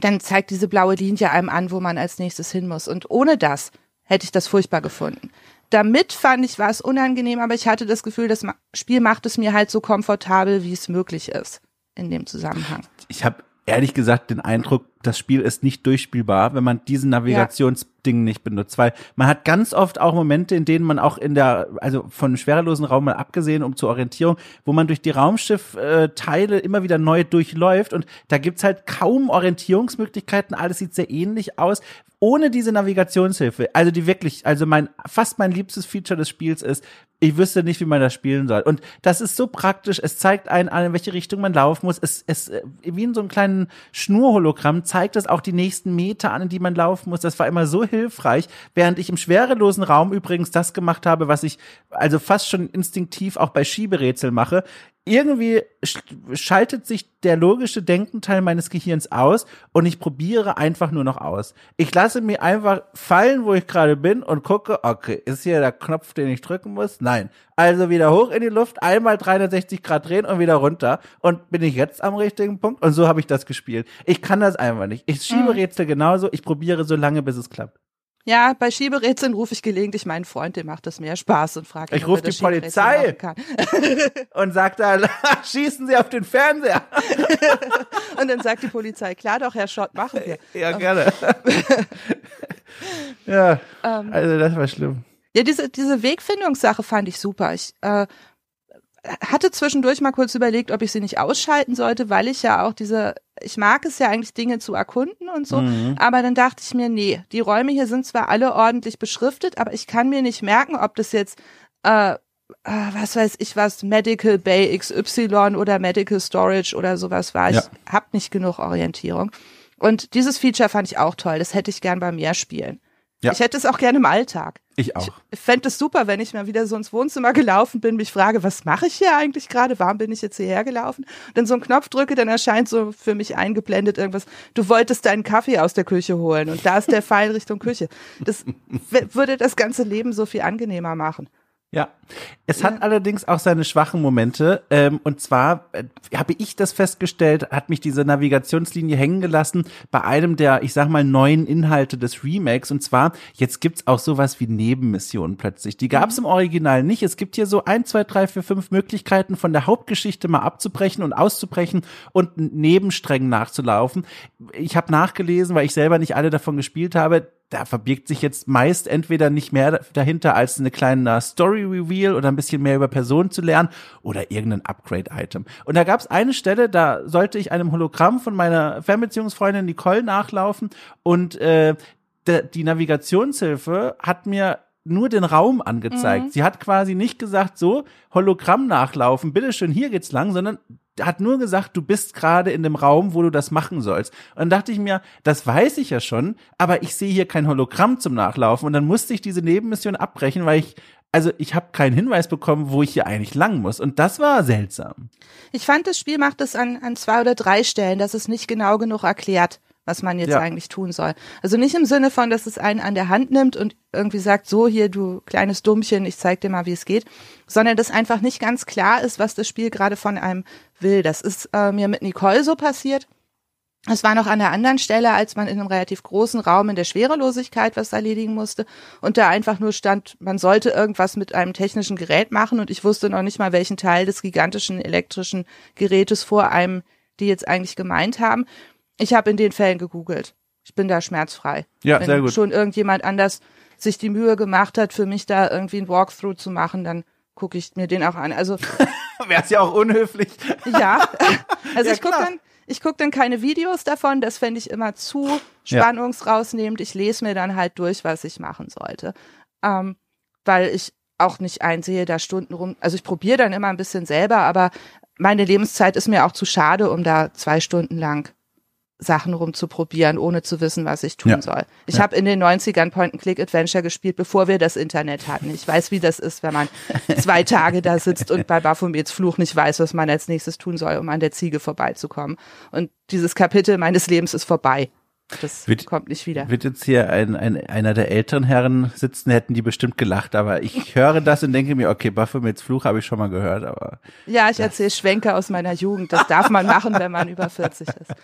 dann zeigt diese blaue Linie einem an, wo man als nächstes hin muss. Und ohne das hätte ich das furchtbar gefunden. Damit fand ich, war es unangenehm, aber ich hatte das Gefühl, das Spiel macht es mir halt so komfortabel, wie es möglich ist in dem Zusammenhang. Ich habe ehrlich gesagt den Eindruck, das Spiel ist nicht durchspielbar, wenn man diesen Navigationsding ja. nicht benutzt, weil man hat ganz oft auch Momente, in denen man auch in der, also von schwerelosen Raum mal abgesehen, um zur Orientierung, wo man durch die Raumschiffteile immer wieder neu durchläuft und da gibt's halt kaum Orientierungsmöglichkeiten, alles sieht sehr ähnlich aus, ohne diese Navigationshilfe, also die wirklich, also mein, fast mein liebstes Feature des Spiels ist, ich wüsste nicht, wie man das spielen soll. Und das ist so praktisch. Es zeigt einen an, in welche Richtung man laufen muss. Es, es, wie in so einem kleinen Schnurhologramm zeigt es auch die nächsten Meter an, die man laufen muss. Das war immer so hilfreich. Während ich im schwerelosen Raum übrigens das gemacht habe, was ich also fast schon instinktiv auch bei Schieberätsel mache irgendwie schaltet sich der logische Denkenteil meines Gehirns aus und ich probiere einfach nur noch aus. Ich lasse mir einfach fallen, wo ich gerade bin und gucke, okay, ist hier der Knopf, den ich drücken muss? Nein. Also wieder hoch in die Luft, einmal 360 Grad drehen und wieder runter. Und bin ich jetzt am richtigen Punkt? Und so habe ich das gespielt. Ich kann das einfach nicht. Ich schiebe mhm. Rätsel genauso, ich probiere so lange, bis es klappt. Ja, bei Schieberätseln rufe ich gelegentlich meinen Freund, dem macht das mehr Spaß und frage Ich rufe die Polizei <laughs> und sag dann, <laughs> schießen Sie auf den Fernseher. <laughs> und dann sagt die Polizei, klar doch, Herr Schott, machen wir. Ja, gerne. ja, ähm, also das war schlimm. Ja, diese, diese Wegfindungssache fand ich super. Ich äh, hatte zwischendurch mal kurz überlegt, ob ich sie nicht ausschalten sollte, weil ich ja auch diese, ich mag es ja eigentlich Dinge zu erkunden und so, mhm. aber dann dachte ich mir, nee, die Räume hier sind zwar alle ordentlich beschriftet, aber ich kann mir nicht merken, ob das jetzt äh, äh was weiß ich was, Medical Bay XY oder Medical Storage oder sowas war. Ja. Ich habe nicht genug Orientierung. Und dieses Feature fand ich auch toll. Das hätte ich gern bei mehr Spielen. Ja. Ich hätte es auch gerne im Alltag. Ich auch. Ich fände es super, wenn ich mal wieder so ins Wohnzimmer gelaufen bin, mich frage, was mache ich hier eigentlich gerade? Warum bin ich jetzt hierher gelaufen? Und dann so einen Knopf drücke, dann erscheint so für mich eingeblendet irgendwas. Du wolltest deinen Kaffee aus der Küche holen und da ist der Pfeil Richtung Küche. Das würde das ganze Leben so viel angenehmer machen. Ja, es hat allerdings auch seine schwachen Momente. Ähm, und zwar äh, habe ich das festgestellt, hat mich diese Navigationslinie hängen gelassen bei einem der, ich sag mal, neuen Inhalte des Remakes. Und zwar, jetzt gibt's auch sowas wie Nebenmissionen plötzlich. Die gab's mhm. im Original nicht. Es gibt hier so ein, zwei, drei, vier, fünf Möglichkeiten, von der Hauptgeschichte mal abzubrechen und auszubrechen und Nebensträngen nachzulaufen. Ich habe nachgelesen, weil ich selber nicht alle davon gespielt habe da verbirgt sich jetzt meist entweder nicht mehr dahinter als eine kleine Story Reveal oder ein bisschen mehr über Personen zu lernen oder irgendein Upgrade Item. Und da gab es eine Stelle, da sollte ich einem Hologramm von meiner Fernbeziehungsfreundin Nicole nachlaufen und äh, die Navigationshilfe hat mir nur den Raum angezeigt. Mhm. Sie hat quasi nicht gesagt, so, Hologramm nachlaufen, bitteschön, hier geht's lang, sondern hat nur gesagt, du bist gerade in dem Raum, wo du das machen sollst. Und dann dachte ich mir, das weiß ich ja schon, aber ich sehe hier kein Hologramm zum Nachlaufen. Und dann musste ich diese Nebenmission abbrechen, weil ich also ich habe keinen Hinweis bekommen, wo ich hier eigentlich lang muss. Und das war seltsam. Ich fand, das Spiel macht es an, an zwei oder drei Stellen, dass es nicht genau genug erklärt was man jetzt ja. eigentlich tun soll. Also nicht im Sinne von, dass es einen an der Hand nimmt und irgendwie sagt, so hier, du kleines Dummchen, ich zeig dir mal, wie es geht, sondern dass einfach nicht ganz klar ist, was das Spiel gerade von einem will. Das ist äh, mir mit Nicole so passiert. Es war noch an der anderen Stelle, als man in einem relativ großen Raum in der Schwerelosigkeit was erledigen musste und da einfach nur stand, man sollte irgendwas mit einem technischen Gerät machen und ich wusste noch nicht mal, welchen Teil des gigantischen elektrischen Gerätes vor einem die jetzt eigentlich gemeint haben. Ich habe in den Fällen gegoogelt. Ich bin da schmerzfrei. Ja, Wenn sehr gut. schon irgendjemand anders sich die Mühe gemacht hat, für mich da irgendwie ein Walkthrough zu machen, dann gucke ich mir den auch an. Also <laughs> wäre es ja auch unhöflich. ja, <laughs> also ja, ich gucke dann, ich guck dann keine Videos davon. Das fände ich immer zu spannungsrausnehmend. Ich lese mir dann halt durch, was ich machen sollte, ähm, weil ich auch nicht einsehe, da Stunden rum. Also ich probiere dann immer ein bisschen selber, aber meine Lebenszeit ist mir auch zu schade, um da zwei Stunden lang Sachen rumzuprobieren, ohne zu wissen, was ich tun ja. soll. Ich ja. habe in den 90ern Point-and-Click-Adventure gespielt, bevor wir das Internet hatten. Ich weiß, wie das ist, wenn man <laughs> zwei Tage da sitzt und bei Baphomets Fluch nicht weiß, was man als nächstes tun soll, um an der Ziege vorbeizukommen. Und dieses Kapitel meines Lebens ist vorbei. Das wird, kommt nicht wieder. Wird jetzt hier ein, ein, einer der älteren Herren sitzen, hätten die bestimmt gelacht, aber ich <laughs> höre das und denke mir, okay, Baphomets Fluch habe ich schon mal gehört, aber. Ja, ich erzähle Schwenke aus meiner Jugend. Das darf man machen, wenn man über 40 ist.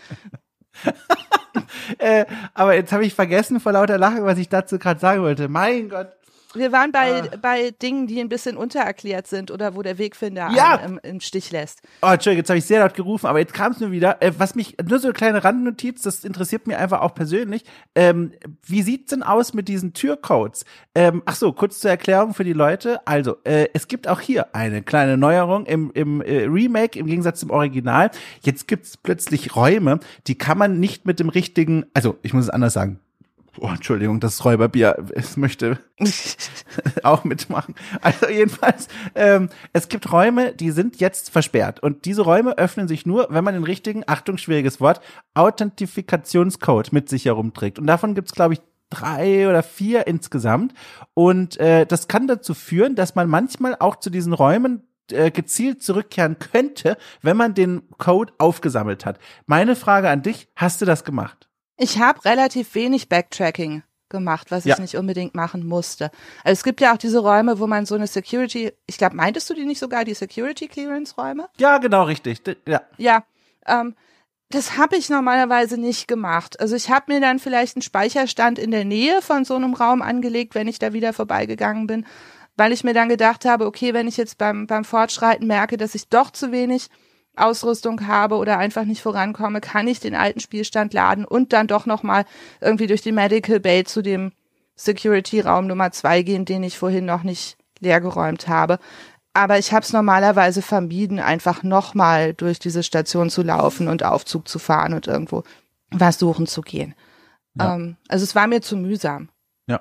<laughs> äh, aber jetzt habe ich vergessen vor lauter Lachen, was ich dazu gerade sagen wollte. Mein Gott. Wir waren bei, ah. bei Dingen, die ein bisschen untererklärt sind oder wo der Wegfinder ja. im, im, Stich lässt. Oh, Entschuldigung, jetzt habe ich sehr laut gerufen, aber jetzt kam es mir wieder. Äh, was mich, nur so eine kleine Randnotiz, das interessiert mir einfach auch persönlich. Ähm, wie sieht's denn aus mit diesen Türcodes? Ähm, ach so, kurz zur Erklärung für die Leute. Also, äh, es gibt auch hier eine kleine Neuerung im, im äh, Remake im Gegensatz zum Original. Jetzt gibt's plötzlich Räume, die kann man nicht mit dem richtigen, also ich muss es anders sagen, Oh, Entschuldigung, das Räuberbier, es möchte <laughs> auch mitmachen. Also jedenfalls, ähm, es gibt Räume, die sind jetzt versperrt. Und diese Räume öffnen sich nur, wenn man den richtigen, Achtung, schwieriges Wort, Authentifikationscode mit sich herumträgt. Und davon gibt's, glaube ich, drei oder vier insgesamt. Und äh, das kann dazu führen, dass man manchmal auch zu diesen Räumen äh, gezielt zurückkehren könnte, wenn man den Code aufgesammelt hat. Meine Frage an dich, hast du das gemacht? Ich habe relativ wenig Backtracking gemacht, was ja. ich nicht unbedingt machen musste. Also es gibt ja auch diese Räume, wo man so eine Security, ich glaube, meintest du die nicht sogar, die Security Clearance Räume? Ja, genau, richtig. Ja. Ja. Ähm, Das habe ich normalerweise nicht gemacht. Also ich habe mir dann vielleicht einen Speicherstand in der Nähe von so einem Raum angelegt, wenn ich da wieder vorbeigegangen bin, weil ich mir dann gedacht habe, okay, wenn ich jetzt beim, beim Fortschreiten merke, dass ich doch zu wenig Ausrüstung habe oder einfach nicht vorankomme, kann ich den alten Spielstand laden und dann doch nochmal irgendwie durch die Medical Bay zu dem Security-Raum Nummer zwei gehen, den ich vorhin noch nicht leergeräumt habe. Aber ich habe es normalerweise vermieden, einfach nochmal durch diese Station zu laufen und Aufzug zu fahren und irgendwo was suchen zu gehen. Ja. Ähm, also es war mir zu mühsam. Ja.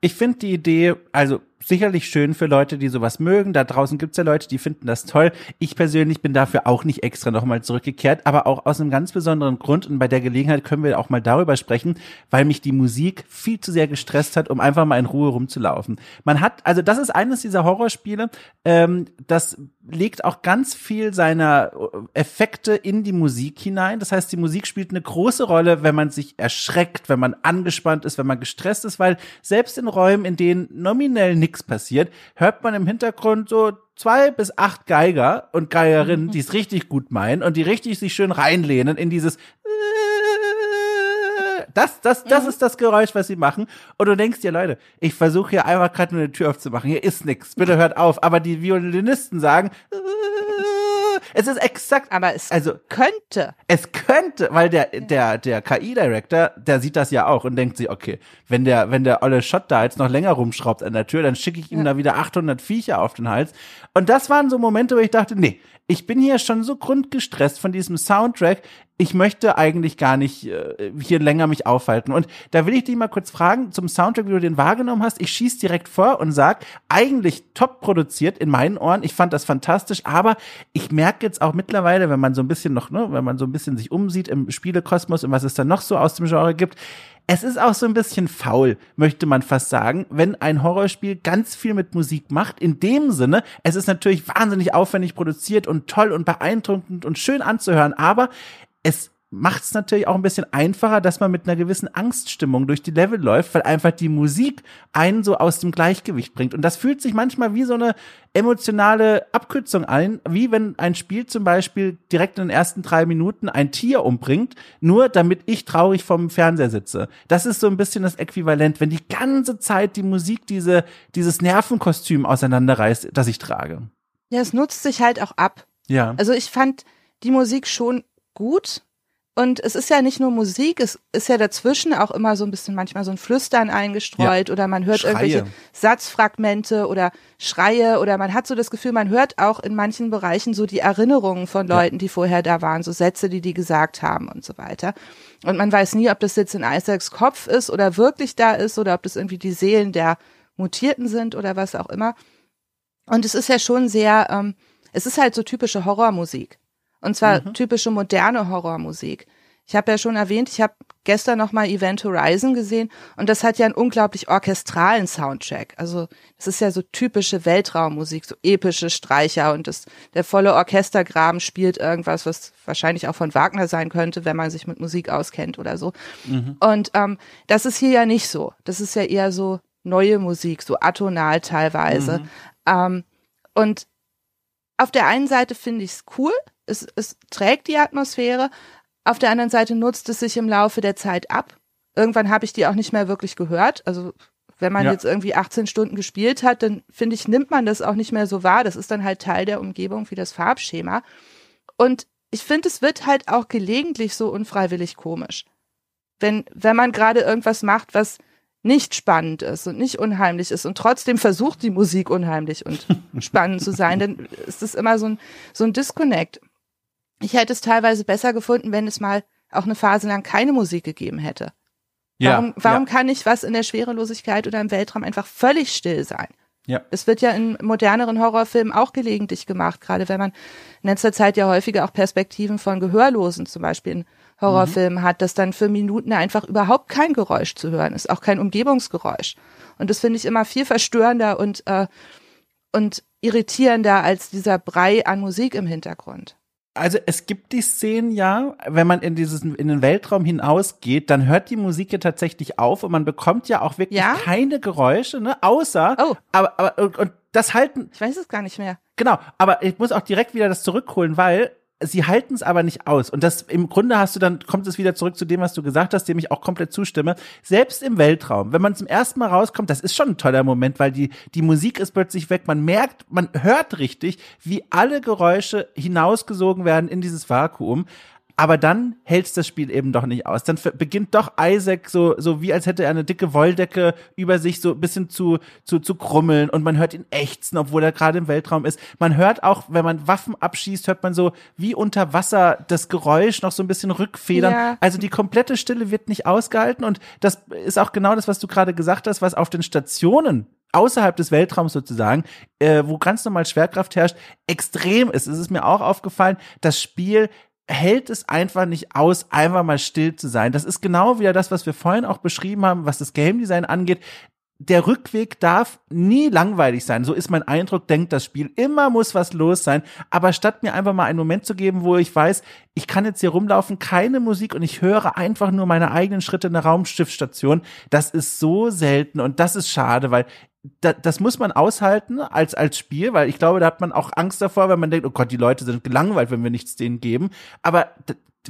Ich finde die Idee, also sicherlich schön für Leute, die sowas mögen. Da draußen gibt's ja Leute, die finden das toll. Ich persönlich bin dafür auch nicht extra nochmal zurückgekehrt, aber auch aus einem ganz besonderen Grund. Und bei der Gelegenheit können wir auch mal darüber sprechen, weil mich die Musik viel zu sehr gestresst hat, um einfach mal in Ruhe rumzulaufen. Man hat, also das ist eines dieser Horrorspiele, ähm, das legt auch ganz viel seiner äh, Effekte in die Musik hinein. Das heißt, die Musik spielt eine große Rolle, wenn man sich erschreckt, wenn man angespannt ist, wenn man gestresst ist, weil selbst in Räumen, in denen nominell nichts nichts passiert, hört man im Hintergrund so zwei bis acht Geiger und Geigerinnen, die es richtig gut meinen und die richtig sich schön reinlehnen in dieses das, das, das mhm. ist das Geräusch, was sie machen. Und du denkst dir, Leute, ich versuche hier einfach gerade nur eine Tür aufzumachen. Hier ist nichts. Bitte hört auf. Aber die Violinisten sagen, es ist exakt. Aber es also, könnte. Es könnte, weil der, der, der KI-Director, der sieht das ja auch und denkt sich, okay, wenn der, wenn der olle Shot da jetzt noch länger rumschraubt an der Tür, dann schicke ich ihm ja. da wieder 800 Viecher auf den Hals. Und das waren so Momente, wo ich dachte, nee, ich bin hier schon so grundgestresst von diesem Soundtrack. Ich möchte eigentlich gar nicht äh, hier länger mich aufhalten. Und da will ich dich mal kurz fragen zum Soundtrack, wie du den wahrgenommen hast. Ich schieß direkt vor und sag, eigentlich top produziert in meinen Ohren. Ich fand das fantastisch, aber ich merke jetzt auch mittlerweile, wenn man so ein bisschen noch, ne, wenn man so ein bisschen sich umsieht im Spielekosmos und was es da noch so aus dem Genre gibt, es ist auch so ein bisschen faul, möchte man fast sagen, wenn ein Horrorspiel ganz viel mit Musik macht. In dem Sinne, es ist natürlich wahnsinnig aufwendig produziert und toll und beeindruckend und schön anzuhören, aber es macht es natürlich auch ein bisschen einfacher, dass man mit einer gewissen Angststimmung durch die Level läuft, weil einfach die Musik einen so aus dem Gleichgewicht bringt. Und das fühlt sich manchmal wie so eine emotionale Abkürzung ein, wie wenn ein Spiel zum Beispiel direkt in den ersten drei Minuten ein Tier umbringt, nur damit ich traurig vom Fernseher sitze. Das ist so ein bisschen das Äquivalent, wenn die ganze Zeit die Musik diese, dieses Nervenkostüm auseinanderreißt, das ich trage. Ja, es nutzt sich halt auch ab. Ja. Also ich fand die Musik schon gut, und es ist ja nicht nur Musik, es ist ja dazwischen auch immer so ein bisschen manchmal so ein Flüstern eingestreut ja. oder man hört Schreie. irgendwelche Satzfragmente oder Schreie oder man hat so das Gefühl, man hört auch in manchen Bereichen so die Erinnerungen von Leuten, ja. die vorher da waren, so Sätze, die die gesagt haben und so weiter. Und man weiß nie, ob das jetzt in Isaacs Kopf ist oder wirklich da ist oder ob das irgendwie die Seelen der Mutierten sind oder was auch immer. Und es ist ja schon sehr, ähm, es ist halt so typische Horrormusik. Und zwar mhm. typische moderne Horrormusik. Ich habe ja schon erwähnt, ich habe gestern noch mal Event Horizon gesehen und das hat ja einen unglaublich orchestralen Soundtrack. Also das ist ja so typische Weltraummusik, so epische Streicher und das, der volle Orchestergraben spielt irgendwas, was wahrscheinlich auch von Wagner sein könnte, wenn man sich mit Musik auskennt oder so. Mhm. Und ähm, das ist hier ja nicht so. Das ist ja eher so neue Musik, so atonal teilweise. Mhm. Ähm, und auf der einen Seite finde ich es cool, es, es trägt die Atmosphäre. Auf der anderen Seite nutzt es sich im Laufe der Zeit ab. Irgendwann habe ich die auch nicht mehr wirklich gehört. Also wenn man ja. jetzt irgendwie 18 Stunden gespielt hat, dann finde ich, nimmt man das auch nicht mehr so wahr. Das ist dann halt Teil der Umgebung wie das Farbschema. Und ich finde, es wird halt auch gelegentlich so unfreiwillig komisch. Wenn, wenn man gerade irgendwas macht, was nicht spannend ist und nicht unheimlich ist und trotzdem versucht die Musik unheimlich und <laughs> spannend zu sein, dann ist es immer so ein, so ein Disconnect. Ich hätte es teilweise besser gefunden, wenn es mal auch eine Phase lang keine Musik gegeben hätte. Warum, ja, warum ja. kann nicht was in der Schwerelosigkeit oder im Weltraum einfach völlig still sein? Ja. Es wird ja in moderneren Horrorfilmen auch gelegentlich gemacht, gerade wenn man in letzter Zeit ja häufiger auch Perspektiven von Gehörlosen zum Beispiel in Horrorfilmen mhm. hat, dass dann für Minuten einfach überhaupt kein Geräusch zu hören ist, auch kein Umgebungsgeräusch. Und das finde ich immer viel verstörender und, äh, und irritierender als dieser Brei an Musik im Hintergrund. Also es gibt die Szenen ja, wenn man in dieses in den Weltraum hinausgeht, dann hört die Musik ja tatsächlich auf und man bekommt ja auch wirklich ja? keine Geräusche, ne, außer oh. aber aber und, und das halten Ich weiß es gar nicht mehr. Genau, aber ich muss auch direkt wieder das zurückholen, weil sie halten es aber nicht aus. Und das im Grunde hast du dann, kommt es wieder zurück zu dem, was du gesagt hast, dem ich auch komplett zustimme. Selbst im Weltraum, wenn man zum ersten Mal rauskommt, das ist schon ein toller Moment, weil die, die Musik ist plötzlich weg. Man merkt, man hört richtig, wie alle Geräusche hinausgesogen werden in dieses Vakuum aber dann hält's das Spiel eben doch nicht aus. Dann beginnt doch Isaac so, so wie als hätte er eine dicke Wolldecke über sich so ein bisschen zu, zu, zu krummeln und man hört ihn ächzen, obwohl er gerade im Weltraum ist. Man hört auch, wenn man Waffen abschießt, hört man so wie unter Wasser das Geräusch noch so ein bisschen rückfedern. Ja. Also die komplette Stille wird nicht ausgehalten und das ist auch genau das, was du gerade gesagt hast, was auf den Stationen außerhalb des Weltraums sozusagen, äh, wo ganz normal Schwerkraft herrscht, extrem ist. Es ist mir auch aufgefallen, das Spiel hält es einfach nicht aus, einfach mal still zu sein. Das ist genau wieder das, was wir vorhin auch beschrieben haben, was das Game Design angeht. Der Rückweg darf nie langweilig sein. So ist mein Eindruck, denkt das Spiel. Immer muss was los sein. Aber statt mir einfach mal einen Moment zu geben, wo ich weiß, ich kann jetzt hier rumlaufen, keine Musik und ich höre einfach nur meine eigenen Schritte in der Raumschiffstation, das ist so selten und das ist schade, weil da, das muss man aushalten als, als Spiel, weil ich glaube, da hat man auch Angst davor, wenn man denkt, oh Gott, die Leute sind gelangweilt, wenn wir nichts denen geben. Aber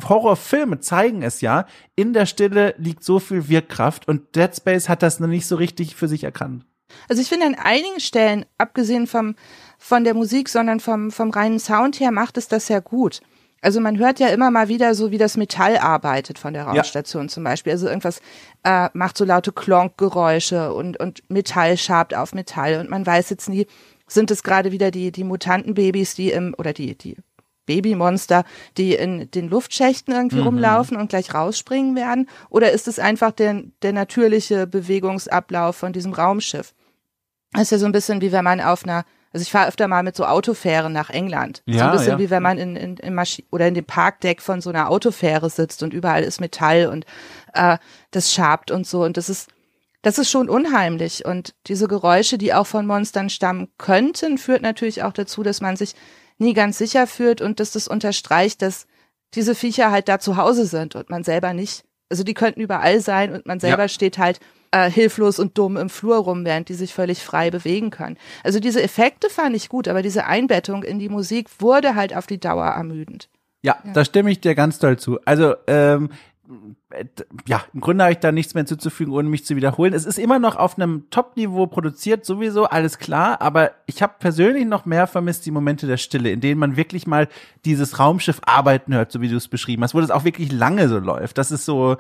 Horrorfilme zeigen es ja, in der Stille liegt so viel Wirkkraft und Dead Space hat das noch nicht so richtig für sich erkannt. Also ich finde an einigen Stellen, abgesehen vom, von der Musik, sondern vom, vom reinen Sound her, macht es das sehr gut. Also man hört ja immer mal wieder so, wie das Metall arbeitet von der Raumstation ja. zum Beispiel. Also irgendwas äh, macht so laute Klonkgeräusche und, und Metall schabt auf Metall und man weiß jetzt nie, sind es gerade wieder die, die Mutantenbabys, die im, oder die, die Babymonster, die in den Luftschächten irgendwie mhm. rumlaufen und gleich rausspringen werden? Oder ist es einfach der, der natürliche Bewegungsablauf von diesem Raumschiff? Das ist ja so ein bisschen wie wenn man auf einer also ich fahre öfter mal mit so Autofähren nach England. Ja, so ein bisschen ja. wie wenn man in, in, in Maschi oder in dem Parkdeck von so einer Autofähre sitzt und überall ist Metall und äh, das schabt und so. Und das ist, das ist schon unheimlich. Und diese Geräusche, die auch von Monstern stammen könnten, führt natürlich auch dazu, dass man sich nie ganz sicher fühlt und dass das unterstreicht, dass diese Viecher halt da zu Hause sind und man selber nicht. Also die könnten überall sein und man selber ja. steht halt äh, hilflos und dumm im Flur rum, während die sich völlig frei bewegen können. Also diese Effekte fand ich gut, aber diese Einbettung in die Musik wurde halt auf die Dauer ermüdend. Ja, ja. da stimme ich dir ganz doll zu. Also ähm, ja, im Grunde habe ich da nichts mehr zuzufügen, ohne mich zu wiederholen. Es ist immer noch auf einem Top-Niveau produziert, sowieso, alles klar, aber ich habe persönlich noch mehr vermisst die Momente der Stille, in denen man wirklich mal dieses Raumschiff arbeiten hört, so wie du es beschrieben hast, wo das auch wirklich lange so läuft. Das ist so,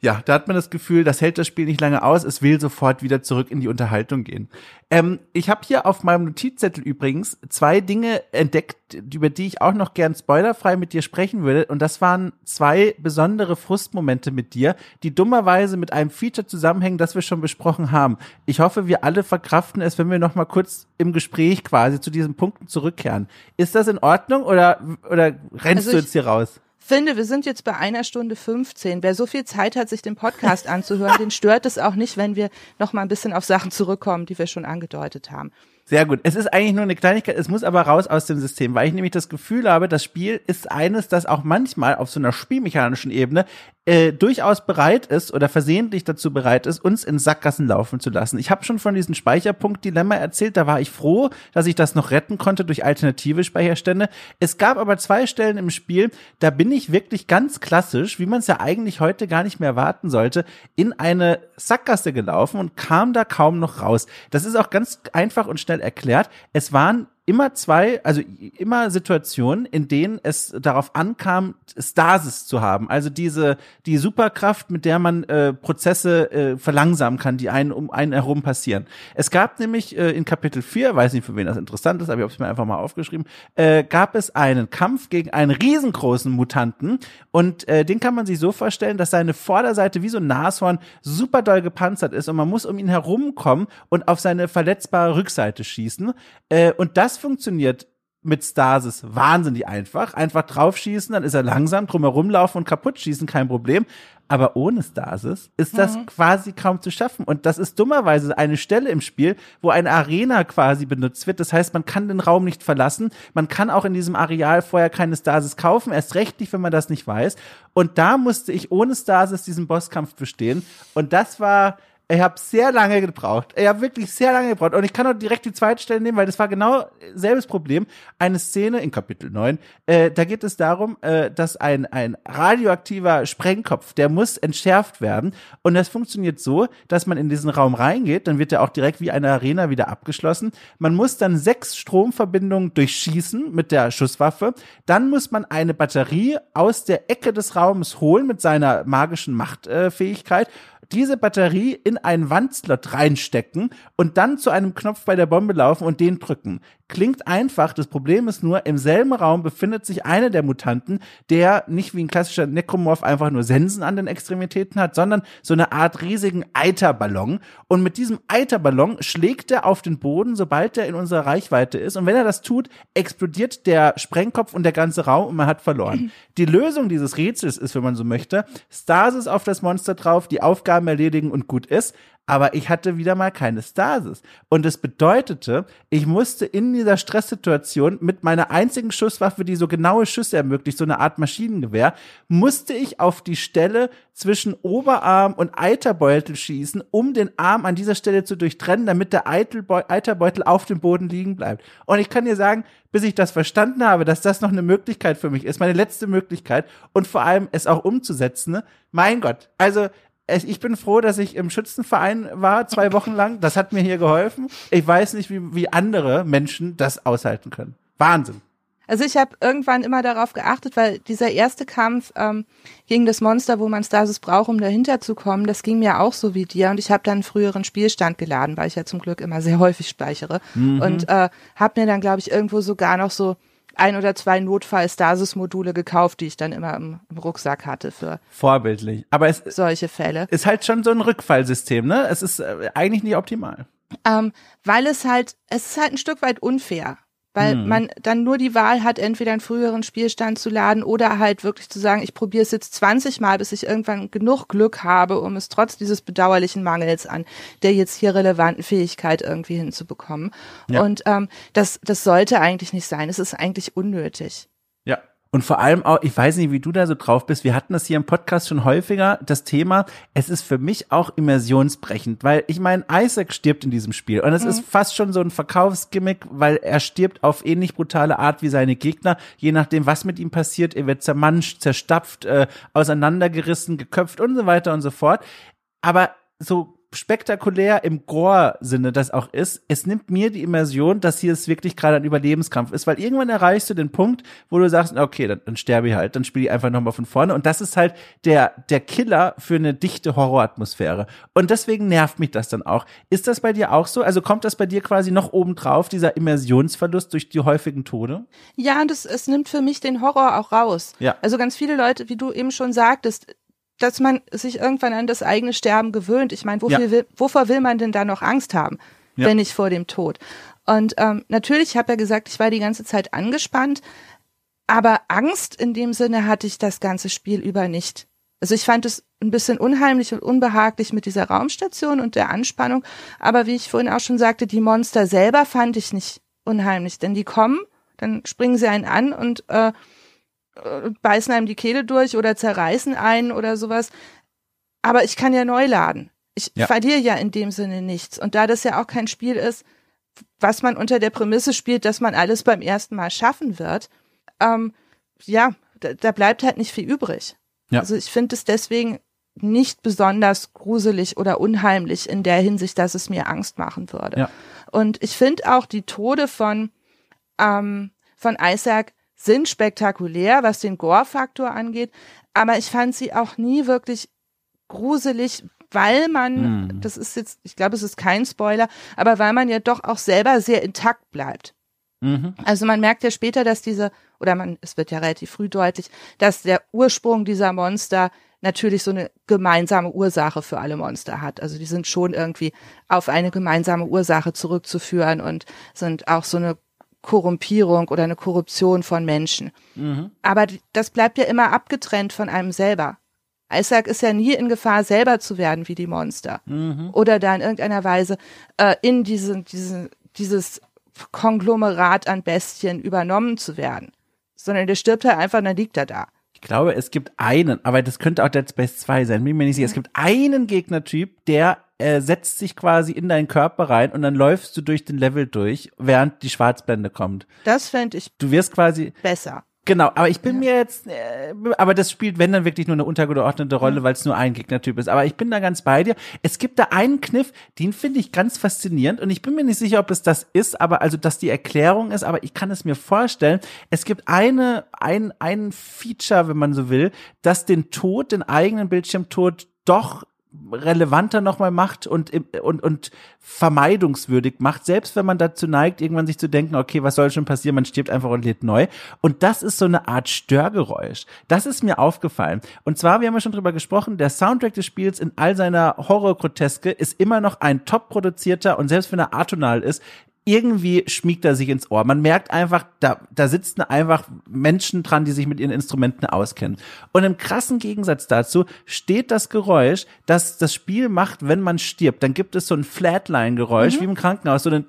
ja, da hat man das Gefühl, das hält das Spiel nicht lange aus, es will sofort wieder zurück in die Unterhaltung gehen. Ähm, ich habe hier auf meinem Notizzettel übrigens zwei Dinge entdeckt, über die ich auch noch gern spoilerfrei mit dir sprechen würde. Und das waren zwei besondere Frustmomente mit dir, die dummerweise mit einem Feature zusammenhängen, das wir schon besprochen haben. Ich hoffe, wir alle verkraften es, wenn wir noch mal kurz im Gespräch quasi zu diesen Punkten zurückkehren. Ist das in Ordnung oder, oder rennst also du jetzt hier raus? Finde, wir sind jetzt bei einer Stunde 15. Wer so viel Zeit hat, sich den Podcast anzuhören, den stört es auch nicht, wenn wir noch mal ein bisschen auf Sachen zurückkommen, die wir schon angedeutet haben. Sehr gut. Es ist eigentlich nur eine Kleinigkeit, es muss aber raus aus dem System, weil ich nämlich das Gefühl habe, das Spiel ist eines, das auch manchmal auf so einer spielmechanischen Ebene äh, durchaus bereit ist oder versehentlich dazu bereit ist, uns in Sackgassen laufen zu lassen. Ich habe schon von diesem Speicherpunkt-Dilemma erzählt, da war ich froh, dass ich das noch retten konnte durch alternative Speicherstände. Es gab aber zwei Stellen im Spiel, da bin ich wirklich ganz klassisch, wie man es ja eigentlich heute gar nicht mehr erwarten sollte, in eine Sackgasse gelaufen und kam da kaum noch raus. Das ist auch ganz einfach und schnell erklärt. Es waren immer zwei, also immer Situationen, in denen es darauf ankam, Stasis zu haben. Also diese, die Superkraft, mit der man äh, Prozesse äh, verlangsamen kann, die einen um einen herum passieren. Es gab nämlich äh, in Kapitel 4, weiß nicht, für wen das interessant ist, aber ich habe es mir einfach mal aufgeschrieben, äh, gab es einen Kampf gegen einen riesengroßen Mutanten und äh, den kann man sich so vorstellen, dass seine Vorderseite wie so ein Nashorn super doll gepanzert ist und man muss um ihn herumkommen und auf seine verletzbare Rückseite schießen. Äh, und das funktioniert mit Stasis wahnsinnig einfach. Einfach draufschießen, dann ist er langsam, drumherum laufen und kaputt schießen, kein Problem. Aber ohne Stasis ist das mhm. quasi kaum zu schaffen. Und das ist dummerweise eine Stelle im Spiel, wo eine Arena quasi benutzt wird. Das heißt, man kann den Raum nicht verlassen. Man kann auch in diesem Areal vorher keine Stasis kaufen. Erst recht nicht, wenn man das nicht weiß. Und da musste ich ohne Stasis diesen Bosskampf bestehen. Und das war, Ich habe sehr lange gebraucht. Ich habe wirklich sehr lange gebraucht. Und ich kann auch direkt die zweite Stelle nehmen, weil das war genau selbes Problem. Eine Szene in Kapitel 9. Äh, da geht es darum, äh, dass ein, ein radioaktiver Sprengkopf, der muss entschärft werden. Und das funktioniert so, dass man in diesen Raum reingeht. Dann wird er auch direkt wie eine Arena wieder abgeschlossen. Man muss dann sechs Stromverbindungen durchschießen mit der Schusswaffe. Dann muss man eine Batterie aus der Ecke des Raumes holen mit seiner magischen Machtfähigkeit. Äh, diese Batterie in einen Wandslot reinstecken und dann zu einem Knopf bei der Bombe laufen und den drücken. Klingt einfach, das Problem ist nur, im selben Raum befindet sich einer der Mutanten, der nicht wie ein klassischer Necromorph einfach nur Sensen an den Extremitäten hat, sondern so eine Art riesigen Eiterballon. Und mit diesem Eiterballon schlägt er auf den Boden, sobald er in unserer Reichweite ist. Und wenn er das tut, explodiert der Sprengkopf und der ganze Raum und man hat verloren. Die Lösung dieses Rätsels ist, wenn man so möchte, Stasis auf das Monster drauf, die Aufgaben erledigen und gut ist aber ich hatte wieder mal keine Stasis. Und es bedeutete, ich musste in dieser Stresssituation mit meiner einzigen Schusswaffe, die so genaue Schüsse ermöglicht, so eine Art Maschinengewehr, musste ich auf die Stelle zwischen Oberarm und Eiterbeutel schießen, um den Arm an dieser Stelle zu durchtrennen, damit der Eiterbeutel auf dem Boden liegen bleibt. Und ich kann dir sagen, bis ich das verstanden habe, dass das noch eine Möglichkeit für mich ist, meine letzte Möglichkeit und vor allem es auch umzusetzen, ne? mein Gott. Also ich bin froh, dass ich im Schützenverein war, zwei Wochen lang. Das hat mir hier geholfen. Ich weiß nicht, wie, wie andere Menschen das aushalten können. Wahnsinn. Also ich habe irgendwann immer darauf geachtet, weil dieser erste Kampf ähm, gegen das Monster, wo man Stasis braucht, um dahinter zu kommen, das ging mir auch so wie dir. Und ich habe dann einen früheren Spielstand geladen, weil ich ja zum Glück immer sehr häufig speichere. Mhm. Und äh, habe mir dann, glaube ich, irgendwo sogar noch so ein oder zwei Notfall-Stasis-Module gekauft, die ich dann immer im, im, Rucksack hatte für vorbildlich. Aber es solche Fälle ist halt schon so ein Rückfallsystem, ne? Es ist äh, eigentlich nicht optimal. Ähm, weil es halt, es ist halt ein Stück weit unfair weil hm. man dann nur die Wahl hat, entweder einen früheren Spielstand zu laden oder halt wirklich zu sagen, ich probiere es jetzt 20 Mal, bis ich irgendwann genug Glück habe, um es trotz dieses bedauerlichen Mangels an der jetzt hier relevanten Fähigkeit irgendwie hinzubekommen. Ja. Und ähm, das, das sollte eigentlich nicht sein. Es ist eigentlich unnötig. Und vor allem auch, ich weiß nicht, wie du da so drauf bist. Wir hatten das hier im Podcast schon häufiger, das Thema. Es ist für mich auch immersionsbrechend, weil ich meine, Isaac stirbt in diesem Spiel. Und es mhm. ist fast schon so ein Verkaufsgimmick, weil er stirbt auf ähnlich brutale Art wie seine Gegner. Je nachdem, was mit ihm passiert, er wird zermanscht, zerstapft, äh, auseinandergerissen, geköpft und so weiter und so fort. Aber so spektakulär im Gore-Sinne das auch ist, es nimmt mir die Immersion, dass hier es wirklich gerade ein Überlebenskampf ist, weil irgendwann erreichst du den Punkt, wo du sagst, okay, dann, dann sterbe ich halt, dann spiele ich einfach nochmal von vorne und das ist halt der, der Killer für eine dichte Horroratmosphäre und deswegen nervt mich das dann auch. Ist das bei dir auch so? Also kommt das bei dir quasi noch obendrauf, dieser Immersionsverlust durch die häufigen Tode? Ja, und es, es nimmt für mich den Horror auch raus. Ja. Also ganz viele Leute, wie du eben schon sagtest, dass man sich irgendwann an das eigene Sterben gewöhnt. Ich meine, wofür, ja. will, wovor will man denn da noch Angst haben, ja. wenn nicht vor dem Tod? Und ähm, natürlich, ich habe ja gesagt, ich war die ganze Zeit angespannt, aber Angst in dem Sinne hatte ich das ganze Spiel über nicht. Also ich fand es ein bisschen unheimlich und unbehaglich mit dieser Raumstation und der Anspannung, aber wie ich vorhin auch schon sagte, die Monster selber fand ich nicht unheimlich, denn die kommen, dann springen sie einen an und äh, äh, beißen einem die Kehle durch oder zerreißen einen oder sowas. Aber ich kann ja neu laden. Ich ja. verliere ja in dem Sinne nichts. Und da das ja auch kein Spiel ist, was man unter der Prämisse spielt, dass man alles beim ersten Mal schaffen wird, ähm, ja, da, da bleibt halt nicht viel übrig. Ja. Also ich finde es deswegen nicht besonders gruselig oder unheimlich in der Hinsicht, dass es mir Angst machen würde. Ja. Und ich finde auch die Tode von, ähm, von Isaac sind spektakulär, was den Gore-Faktor angeht, aber ich fand sie auch nie wirklich gruselig, weil man, hm. das ist jetzt, ich glaube, es ist kein Spoiler, aber weil man ja doch auch selber sehr intakt bleibt. Mhm. Also man merkt ja später, dass diese, oder man, es wird ja relativ früh deutlich, dass der Ursprung dieser Monster natürlich so eine gemeinsame Ursache für alle Monster hat. Also die sind schon irgendwie auf eine gemeinsame Ursache zurückzuführen und sind auch so eine Korrumpierung oder eine Korruption von Menschen. Mhm. Aber das bleibt ja immer abgetrennt von einem selber. Isaac ist ja nie in Gefahr, selber zu werden wie die Monster. Mhm. Oder da in irgendeiner Weise äh, in diesen, diesen, dieses Konglomerat an Bestien übernommen zu werden. Sondern der stirbt halt einfach und dann liegt er da. Ich glaube, es gibt einen, aber das könnte auch Dead Space 2 sein, bin mir nicht sicher. Es gibt einen Gegnertyp, der äh, setzt sich quasi in deinen Körper rein und dann läufst du durch den Level durch, während die Schwarzblende kommt. Das fände ich Du wirst quasi besser. Genau, aber ich bin ja. mir jetzt, äh, aber das spielt, wenn dann wirklich nur eine untergeordnete Rolle, ja. weil es nur ein Gegnertyp ist. Aber ich bin da ganz bei dir. Es gibt da einen Kniff, den finde ich ganz faszinierend und ich bin mir nicht sicher, ob es das ist, aber also, dass die Erklärung ist, aber ich kann es mir vorstellen. Es gibt eine, ein, ein Feature, wenn man so will, das den Tod, den eigenen Bildschirmtod doch relevanter nochmal macht und, und, und vermeidungswürdig macht, selbst wenn man dazu neigt, irgendwann sich zu denken, okay, was soll schon passieren, man stirbt einfach und lädt neu. Und das ist so eine Art Störgeräusch. Das ist mir aufgefallen. Und zwar, wir haben ja schon drüber gesprochen, der Soundtrack des Spiels in all seiner Horrorgroteske ist immer noch ein top produzierter und selbst wenn er atonal ist, irgendwie schmiegt er sich ins Ohr. Man merkt einfach, da, da sitzen einfach Menschen dran, die sich mit ihren Instrumenten auskennen. Und im krassen Gegensatz dazu steht das Geräusch, das das Spiel macht, wenn man stirbt. Dann gibt es so ein Flatline-Geräusch, mhm. wie im Krankenhaus, so ein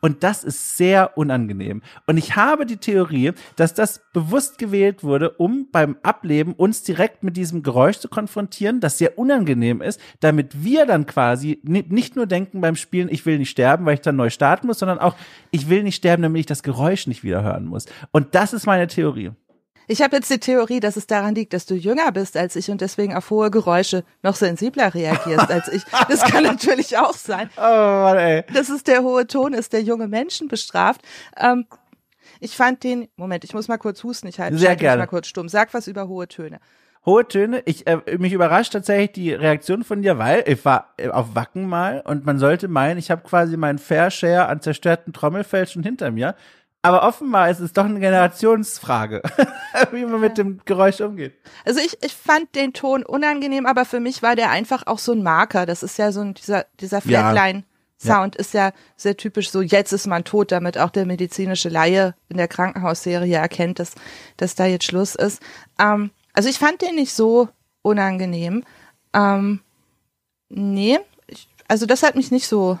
und das ist sehr unangenehm. Und ich habe die Theorie, dass das bewusst gewählt wurde, um beim Ableben uns direkt mit diesem Geräusch zu konfrontieren, das sehr unangenehm ist, damit wir dann quasi nicht nur denken beim Spielen, ich will nicht sterben, weil ich dann neu starten muss, sondern auch, ich will nicht sterben, damit ich das Geräusch nicht wieder hören muss. Und das ist meine Theorie. Ich habe jetzt die Theorie, dass es daran liegt, dass du jünger bist als ich und deswegen auf hohe Geräusche noch sensibler reagierst als ich. Das kann <laughs> natürlich auch sein. Oh Mann, ey. Dass es der hohe Ton ist, der junge Menschen bestraft. Ähm, ich fand den, Moment, ich muss mal kurz husten, ich halte Sehr gerne. mal kurz stumm. Sag was über hohe Töne hohe Töne. Ich äh, mich überrascht tatsächlich die Reaktion von dir, weil ich war äh, auf Wacken mal und man sollte meinen, ich habe quasi meinen Fair Share an zerstörten Trommelfell schon hinter mir. Aber offenbar ist es doch eine Generationsfrage, <laughs> wie man mit dem Geräusch umgeht. Also ich, ich fand den Ton unangenehm, aber für mich war der einfach auch so ein Marker. Das ist ja so ein, dieser, dieser Flatline. Sound ja. ist ja sehr typisch so, jetzt ist man tot, damit auch der medizinische Laie in der Krankenhausserie erkennt, dass, dass da jetzt Schluss ist. Ähm, also ich fand den nicht so unangenehm. Ähm, nee, ich, also das hat mich nicht so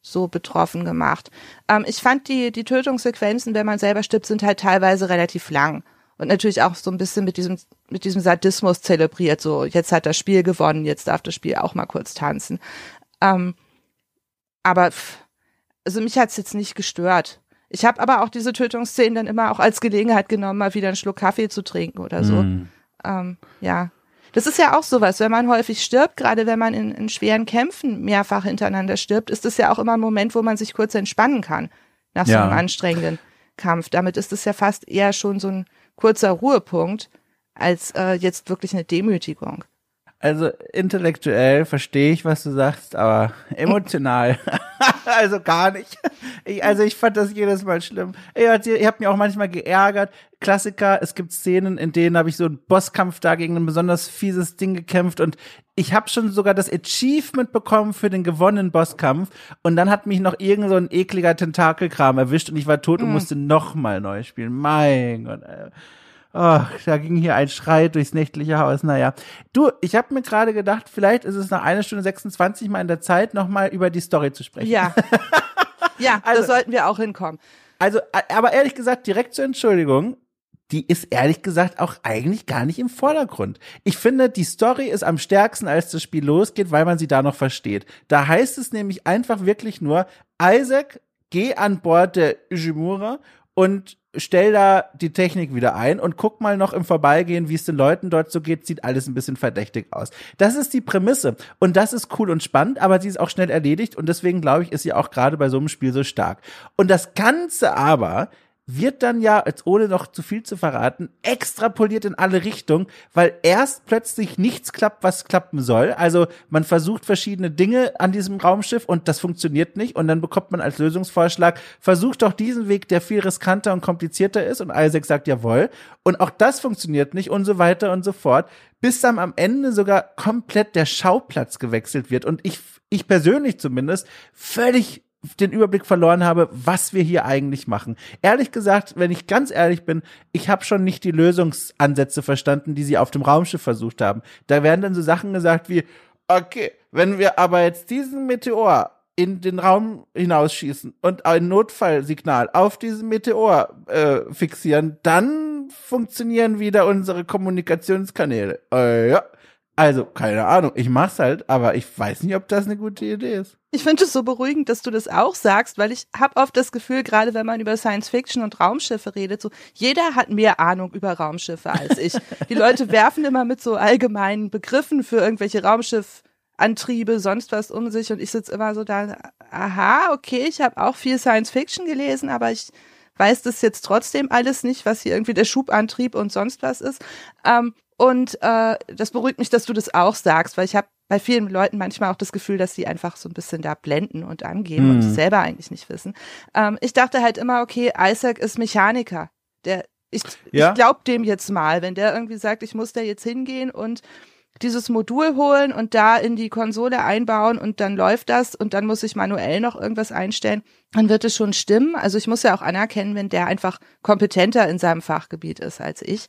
so betroffen gemacht. Ähm, ich fand die die Tötungssequenzen, wenn man selber stirbt, sind halt teilweise relativ lang und natürlich auch so ein bisschen mit diesem mit diesem Sadismus zelebriert. So jetzt hat das Spiel gewonnen, jetzt darf das Spiel auch mal kurz tanzen. Ähm, aber also mich hat's jetzt nicht gestört. Ich habe aber auch diese Tötungsszenen dann immer auch als Gelegenheit genommen, mal wieder einen Schluck Kaffee zu trinken oder so. Mm ähm, ja. Das ist ja auch sowas, wenn man häufig stirbt, gerade wenn man in, in schweren Kämpfen mehrfach hintereinander stirbt, ist es ja auch immer ein Moment, wo man sich kurz entspannen kann nach so einem anstrengenden Kampf. Damit ist es ja fast eher schon so ein kurzer Ruhepunkt als äh, jetzt wirklich eine Demütigung. Also intellektuell verstehe ich, was du sagst, aber emotional, <laughs> also gar nicht. Ich, also ich fand das jedes Mal schlimm. Ihr, ihr habt mich auch manchmal geärgert. Klassiker, es gibt Szenen, in denen habe ich so einen Bosskampf da gegen ein besonders fieses Ding gekämpft und ich habe schon sogar das Achievement bekommen für den gewonnenen Bosskampf und dann hat mich noch irgend so ein ekliger Tentakelkram erwischt und ich war tot und mhm. musste nochmal neu spielen. Mein Gott. Ey. Oh, da ging hier ein Schrei durchs nächtliche Haus. Naja. Du, ich habe mir gerade gedacht, vielleicht ist es nach einer Stunde 26 mal in der Zeit, nochmal über die Story zu sprechen. Ja. <laughs> ja, also, da sollten wir auch hinkommen. Also, aber ehrlich gesagt, direkt zur Entschuldigung, die ist ehrlich gesagt auch eigentlich gar nicht im Vordergrund. Ich finde, die Story ist am stärksten, als das Spiel losgeht, weil man sie da noch versteht. Da heißt es nämlich einfach wirklich nur, Isaac, geh an Bord der Ujimura und stell da die Technik wieder ein und guck mal noch im Vorbeigehen, wie es den Leuten dort so geht, sieht alles ein bisschen verdächtig aus. Das ist die Prämisse und das ist cool und spannend, aber sie ist auch schnell erledigt und deswegen glaube ich, ist sie auch gerade bei so einem Spiel so stark. Und das Ganze aber wird dann ja, als ohne noch zu viel zu verraten, extrapoliert in alle Richtungen, weil erst plötzlich nichts klappt, was klappen soll. Also man versucht verschiedene Dinge an diesem Raumschiff und das funktioniert nicht. Und dann bekommt man als Lösungsvorschlag, versucht doch diesen Weg, der viel riskanter und komplizierter ist. Und Isaac sagt jawohl. Und auch das funktioniert nicht und so weiter und so fort, bis dann am Ende sogar komplett der Schauplatz gewechselt wird. Und ich, ich persönlich zumindest, völlig den Überblick verloren habe, was wir hier eigentlich machen. Ehrlich gesagt, wenn ich ganz ehrlich bin, ich habe schon nicht die Lösungsansätze verstanden, die sie auf dem Raumschiff versucht haben. Da werden dann so Sachen gesagt wie, okay, wenn wir aber jetzt diesen Meteor in den Raum hinausschießen und ein Notfallsignal auf diesen Meteor äh, fixieren, dann funktionieren wieder unsere Kommunikationskanäle. Äh, ja Also, keine Ahnung, ich mach's halt, aber ich weiß nicht, ob das eine gute Idee ist. Ich finde es so beruhigend, dass du das auch sagst, weil ich habe oft das Gefühl, gerade wenn man über Science Fiction und Raumschiffe redet, so jeder hat mehr Ahnung über Raumschiffe als ich. <laughs> Die Leute werfen immer mit so allgemeinen Begriffen für irgendwelche Raumschiffantriebe, sonst was um sich und ich sitze immer so da, aha, okay, ich habe auch viel Science Fiction gelesen, aber ich weiß das jetzt trotzdem alles nicht, was hier irgendwie der Schubantrieb und sonst was ist. Ähm, und äh, das beruhigt mich, dass du das auch sagst, weil ich habe bei vielen Leuten manchmal auch das Gefühl, dass sie einfach so ein bisschen da blenden und angeben mhm. und es selber eigentlich nicht wissen. Ähm, ich dachte halt immer, okay, Isaac ist Mechaniker. Der, ich, ja. ich glaube dem jetzt mal, wenn der irgendwie sagt, ich muss da jetzt hingehen und dieses Modul holen und da in die Konsole einbauen und dann läuft das und dann muss ich manuell noch irgendwas einstellen, dann wird es schon stimmen. Also ich muss ja auch anerkennen, wenn der einfach kompetenter in seinem Fachgebiet ist als ich.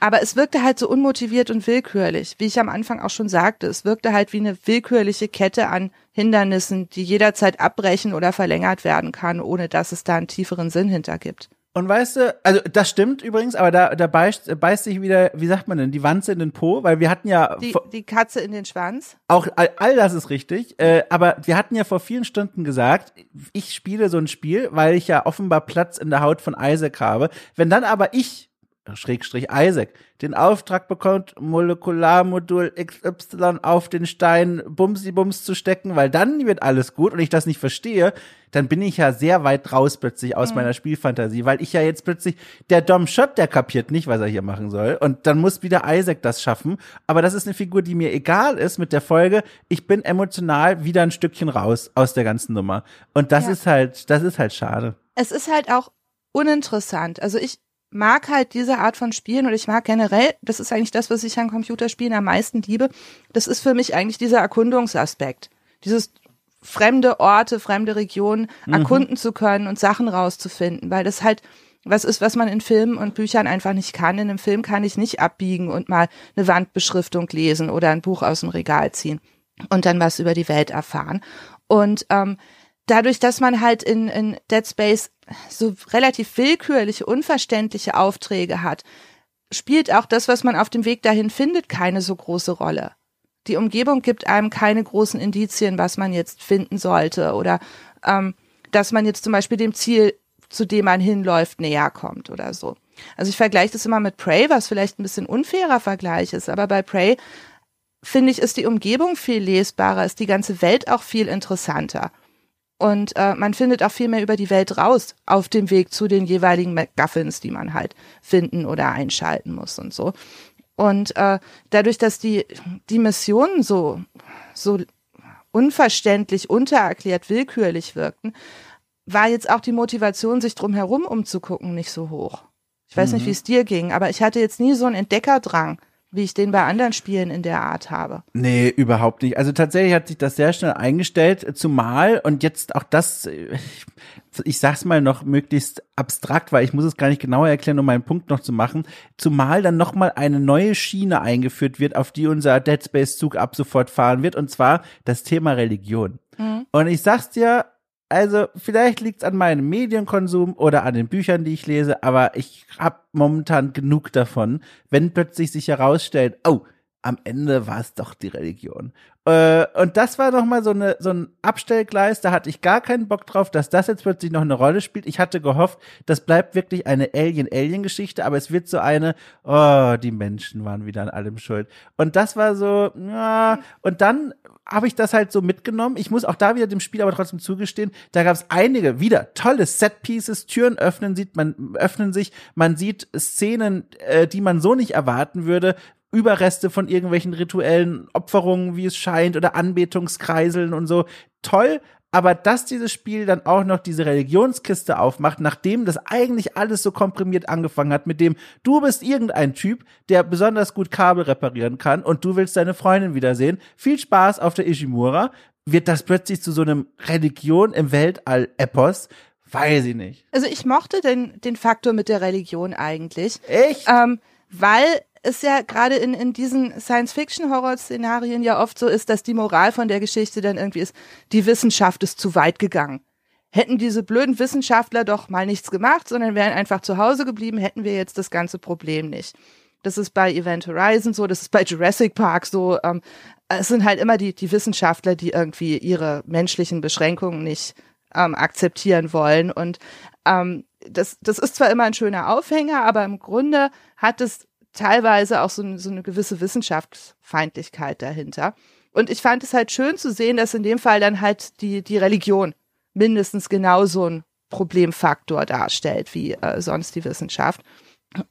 Aber es wirkte halt so unmotiviert und willkürlich, wie ich am Anfang auch schon sagte. Es wirkte halt wie eine willkürliche Kette an Hindernissen, die jederzeit abbrechen oder verlängert werden kann, ohne dass es da einen tieferen Sinn hinter gibt. Und weißt du, also das stimmt übrigens, aber da, da beißt, beißt sich wieder, wie sagt man denn, die Wanze in den Po, weil wir hatten ja. Die, die Katze in den Schwanz. Auch all, all das ist richtig, äh, aber wir hatten ja vor vielen Stunden gesagt, ich spiele so ein Spiel, weil ich ja offenbar Platz in der Haut von Isaac habe. Wenn dann aber ich, Schrägstrich Isaac, den Auftrag bekommt, Molekularmodul XY auf den Stein Bumsi-Bums zu stecken, weil dann wird alles gut und ich das nicht verstehe, dann bin ich ja sehr weit raus plötzlich aus mhm. meiner Spielfantasie, weil ich ja jetzt plötzlich, der Dom Shot, der kapiert nicht, was er hier machen soll und dann muss wieder Isaac das schaffen, aber das ist eine Figur, die mir egal ist mit der Folge, ich bin emotional wieder ein Stückchen raus aus der ganzen Nummer und das ja. ist halt, das ist halt schade. Es ist halt auch uninteressant. Also ich, mag halt diese Art von Spielen und ich mag generell, das ist eigentlich das, was ich an Computerspielen am meisten liebe. Das ist für mich eigentlich dieser Erkundungsaspekt. Dieses fremde Orte, fremde Regionen mhm. erkunden zu können und Sachen rauszufinden, weil das halt was ist, was man in Filmen und Büchern einfach nicht kann. In einem Film kann ich nicht abbiegen und mal eine Wandbeschriftung lesen oder ein Buch aus dem Regal ziehen und dann was über die Welt erfahren. Und ähm, dadurch, dass man halt in, in Dead Space so relativ willkürliche, unverständliche Aufträge hat, spielt auch das, was man auf dem Weg dahin findet, keine so große Rolle. Die Umgebung gibt einem keine großen Indizien, was man jetzt finden sollte oder ähm, dass man jetzt zum Beispiel dem Ziel, zu dem man hinläuft, näher kommt oder so. Also ich vergleiche das immer mit Prey, was vielleicht ein bisschen unfairer Vergleich ist, aber bei Prey finde ich, ist die Umgebung viel lesbarer, ist die ganze Welt auch viel interessanter. Und äh, man findet auch viel mehr über die Welt raus auf dem Weg zu den jeweiligen MacGuffins, die man halt finden oder einschalten muss und so. Und äh, dadurch, dass die, die Missionen so, so unverständlich, untererklärt, willkürlich wirkten, war jetzt auch die Motivation, sich drumherum umzugucken, nicht so hoch. Ich weiß mhm. nicht, wie es dir ging, aber ich hatte jetzt nie so einen Entdeckerdrang wie ich den bei anderen Spielen in der Art habe. Nee, überhaupt nicht. Also tatsächlich hat sich das sehr schnell eingestellt, zumal und jetzt auch das, ich, ich sag's mal noch möglichst abstrakt, weil ich muss es gar nicht genauer erklären, um meinen Punkt noch zu machen, zumal dann nochmal eine neue Schiene eingeführt wird, auf die unser Dead Space Zug ab sofort fahren wird, und zwar das Thema Religion. Mhm. Und ich sag's dir, also vielleicht liegt's an meinem Medienkonsum oder an den Büchern, die ich lese, aber ich habe momentan genug davon, wenn plötzlich sich herausstellt, oh, am Ende war es doch die Religion. Äh, und das war noch mal so, eine, so ein Abstellgleis, da hatte ich gar keinen Bock drauf, dass das jetzt plötzlich noch eine Rolle spielt. Ich hatte gehofft, das bleibt wirklich eine Alien-Alien-Geschichte, aber es wird so eine, oh, die Menschen waren wieder an allem schuld. Und das war so, ja, und dann habe ich das halt so mitgenommen. Ich muss auch da wieder dem Spiel aber trotzdem zugestehen, da gab es einige wieder tolle Set-Pieces, Türen öffnen sieht man öffnen sich, man sieht Szenen, äh, die man so nicht erwarten würde, Überreste von irgendwelchen rituellen Opferungen, wie es scheint, oder Anbetungskreiseln und so. Toll, aber dass dieses Spiel dann auch noch diese Religionskiste aufmacht, nachdem das eigentlich alles so komprimiert angefangen hat, mit dem du bist irgendein Typ, der besonders gut Kabel reparieren kann und du willst deine Freundin wiedersehen. Viel Spaß auf der Ishimura. Wird das plötzlich zu so einem Religion im Weltall-Epos? Weiß ich nicht. Also ich mochte den, den Faktor mit der Religion eigentlich. Echt? Ähm, weil es ja gerade in, in diesen Science-Fiction-Horror-Szenarien ja oft so ist, dass die Moral von der Geschichte dann irgendwie ist, die Wissenschaft ist zu weit gegangen. Hätten diese blöden Wissenschaftler doch mal nichts gemacht, sondern wären einfach zu Hause geblieben, hätten wir jetzt das ganze Problem nicht. Das ist bei Event Horizon so, das ist bei Jurassic Park so. Ähm, es sind halt immer die, die Wissenschaftler, die irgendwie ihre menschlichen Beschränkungen nicht ähm, akzeptieren wollen. Und ähm, das, das ist zwar immer ein schöner Aufhänger, aber im Grunde hat es teilweise auch so, so eine gewisse Wissenschaftsfeindlichkeit dahinter. Und ich fand es halt schön zu sehen, dass in dem Fall dann halt die, die Religion mindestens genauso ein Problemfaktor darstellt wie äh, sonst die Wissenschaft.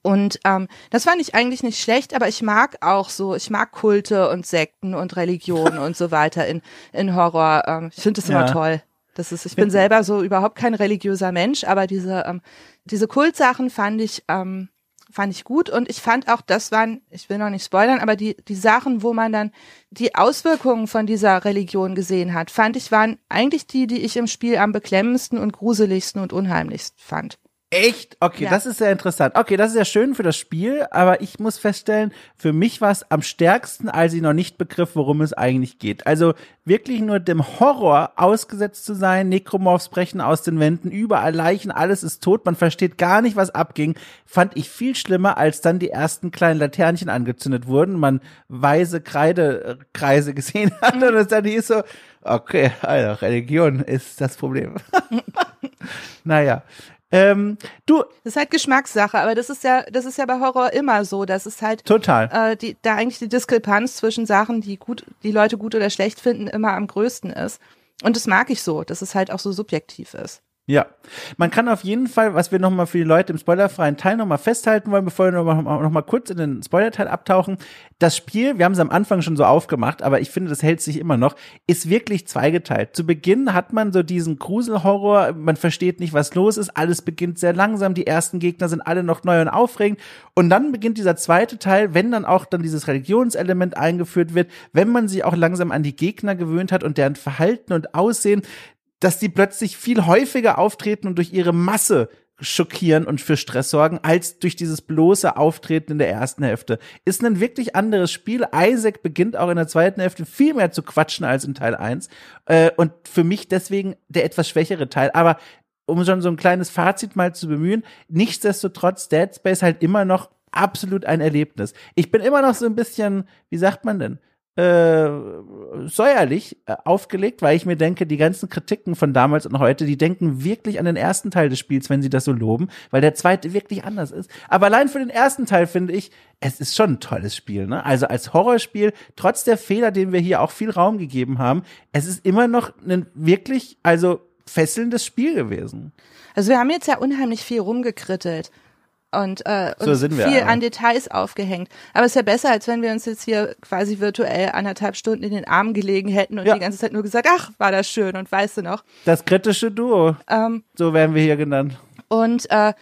Und ähm, das fand ich eigentlich nicht schlecht, aber ich mag auch so, ich mag Kulte und Sekten und Religionen <laughs> und so weiter in, in Horror. Ähm, ich finde das immer ja. toll. Das ist, ich bin selber so überhaupt kein religiöser Mensch, aber diese, ähm, diese Kultsachen fand ich, ähm, fand ich gut und ich fand auch, das waren, ich will noch nicht spoilern, aber die, die Sachen, wo man dann die Auswirkungen von dieser Religion gesehen hat, fand ich, waren eigentlich die, die ich im Spiel am beklemmendsten und gruseligsten und unheimlichsten fand. Echt? Okay, ja. das ist sehr interessant. Okay, das ist ja schön für das Spiel, aber ich muss feststellen, für mich war es am stärksten, als ich noch nicht begriff, worum es eigentlich geht. Also wirklich nur dem Horror ausgesetzt zu sein, Nekromorphs brechen aus den Wänden, überall Leichen, alles ist tot, man versteht gar nicht, was abging, fand ich viel schlimmer, als dann die ersten kleinen Laternchen angezündet wurden, man weise Kreidekreise <laughs> gesehen hat und es dann hieß so, okay, also Religion ist das Problem. <laughs> naja, ähm, du. Das ist halt Geschmackssache, aber das ist ja, das ist ja bei Horror immer so. Das ist halt total. Äh, die, da eigentlich die Diskrepanz zwischen Sachen, die gut, die Leute gut oder schlecht finden, immer am größten ist. Und das mag ich so, dass es halt auch so subjektiv ist. Ja, man kann auf jeden Fall, was wir nochmal für die Leute im spoilerfreien Teil nochmal festhalten wollen, bevor wir nochmal noch mal kurz in den Spoilerteil abtauchen. Das Spiel, wir haben es am Anfang schon so aufgemacht, aber ich finde, das hält sich immer noch, ist wirklich zweigeteilt. Zu Beginn hat man so diesen Gruselhorror, man versteht nicht, was los ist, alles beginnt sehr langsam, die ersten Gegner sind alle noch neu und aufregend und dann beginnt dieser zweite Teil, wenn dann auch dann dieses Religionselement eingeführt wird, wenn man sich auch langsam an die Gegner gewöhnt hat und deren Verhalten und Aussehen, dass die plötzlich viel häufiger auftreten und durch ihre Masse schockieren und für Stress sorgen, als durch dieses bloße Auftreten in der ersten Hälfte. Ist ein wirklich anderes Spiel. Isaac beginnt auch in der zweiten Hälfte viel mehr zu quatschen als in Teil 1. Äh, und für mich deswegen der etwas schwächere Teil. Aber um schon so ein kleines Fazit mal zu bemühen, nichtsdestotrotz Dead Space halt immer noch absolut ein Erlebnis. Ich bin immer noch so ein bisschen, wie sagt man denn, äh, säuerlich äh, aufgelegt, weil ich mir denke, die ganzen Kritiken von damals und heute, die denken wirklich an den ersten Teil des Spiels, wenn sie das so loben, weil der zweite wirklich anders ist. Aber allein für den ersten Teil finde ich, es ist schon ein tolles Spiel. Ne? Also als Horrorspiel, trotz der Fehler, denen wir hier auch viel Raum gegeben haben, es ist immer noch ein wirklich, also fesselndes Spiel gewesen. Also wir haben jetzt ja unheimlich viel rumgekrittelt und, äh, so uns viel wir, an Details aufgehängt. Aber es ist ja besser, als wenn wir uns jetzt hier quasi virtuell anderthalb Stunden in den Armen gelegen hätten und ja. die ganze Zeit nur gesagt, ach, war das schön und weißt du noch. Das kritische Duo. Ähm, so werden wir hier genannt. Und äh,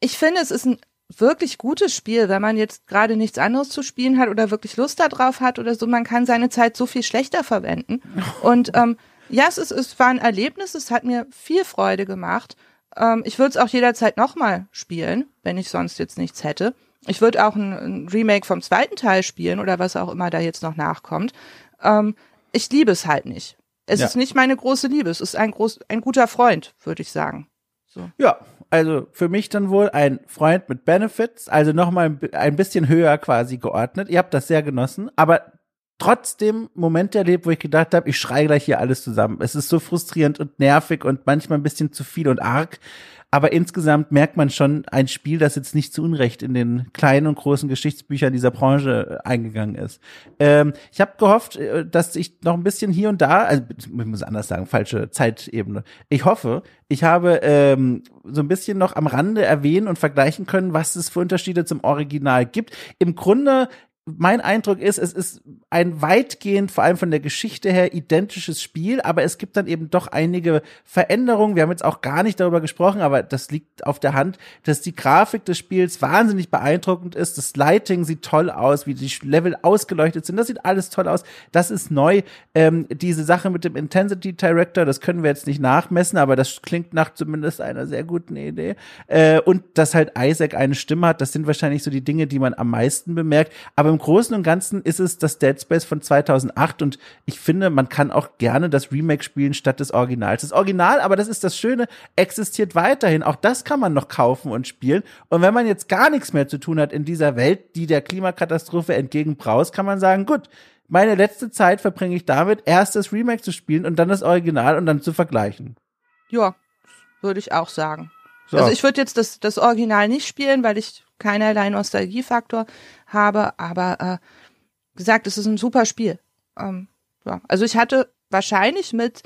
ich finde, es ist ein wirklich gutes Spiel, wenn man jetzt gerade nichts anderes zu spielen hat oder wirklich Lust darauf hat oder so. Man kann seine Zeit so viel schlechter verwenden. <laughs> Und ähm, ja, es, ist, es war ein Erlebnis, es hat mir viel Freude gemacht. Ähm, ich würde es auch jederzeit nochmal spielen, wenn ich sonst jetzt nichts hätte. Ich würde auch ein, ein, Remake vom zweiten Teil spielen oder was auch immer da jetzt noch nachkommt. Ähm, ich liebe es halt nicht. Es ja. ist nicht meine große Liebe. Es ist ein, groß, ein guter Freund, würde ich sagen. So. Ja, also für mich dann wohl ein Freund mit Benefits, also nochmal ein bisschen höher quasi geordnet. Ihr habt das sehr genossen, aber trotzdem Momente erlebt, wo ich gedacht habe, ich schreie gleich hier alles zusammen. Es ist so frustrierend und nervig und manchmal ein bisschen zu viel und arg. Aber insgesamt merkt man schon ein Spiel, das jetzt nicht zu Unrecht in den kleinen und großen Geschichtsbüchern dieser Branche äh, eingegangen ist. Ähm, ich habe gehofft, äh, dass ich noch ein bisschen hier und da, also ich muss anders sagen, falsche Zeitebene. Ich hoffe, ich habe ähm, so ein bisschen noch am Rande erwähnen und vergleichen können, was es für Unterschiede zum Original gibt. Im Grunde mein Eindruck ist, es ist ein weitgehend, vor allem von der Geschichte her, identisches Spiel, aber es gibt dann eben doch einige Veränderungen. Wir haben jetzt auch gar nicht darüber gesprochen, aber das liegt auf der Hand, dass die Grafik des Spiels wahnsinnig beeindruckend ist. Das Lighting sieht toll aus, wie die Level ausgeleuchtet sind. Das sieht alles toll aus. Das ist neu. Ähm, diese Sache mit dem Intensity Director, das können wir jetzt nicht nachmessen, aber das klingt nach zumindest einer sehr guten Idee. Äh, und dass halt Isaac eine Stimme hat, das sind wahrscheinlich so die Dinge, die man am meisten bemerkt. Aber im Großen und Ganzen ist es das Dead Space von 2008 und ich finde, man kann auch gerne das Remake spielen statt des Originals. Das Original, aber das ist das Schöne, existiert weiterhin. Auch das kann man noch kaufen und spielen. Und wenn man jetzt gar nichts mehr zu tun hat in dieser Welt, die der Klimakatastrophe entgegenbraust, kann man sagen, gut, meine letzte Zeit verbringe ich damit, erst das Remake zu spielen und dann das Original und dann zu vergleichen. Ja, würde ich auch sagen. So. Also ich würde jetzt das, das Original nicht spielen, weil ich keinerlei Nostalgiefaktor habe, aber äh, gesagt, es ist ein super Spiel. Ähm, ja. Also ich hatte wahrscheinlich mit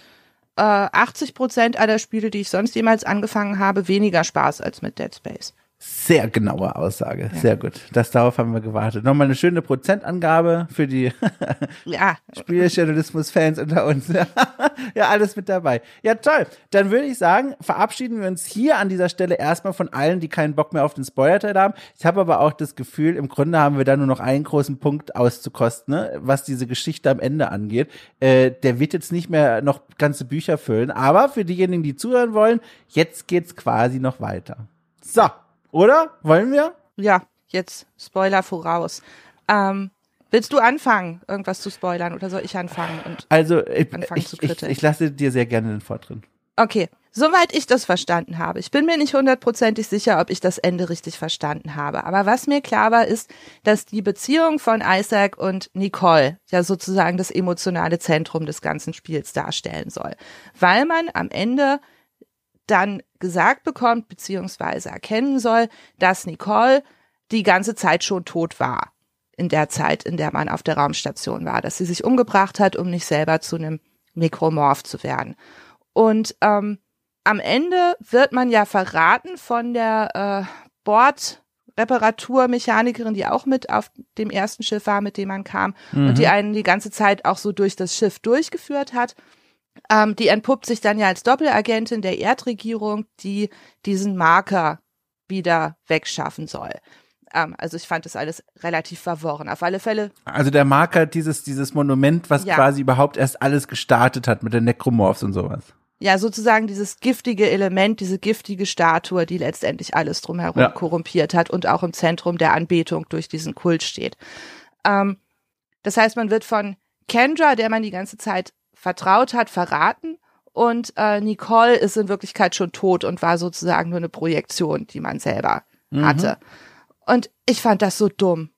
äh, 80 Prozent aller Spiele, die ich sonst jemals angefangen habe, weniger Spaß als mit Dead Space. Sehr genaue Aussage. Ja. Sehr gut. Das darauf haben wir gewartet. Nochmal eine schöne Prozentangabe für die <laughs> ja. Spieljournalismus-Fans unter uns. <laughs> ja, alles mit dabei. Ja, toll. Dann würde ich sagen, verabschieden wir uns hier an dieser Stelle erstmal von allen, die keinen Bock mehr auf den Spoiler-Teil haben. Ich habe aber auch das Gefühl, im Grunde haben wir da nur noch einen großen Punkt auszukosten, ne, was diese Geschichte am Ende angeht. Äh, der wird jetzt nicht mehr noch ganze Bücher füllen, aber für diejenigen, die zuhören wollen, jetzt geht's quasi noch weiter. So. Oder? Wollen wir? Ja, jetzt Spoiler voraus. Ähm, willst du anfangen, irgendwas zu spoilern oder soll ich anfangen? Und also ich, ich, ich, ich lasse dir sehr gerne den Vortritt. Okay, soweit ich das verstanden habe. Ich bin mir nicht hundertprozentig sicher, ob ich das Ende richtig verstanden habe. Aber was mir klar war, ist, dass die Beziehung von Isaac und Nicole ja sozusagen das emotionale Zentrum des ganzen Spiels darstellen soll. Weil man am Ende dann gesagt bekommt, beziehungsweise erkennen soll, dass Nicole die ganze Zeit schon tot war. In der Zeit, in der man auf der Raumstation war, dass sie sich umgebracht hat, um nicht selber zu einem Mikromorph zu werden. Und ähm, am Ende wird man ja verraten von der äh, Bordreparaturmechanikerin, die auch mit auf dem ersten Schiff war, mit dem man kam mhm. und die einen die ganze Zeit auch so durch das Schiff durchgeführt hat. Ähm, die entpuppt sich dann ja als Doppelagentin der Erdregierung, die diesen Marker wieder wegschaffen soll. Ähm, also ich fand das alles relativ verworren. Auf alle Fälle. Also der Marker, dieses, dieses Monument, was ja. quasi überhaupt erst alles gestartet hat mit den Necromorphs und sowas. Ja, sozusagen dieses giftige Element, diese giftige Statue, die letztendlich alles drumherum ja. korrumpiert hat und auch im Zentrum der Anbetung durch diesen Kult steht. Ähm, das heißt, man wird von Kendra, der man die ganze Zeit vertraut hat, verraten. Und äh, Nicole ist in Wirklichkeit schon tot und war sozusagen nur eine Projektion, die man selber mhm. hatte. Und ich fand das so dumm.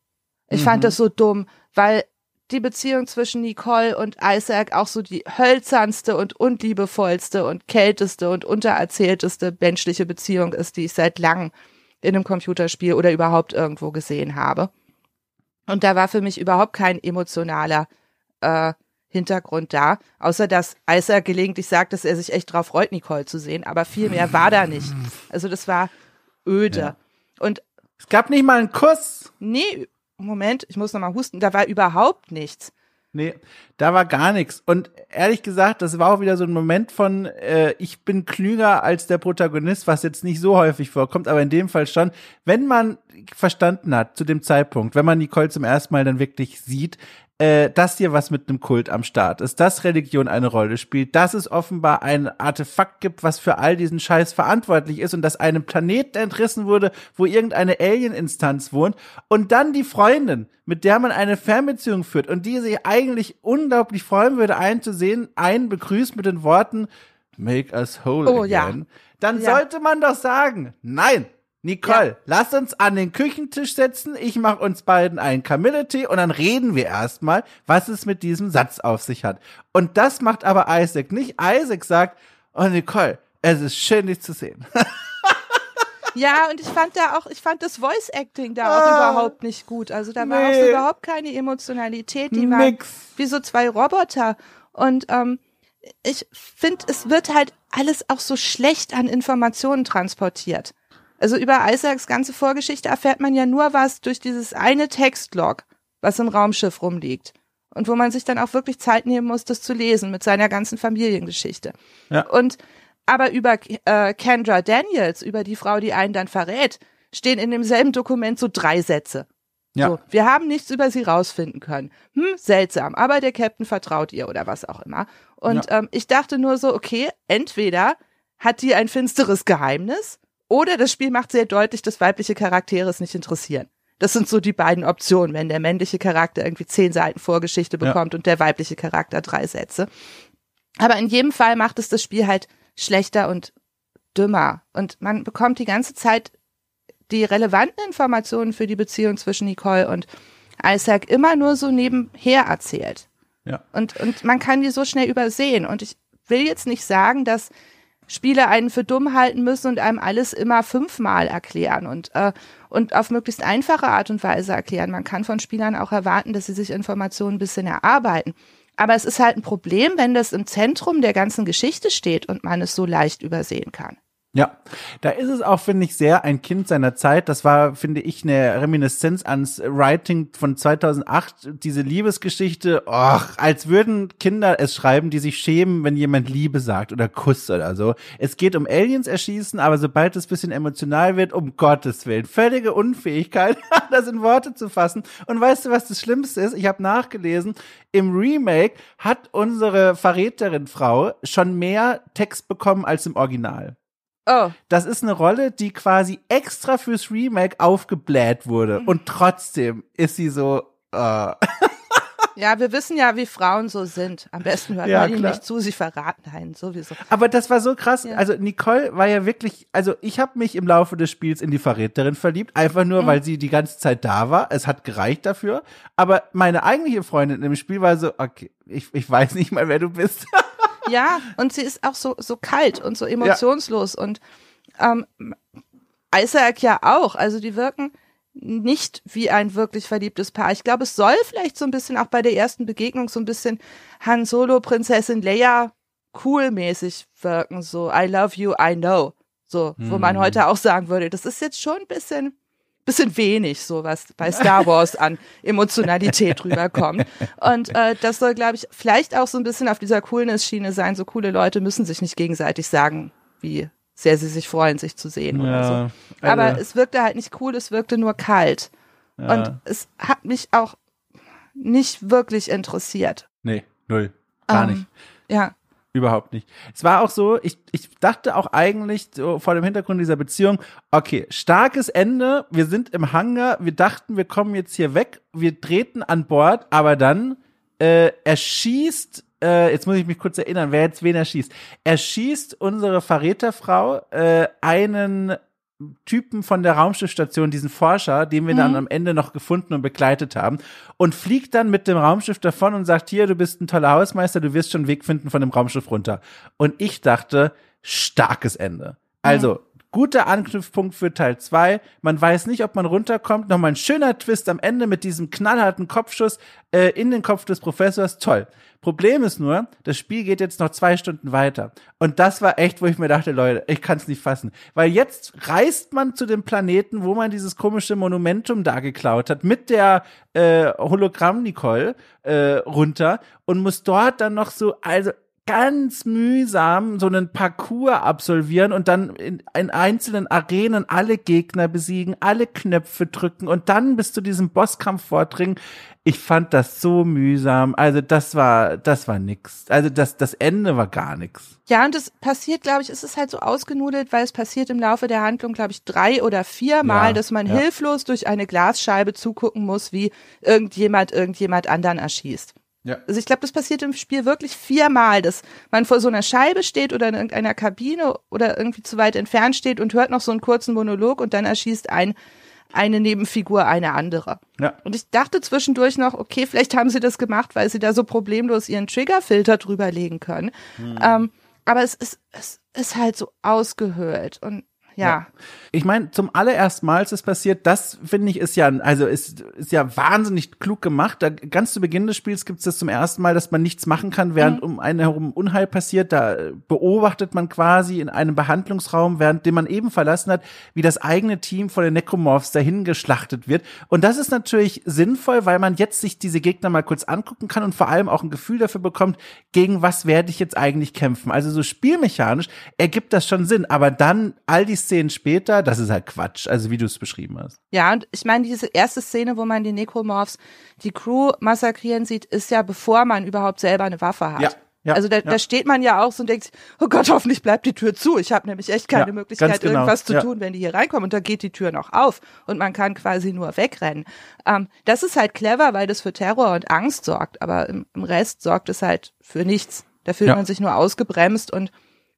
Ich mhm. fand das so dumm, weil die Beziehung zwischen Nicole und Isaac auch so die hölzernste und unliebevollste und kälteste und untererzählteste menschliche Beziehung ist, die ich seit langem in einem Computerspiel oder überhaupt irgendwo gesehen habe. Und da war für mich überhaupt kein emotionaler äh, Hintergrund da, außer dass Isaac gelegentlich sagt, dass er sich echt drauf freut, Nicole zu sehen, aber viel mehr war da nicht. Also das war öde. Ja. Und es gab nicht mal einen Kuss. Nee, Moment, ich muss noch mal husten, da war überhaupt nichts. Nee, da war gar nichts. Und ehrlich gesagt, das war auch wieder so ein Moment von, äh, ich bin klüger als der Protagonist, was jetzt nicht so häufig vorkommt, aber in dem Fall schon. Wenn man verstanden hat zu dem Zeitpunkt, wenn man Nicole zum ersten Mal dann wirklich sieht, äh, dass hier was mit einem Kult am Start ist, dass Religion eine Rolle spielt, dass es offenbar ein Artefakt gibt, was für all diesen Scheiß verantwortlich ist und dass einem Planeten entrissen wurde, wo irgendeine Alien-Instanz wohnt und dann die Freundin, mit der man eine Fernbeziehung führt und die sich eigentlich unglaublich freuen würde, einen zu sehen, einen begrüßt mit den Worten Make us whole oh, again, ja. dann ja. sollte man doch sagen, nein, Nicole, ja. lass uns an den Küchentisch setzen. Ich mache uns beiden einen Kamilletee und dann reden wir erstmal, was es mit diesem Satz auf sich hat. Und das macht aber Isaac nicht. Isaac sagt, oh Nicole, es ist schön, dich zu sehen. <laughs> Ja, und ich fand da auch, ich fand das Voice Acting da auch ah, überhaupt nicht gut. Also da war auch so überhaupt keine Emotionalität. Die waren wie so zwei Roboter. Und ähm, ich finde, es wird halt alles auch so schlecht an Informationen transportiert. Also über Isaacs ganze Vorgeschichte erfährt man ja nur was durch dieses eine Textlog, was im Raumschiff rumliegt. Und wo man sich dann auch wirklich Zeit nehmen muss, das zu lesen mit seiner ganzen Familiengeschichte. Ja. Und aber über äh, Kendra Daniels, über die Frau, die einen dann verrät, stehen in demselben Dokument so drei Sätze. Ja. So, wir haben nichts über sie rausfinden können. Hm, seltsam, aber der Captain vertraut ihr oder was auch immer. Und ja. ähm, ich dachte nur so, okay, entweder hat die ein finsteres Geheimnis oder das Spiel macht sehr deutlich, dass weibliche Charaktere es nicht interessieren. Das sind so die beiden Optionen, wenn der männliche Charakter irgendwie zehn Seiten Vorgeschichte bekommt ja. und der weibliche Charakter drei Sätze. Aber in jedem Fall macht es das Spiel halt schlechter und dümmer. Und man bekommt die ganze Zeit die relevanten Informationen für die Beziehung zwischen Nicole und Isaac immer nur so nebenher erzählt. Ja. Und, und man kann die so schnell übersehen. Und ich will jetzt nicht sagen, dass Spiele einen für dumm halten müssen und einem alles immer fünfmal erklären und, äh, und auf möglichst einfache Art und Weise erklären. Man kann von Spielern auch erwarten, dass sie sich Informationen ein bisschen erarbeiten. Aber es ist halt ein Problem, wenn das im Zentrum der ganzen Geschichte steht und man es so leicht übersehen kann. Ja, da ist es auch, finde ich, sehr ein Kind seiner Zeit. Das war, finde ich, eine Reminiszenz ans Writing von 2008. Diese Liebesgeschichte, och, als würden Kinder es schreiben, die sich schämen, wenn jemand Liebe sagt oder Kuss oder so. Es geht um Aliens erschießen, aber sobald es bisschen emotional wird, um Gottes Willen, völlige Unfähigkeit, <laughs> das in Worte zu fassen. Und weißt du, was das Schlimmste ist? Ich habe nachgelesen, im Remake hat unsere Verräterin Frau schon mehr Text bekommen als im Original. Oh. Das ist eine Rolle, die quasi extra fürs Remake aufgebläht wurde. Mhm. Und trotzdem ist sie so. Uh. <laughs> Ja, wir wissen ja, wie Frauen so sind. Am besten hört ja, man ihnen nicht zu, sie verraten einen sowieso. Aber das war so krass. Ja. Also Nicole war ja wirklich, also ich habe mich im Laufe des Spiels in die Verräterin verliebt, einfach nur, mhm. weil sie die ganze Zeit da war. Es hat gereicht dafür. Aber meine eigentliche Freundin im Spiel war so, okay, ich, ich weiß nicht mal, wer du bist. <laughs> Ja, und sie ist auch so, so kalt und so emotionslos. Ja. Und ähm, Isaac ja auch. Also die wirken nicht wie ein wirklich verliebtes Paar. Ich glaube, es soll vielleicht so ein bisschen auch bei der ersten Begegnung so ein bisschen Han Solo, Prinzessin Leia cool-mäßig wirken. So, I love you, I know. So, hm. wo man hm. heute auch sagen würde, das ist jetzt schon ein bisschen bisschen wenig, so was bei Star Wars an Emotionalität <laughs> rüberkommt. Und äh, das soll, glaube ich, vielleicht auch so ein bisschen auf dieser Coolness-Schiene sein. So coole Leute müssen sich nicht gegenseitig sagen, wie sehr sie sich freuen, sich zu sehen ja, oder so. Also Aber es wirkte halt nicht cool, es wirkte nur kalt. Ja. Und es hat mich auch nicht wirklich interessiert. Nee, null. Gar ähm, nicht. Ja. Überhaupt nicht. Es war auch so, ich, ich dachte auch eigentlich so vor dem Hintergrund dieser Beziehung, okay, starkes Ende, wir sind im Hangar, wir dachten, wir kommen jetzt hier weg, wir treten an Bord, aber dann äh, erschießt, äh, jetzt muss ich mich kurz erinnern, wer jetzt wen erschießt. Erschießt unsere Verräterfrau äh, einen Typen von der Raumschiffstation, diesen Forscher, den wir mhm. dann am Ende noch gefunden und begleitet haben, und fliegt dann mit dem Raumschiff davon und sagt, hier, du bist ein toller Hausmeister, du wirst schon einen Weg finden von dem Raumschiff runter. Und ich dachte, starkes Ende. Also. Guter Anknüpfpunkt für Teil zwei. Man weiß nicht, ob man runterkommt. Nochmal ein schöner Twist am Ende mit diesem knallharten Kopfschuss äh, in den Kopf des Professors. Toll. Problem ist nur, das Spiel geht jetzt noch zwei Stunden weiter. Und das war echt, wo ich mir dachte, Leute, ich kann es nicht fassen. Weil jetzt reist man zu dem Planeten, wo man dieses komische Monumentum da geklaut hat, mit der äh, Hologramm-Nicole äh, runter und muss dort dann noch so, also ganz mühsam so einen Parcours absolvieren und dann in, in, einzelnen Arenen alle Gegner besiegen, alle Knöpfe drücken und dann bis zu diesem Bosskampf vordringen. Ich fand das so mühsam. Also das war, das war nix. Also das, das Ende war gar nix. Ja, und es passiert, glaube ich, es ist halt so ausgenudelt, weil es passiert im Laufe der Handlung, glaube ich, drei oder vier Mal, ja, dass man ja. hilflos durch eine Glasscheibe zugucken muss, wie irgendjemand irgendjemand anderen erschießt. Ja. Also ich glaube, das passiert im Spiel wirklich viermal, dass man vor so einer Scheibe steht oder in irgendeiner Kabine oder irgendwie zu weit entfernt steht und hört noch so einen kurzen Monolog und dann erschießt ein eine Nebenfigur eine andere. Ja. Und ich dachte zwischendurch noch, okay, vielleicht haben sie das gemacht, weil sie da so problemlos ihren Triggerfilter drüberlegen können. Hm. Ähm, aber es ist, es ist halt so ausgehöhlt und ja. ja. Ich meine, zum allerersten Mal ist es passiert, das finde ich ist ja, also ist, ist ja wahnsinnig klug gemacht. Da, ganz zu Beginn des Spiels gibt es das zum ersten Mal, dass man nichts machen kann, während mhm. um einen herum Unheil passiert. Da beobachtet man quasi in einem Behandlungsraum, während den man eben verlassen hat, wie das eigene Team von den Necromorphs dahin geschlachtet wird. Und das ist natürlich sinnvoll, weil man jetzt sich diese Gegner mal kurz angucken kann und vor allem auch ein Gefühl dafür bekommt, gegen was werde ich jetzt eigentlich kämpfen. Also so spielmechanisch ergibt das schon Sinn, aber dann all die Szenen später, das ist halt Quatsch, also wie du es beschrieben hast. Ja, und ich meine, diese erste Szene, wo man die Necromorphs, die Crew massakrieren sieht, ist ja bevor man überhaupt selber eine Waffe hat. Ja. Ja, also da, ja. da steht man ja auch so und denkt, oh Gott, hoffentlich bleibt die Tür zu. Ich habe nämlich echt keine Ja, Möglichkeit, genau. irgendwas zu tun, wenn die hier reinkommen. Und da geht die Tür noch auf und man kann quasi nur wegrennen. Ähm, das ist halt clever, weil das für Terror und Angst sorgt, aber im, im Rest sorgt es halt für nichts. Da fühlt man sich nur ausgebremst und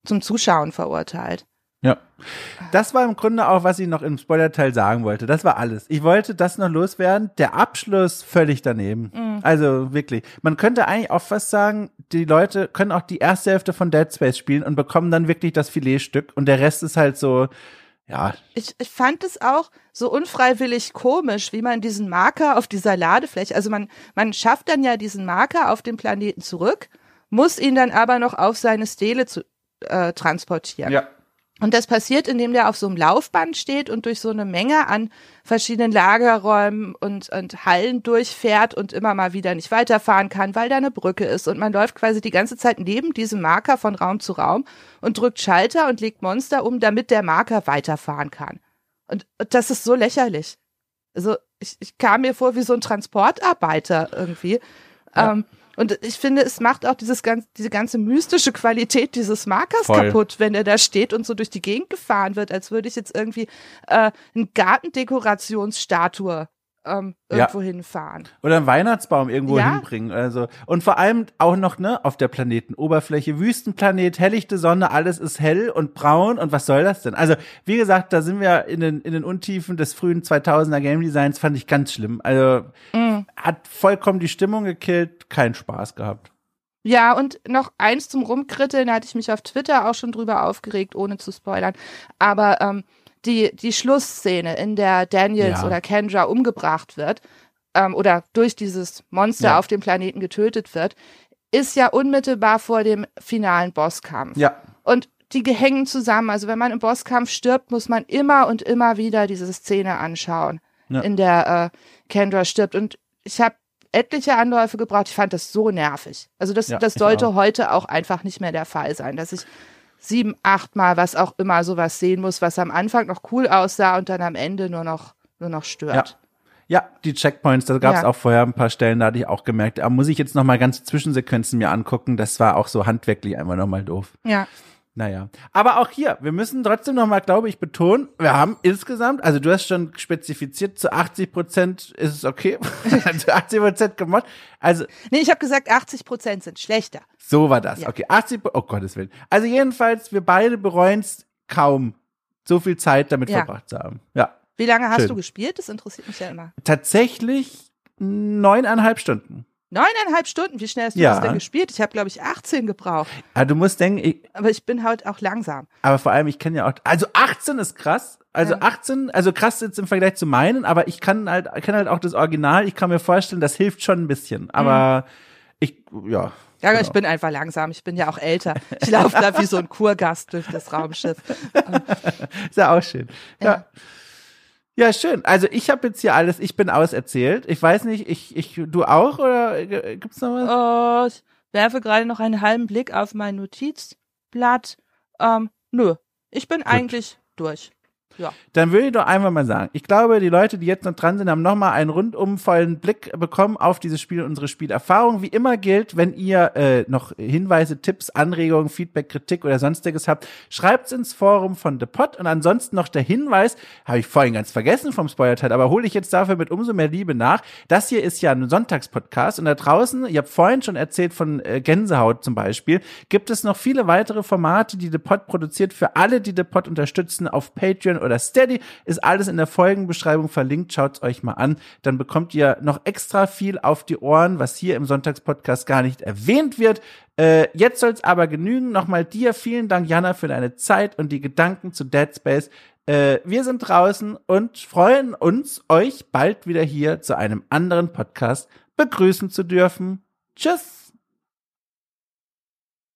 zum Zuschauen verurteilt. Ja. Das war im Grunde auch, was ich noch im Spoilerteil sagen wollte. Das war alles. Ich wollte das noch loswerden. Der Abschluss völlig daneben. Also wirklich. Man könnte eigentlich auch fast sagen, die Leute können auch die erste Hälfte von Dead Space spielen und bekommen dann wirklich das Filetstück und der Rest ist halt so, ja, Ich, ich fand es auch so unfreiwillig komisch, wie man diesen Marker auf dieser Ladefläche, also man, man schafft dann ja diesen Marker auf den Planeten zurück, muss ihn dann aber noch auf seine Stele zu, äh, transportieren. ja. Und das passiert, indem der auf so einem Laufband steht und durch so eine Menge an verschiedenen Lagerräumen und, und Hallen durchfährt und immer mal wieder nicht weiterfahren kann, weil da eine Brücke ist. Und man läuft quasi die ganze Zeit neben diesem Marker von Raum zu Raum und drückt Schalter und legt Monster um, damit der Marker weiterfahren kann. Und, und das ist so lächerlich. Also ich, ich kam mir vor wie so ein Transportarbeiter irgendwie. Ja. Ähm, und ich finde, es macht auch dieses ganz, diese ganze mystische Qualität dieses Markers Voll. kaputt, wenn er da steht und so durch die Gegend gefahren wird, als würde ich jetzt irgendwie äh, eine Gartendekorationsstatue ähm, Ja. irgendwo hinfahren. Oder einen Weihnachtsbaum irgendwo Ja. hinbringen. Also. Und vor allem auch noch, ne, auf der Planetenoberfläche, Wüstenplanet, helllichte Sonne, alles ist hell und braun. Und was soll das denn? Also, wie gesagt, da sind wir in den, in den Untiefen des frühen 2000er Game Designs, fand ich ganz schlimm. Also, Mhm. hat vollkommen die Stimmung gekillt, keinen Spaß gehabt. Ja, und noch eins zum Rumkritteln, da hatte ich mich auf Twitter auch schon drüber aufgeregt, ohne zu spoilern. Aber ähm, die, die Schlussszene, in der Daniels Ja. oder Kendra umgebracht wird, ähm, oder durch dieses Monster Ja. auf dem Planeten getötet wird, ist ja unmittelbar vor dem finalen Bosskampf. Ja. Und die hängen zusammen. Also wenn man im Bosskampf stirbt, muss man immer und immer wieder diese Szene anschauen, Ja. in der äh, Kendra stirbt. Und ich habe etliche Anläufe gebraucht. Ich fand das so nervig. Also das, das sollte auch. heute auch einfach nicht mehr der Fall sein, dass ich sieben, achtmal was auch immer sowas sehen muss, was am Anfang noch cool aussah und dann am Ende nur noch, nur noch stört. Ja, die Checkpoints, da gab es Ja. auch vorher ein paar Stellen, da hatte ich auch gemerkt, da muss ich jetzt noch mal ganze Zwischensequenzen mir angucken. Das war auch so handwerklich einfach noch mal doof. Ja. Naja, aber auch hier, wir müssen trotzdem noch mal, glaube ich, betonen, wir haben insgesamt, also du hast schon spezifiziert, zu 80 Prozent ist es okay, <laughs> <laughs> zu 80 Prozent gemobbt. Also Nee, ich habe gesagt, 80 Prozent sind schlechter. so war das. Ja. Okay, 80, Pro- oh Gottes Willen. Also jedenfalls, wir beide bereuen es kaum, so viel Zeit damit Ja. verbracht zu haben. Ja, Wie lange hast Schön. du gespielt? Das interessiert mich ja immer. tatsächlich neuneinhalb Stunden. Neuneinhalb Stunden, wie schnell hast du Ja. das denn gespielt? Ich habe, glaube ich, 18 gebraucht. Aber du musst denken, ich, Aber ich bin halt auch langsam. Aber vor allem, ich kenne ja auch, also 18 ist krass. Also Ja. 18, also krass jetzt im Vergleich zu meinen, aber ich kann halt, kenne halt auch das Original. Ich kann mir vorstellen, das hilft schon ein bisschen. Aber ich, ja. Ja, genau. ich bin einfach langsam. Ich bin ja auch älter. Ich laufe da wie so ein <laughs> Kurgast durch das Raumschiff. <laughs> Ist ja auch schön. Ja. Ja. Ja, schön. Also ich habe jetzt hier alles, ich bin auserzählt. Ich weiß nicht, ich, ich, du auch oder gibt's noch was? Oh, ich werfe gerade noch einen halben Blick auf mein Notizblatt. Ähm, nö, ich bin eigentlich durch. Ja. Dann würde ich doch einfach mal sagen, ich glaube, die Leute, die jetzt noch dran sind, haben nochmal einen rundum vollen Blick bekommen auf dieses Spiel und unsere Spielerfahrung. Wie immer gilt, wenn ihr äh, noch Hinweise, Tipps, Anregungen, Feedback, Kritik oder sonstiges habt, schreibt's ins Forum von The Pod. Und ansonsten noch der Hinweis, habe ich vorhin ganz vergessen vom Spoilerteil, aber hole ich jetzt dafür mit umso mehr Liebe nach. Das hier ist ja ein Sonntagspodcast und da draußen, ihr habt vorhin schon erzählt von äh, Gänsehaut zum Beispiel, gibt es noch viele weitere Formate, die The Pod produziert für alle, die The Pod unterstützen auf Patreon oder Steady. Ist alles in der Folgenbeschreibung verlinkt. Schaut's euch mal an. Dann bekommt ihr noch extra viel auf die Ohren, was hier im Sonntagspodcast gar nicht erwähnt wird. Äh, jetzt soll's aber genügen. Nochmal dir vielen Dank, Jana, für deine Zeit und die Gedanken zu Dead Space. Äh, wir sind draußen und freuen uns, euch bald wieder hier zu einem anderen Podcast begrüßen zu dürfen. Tschüss!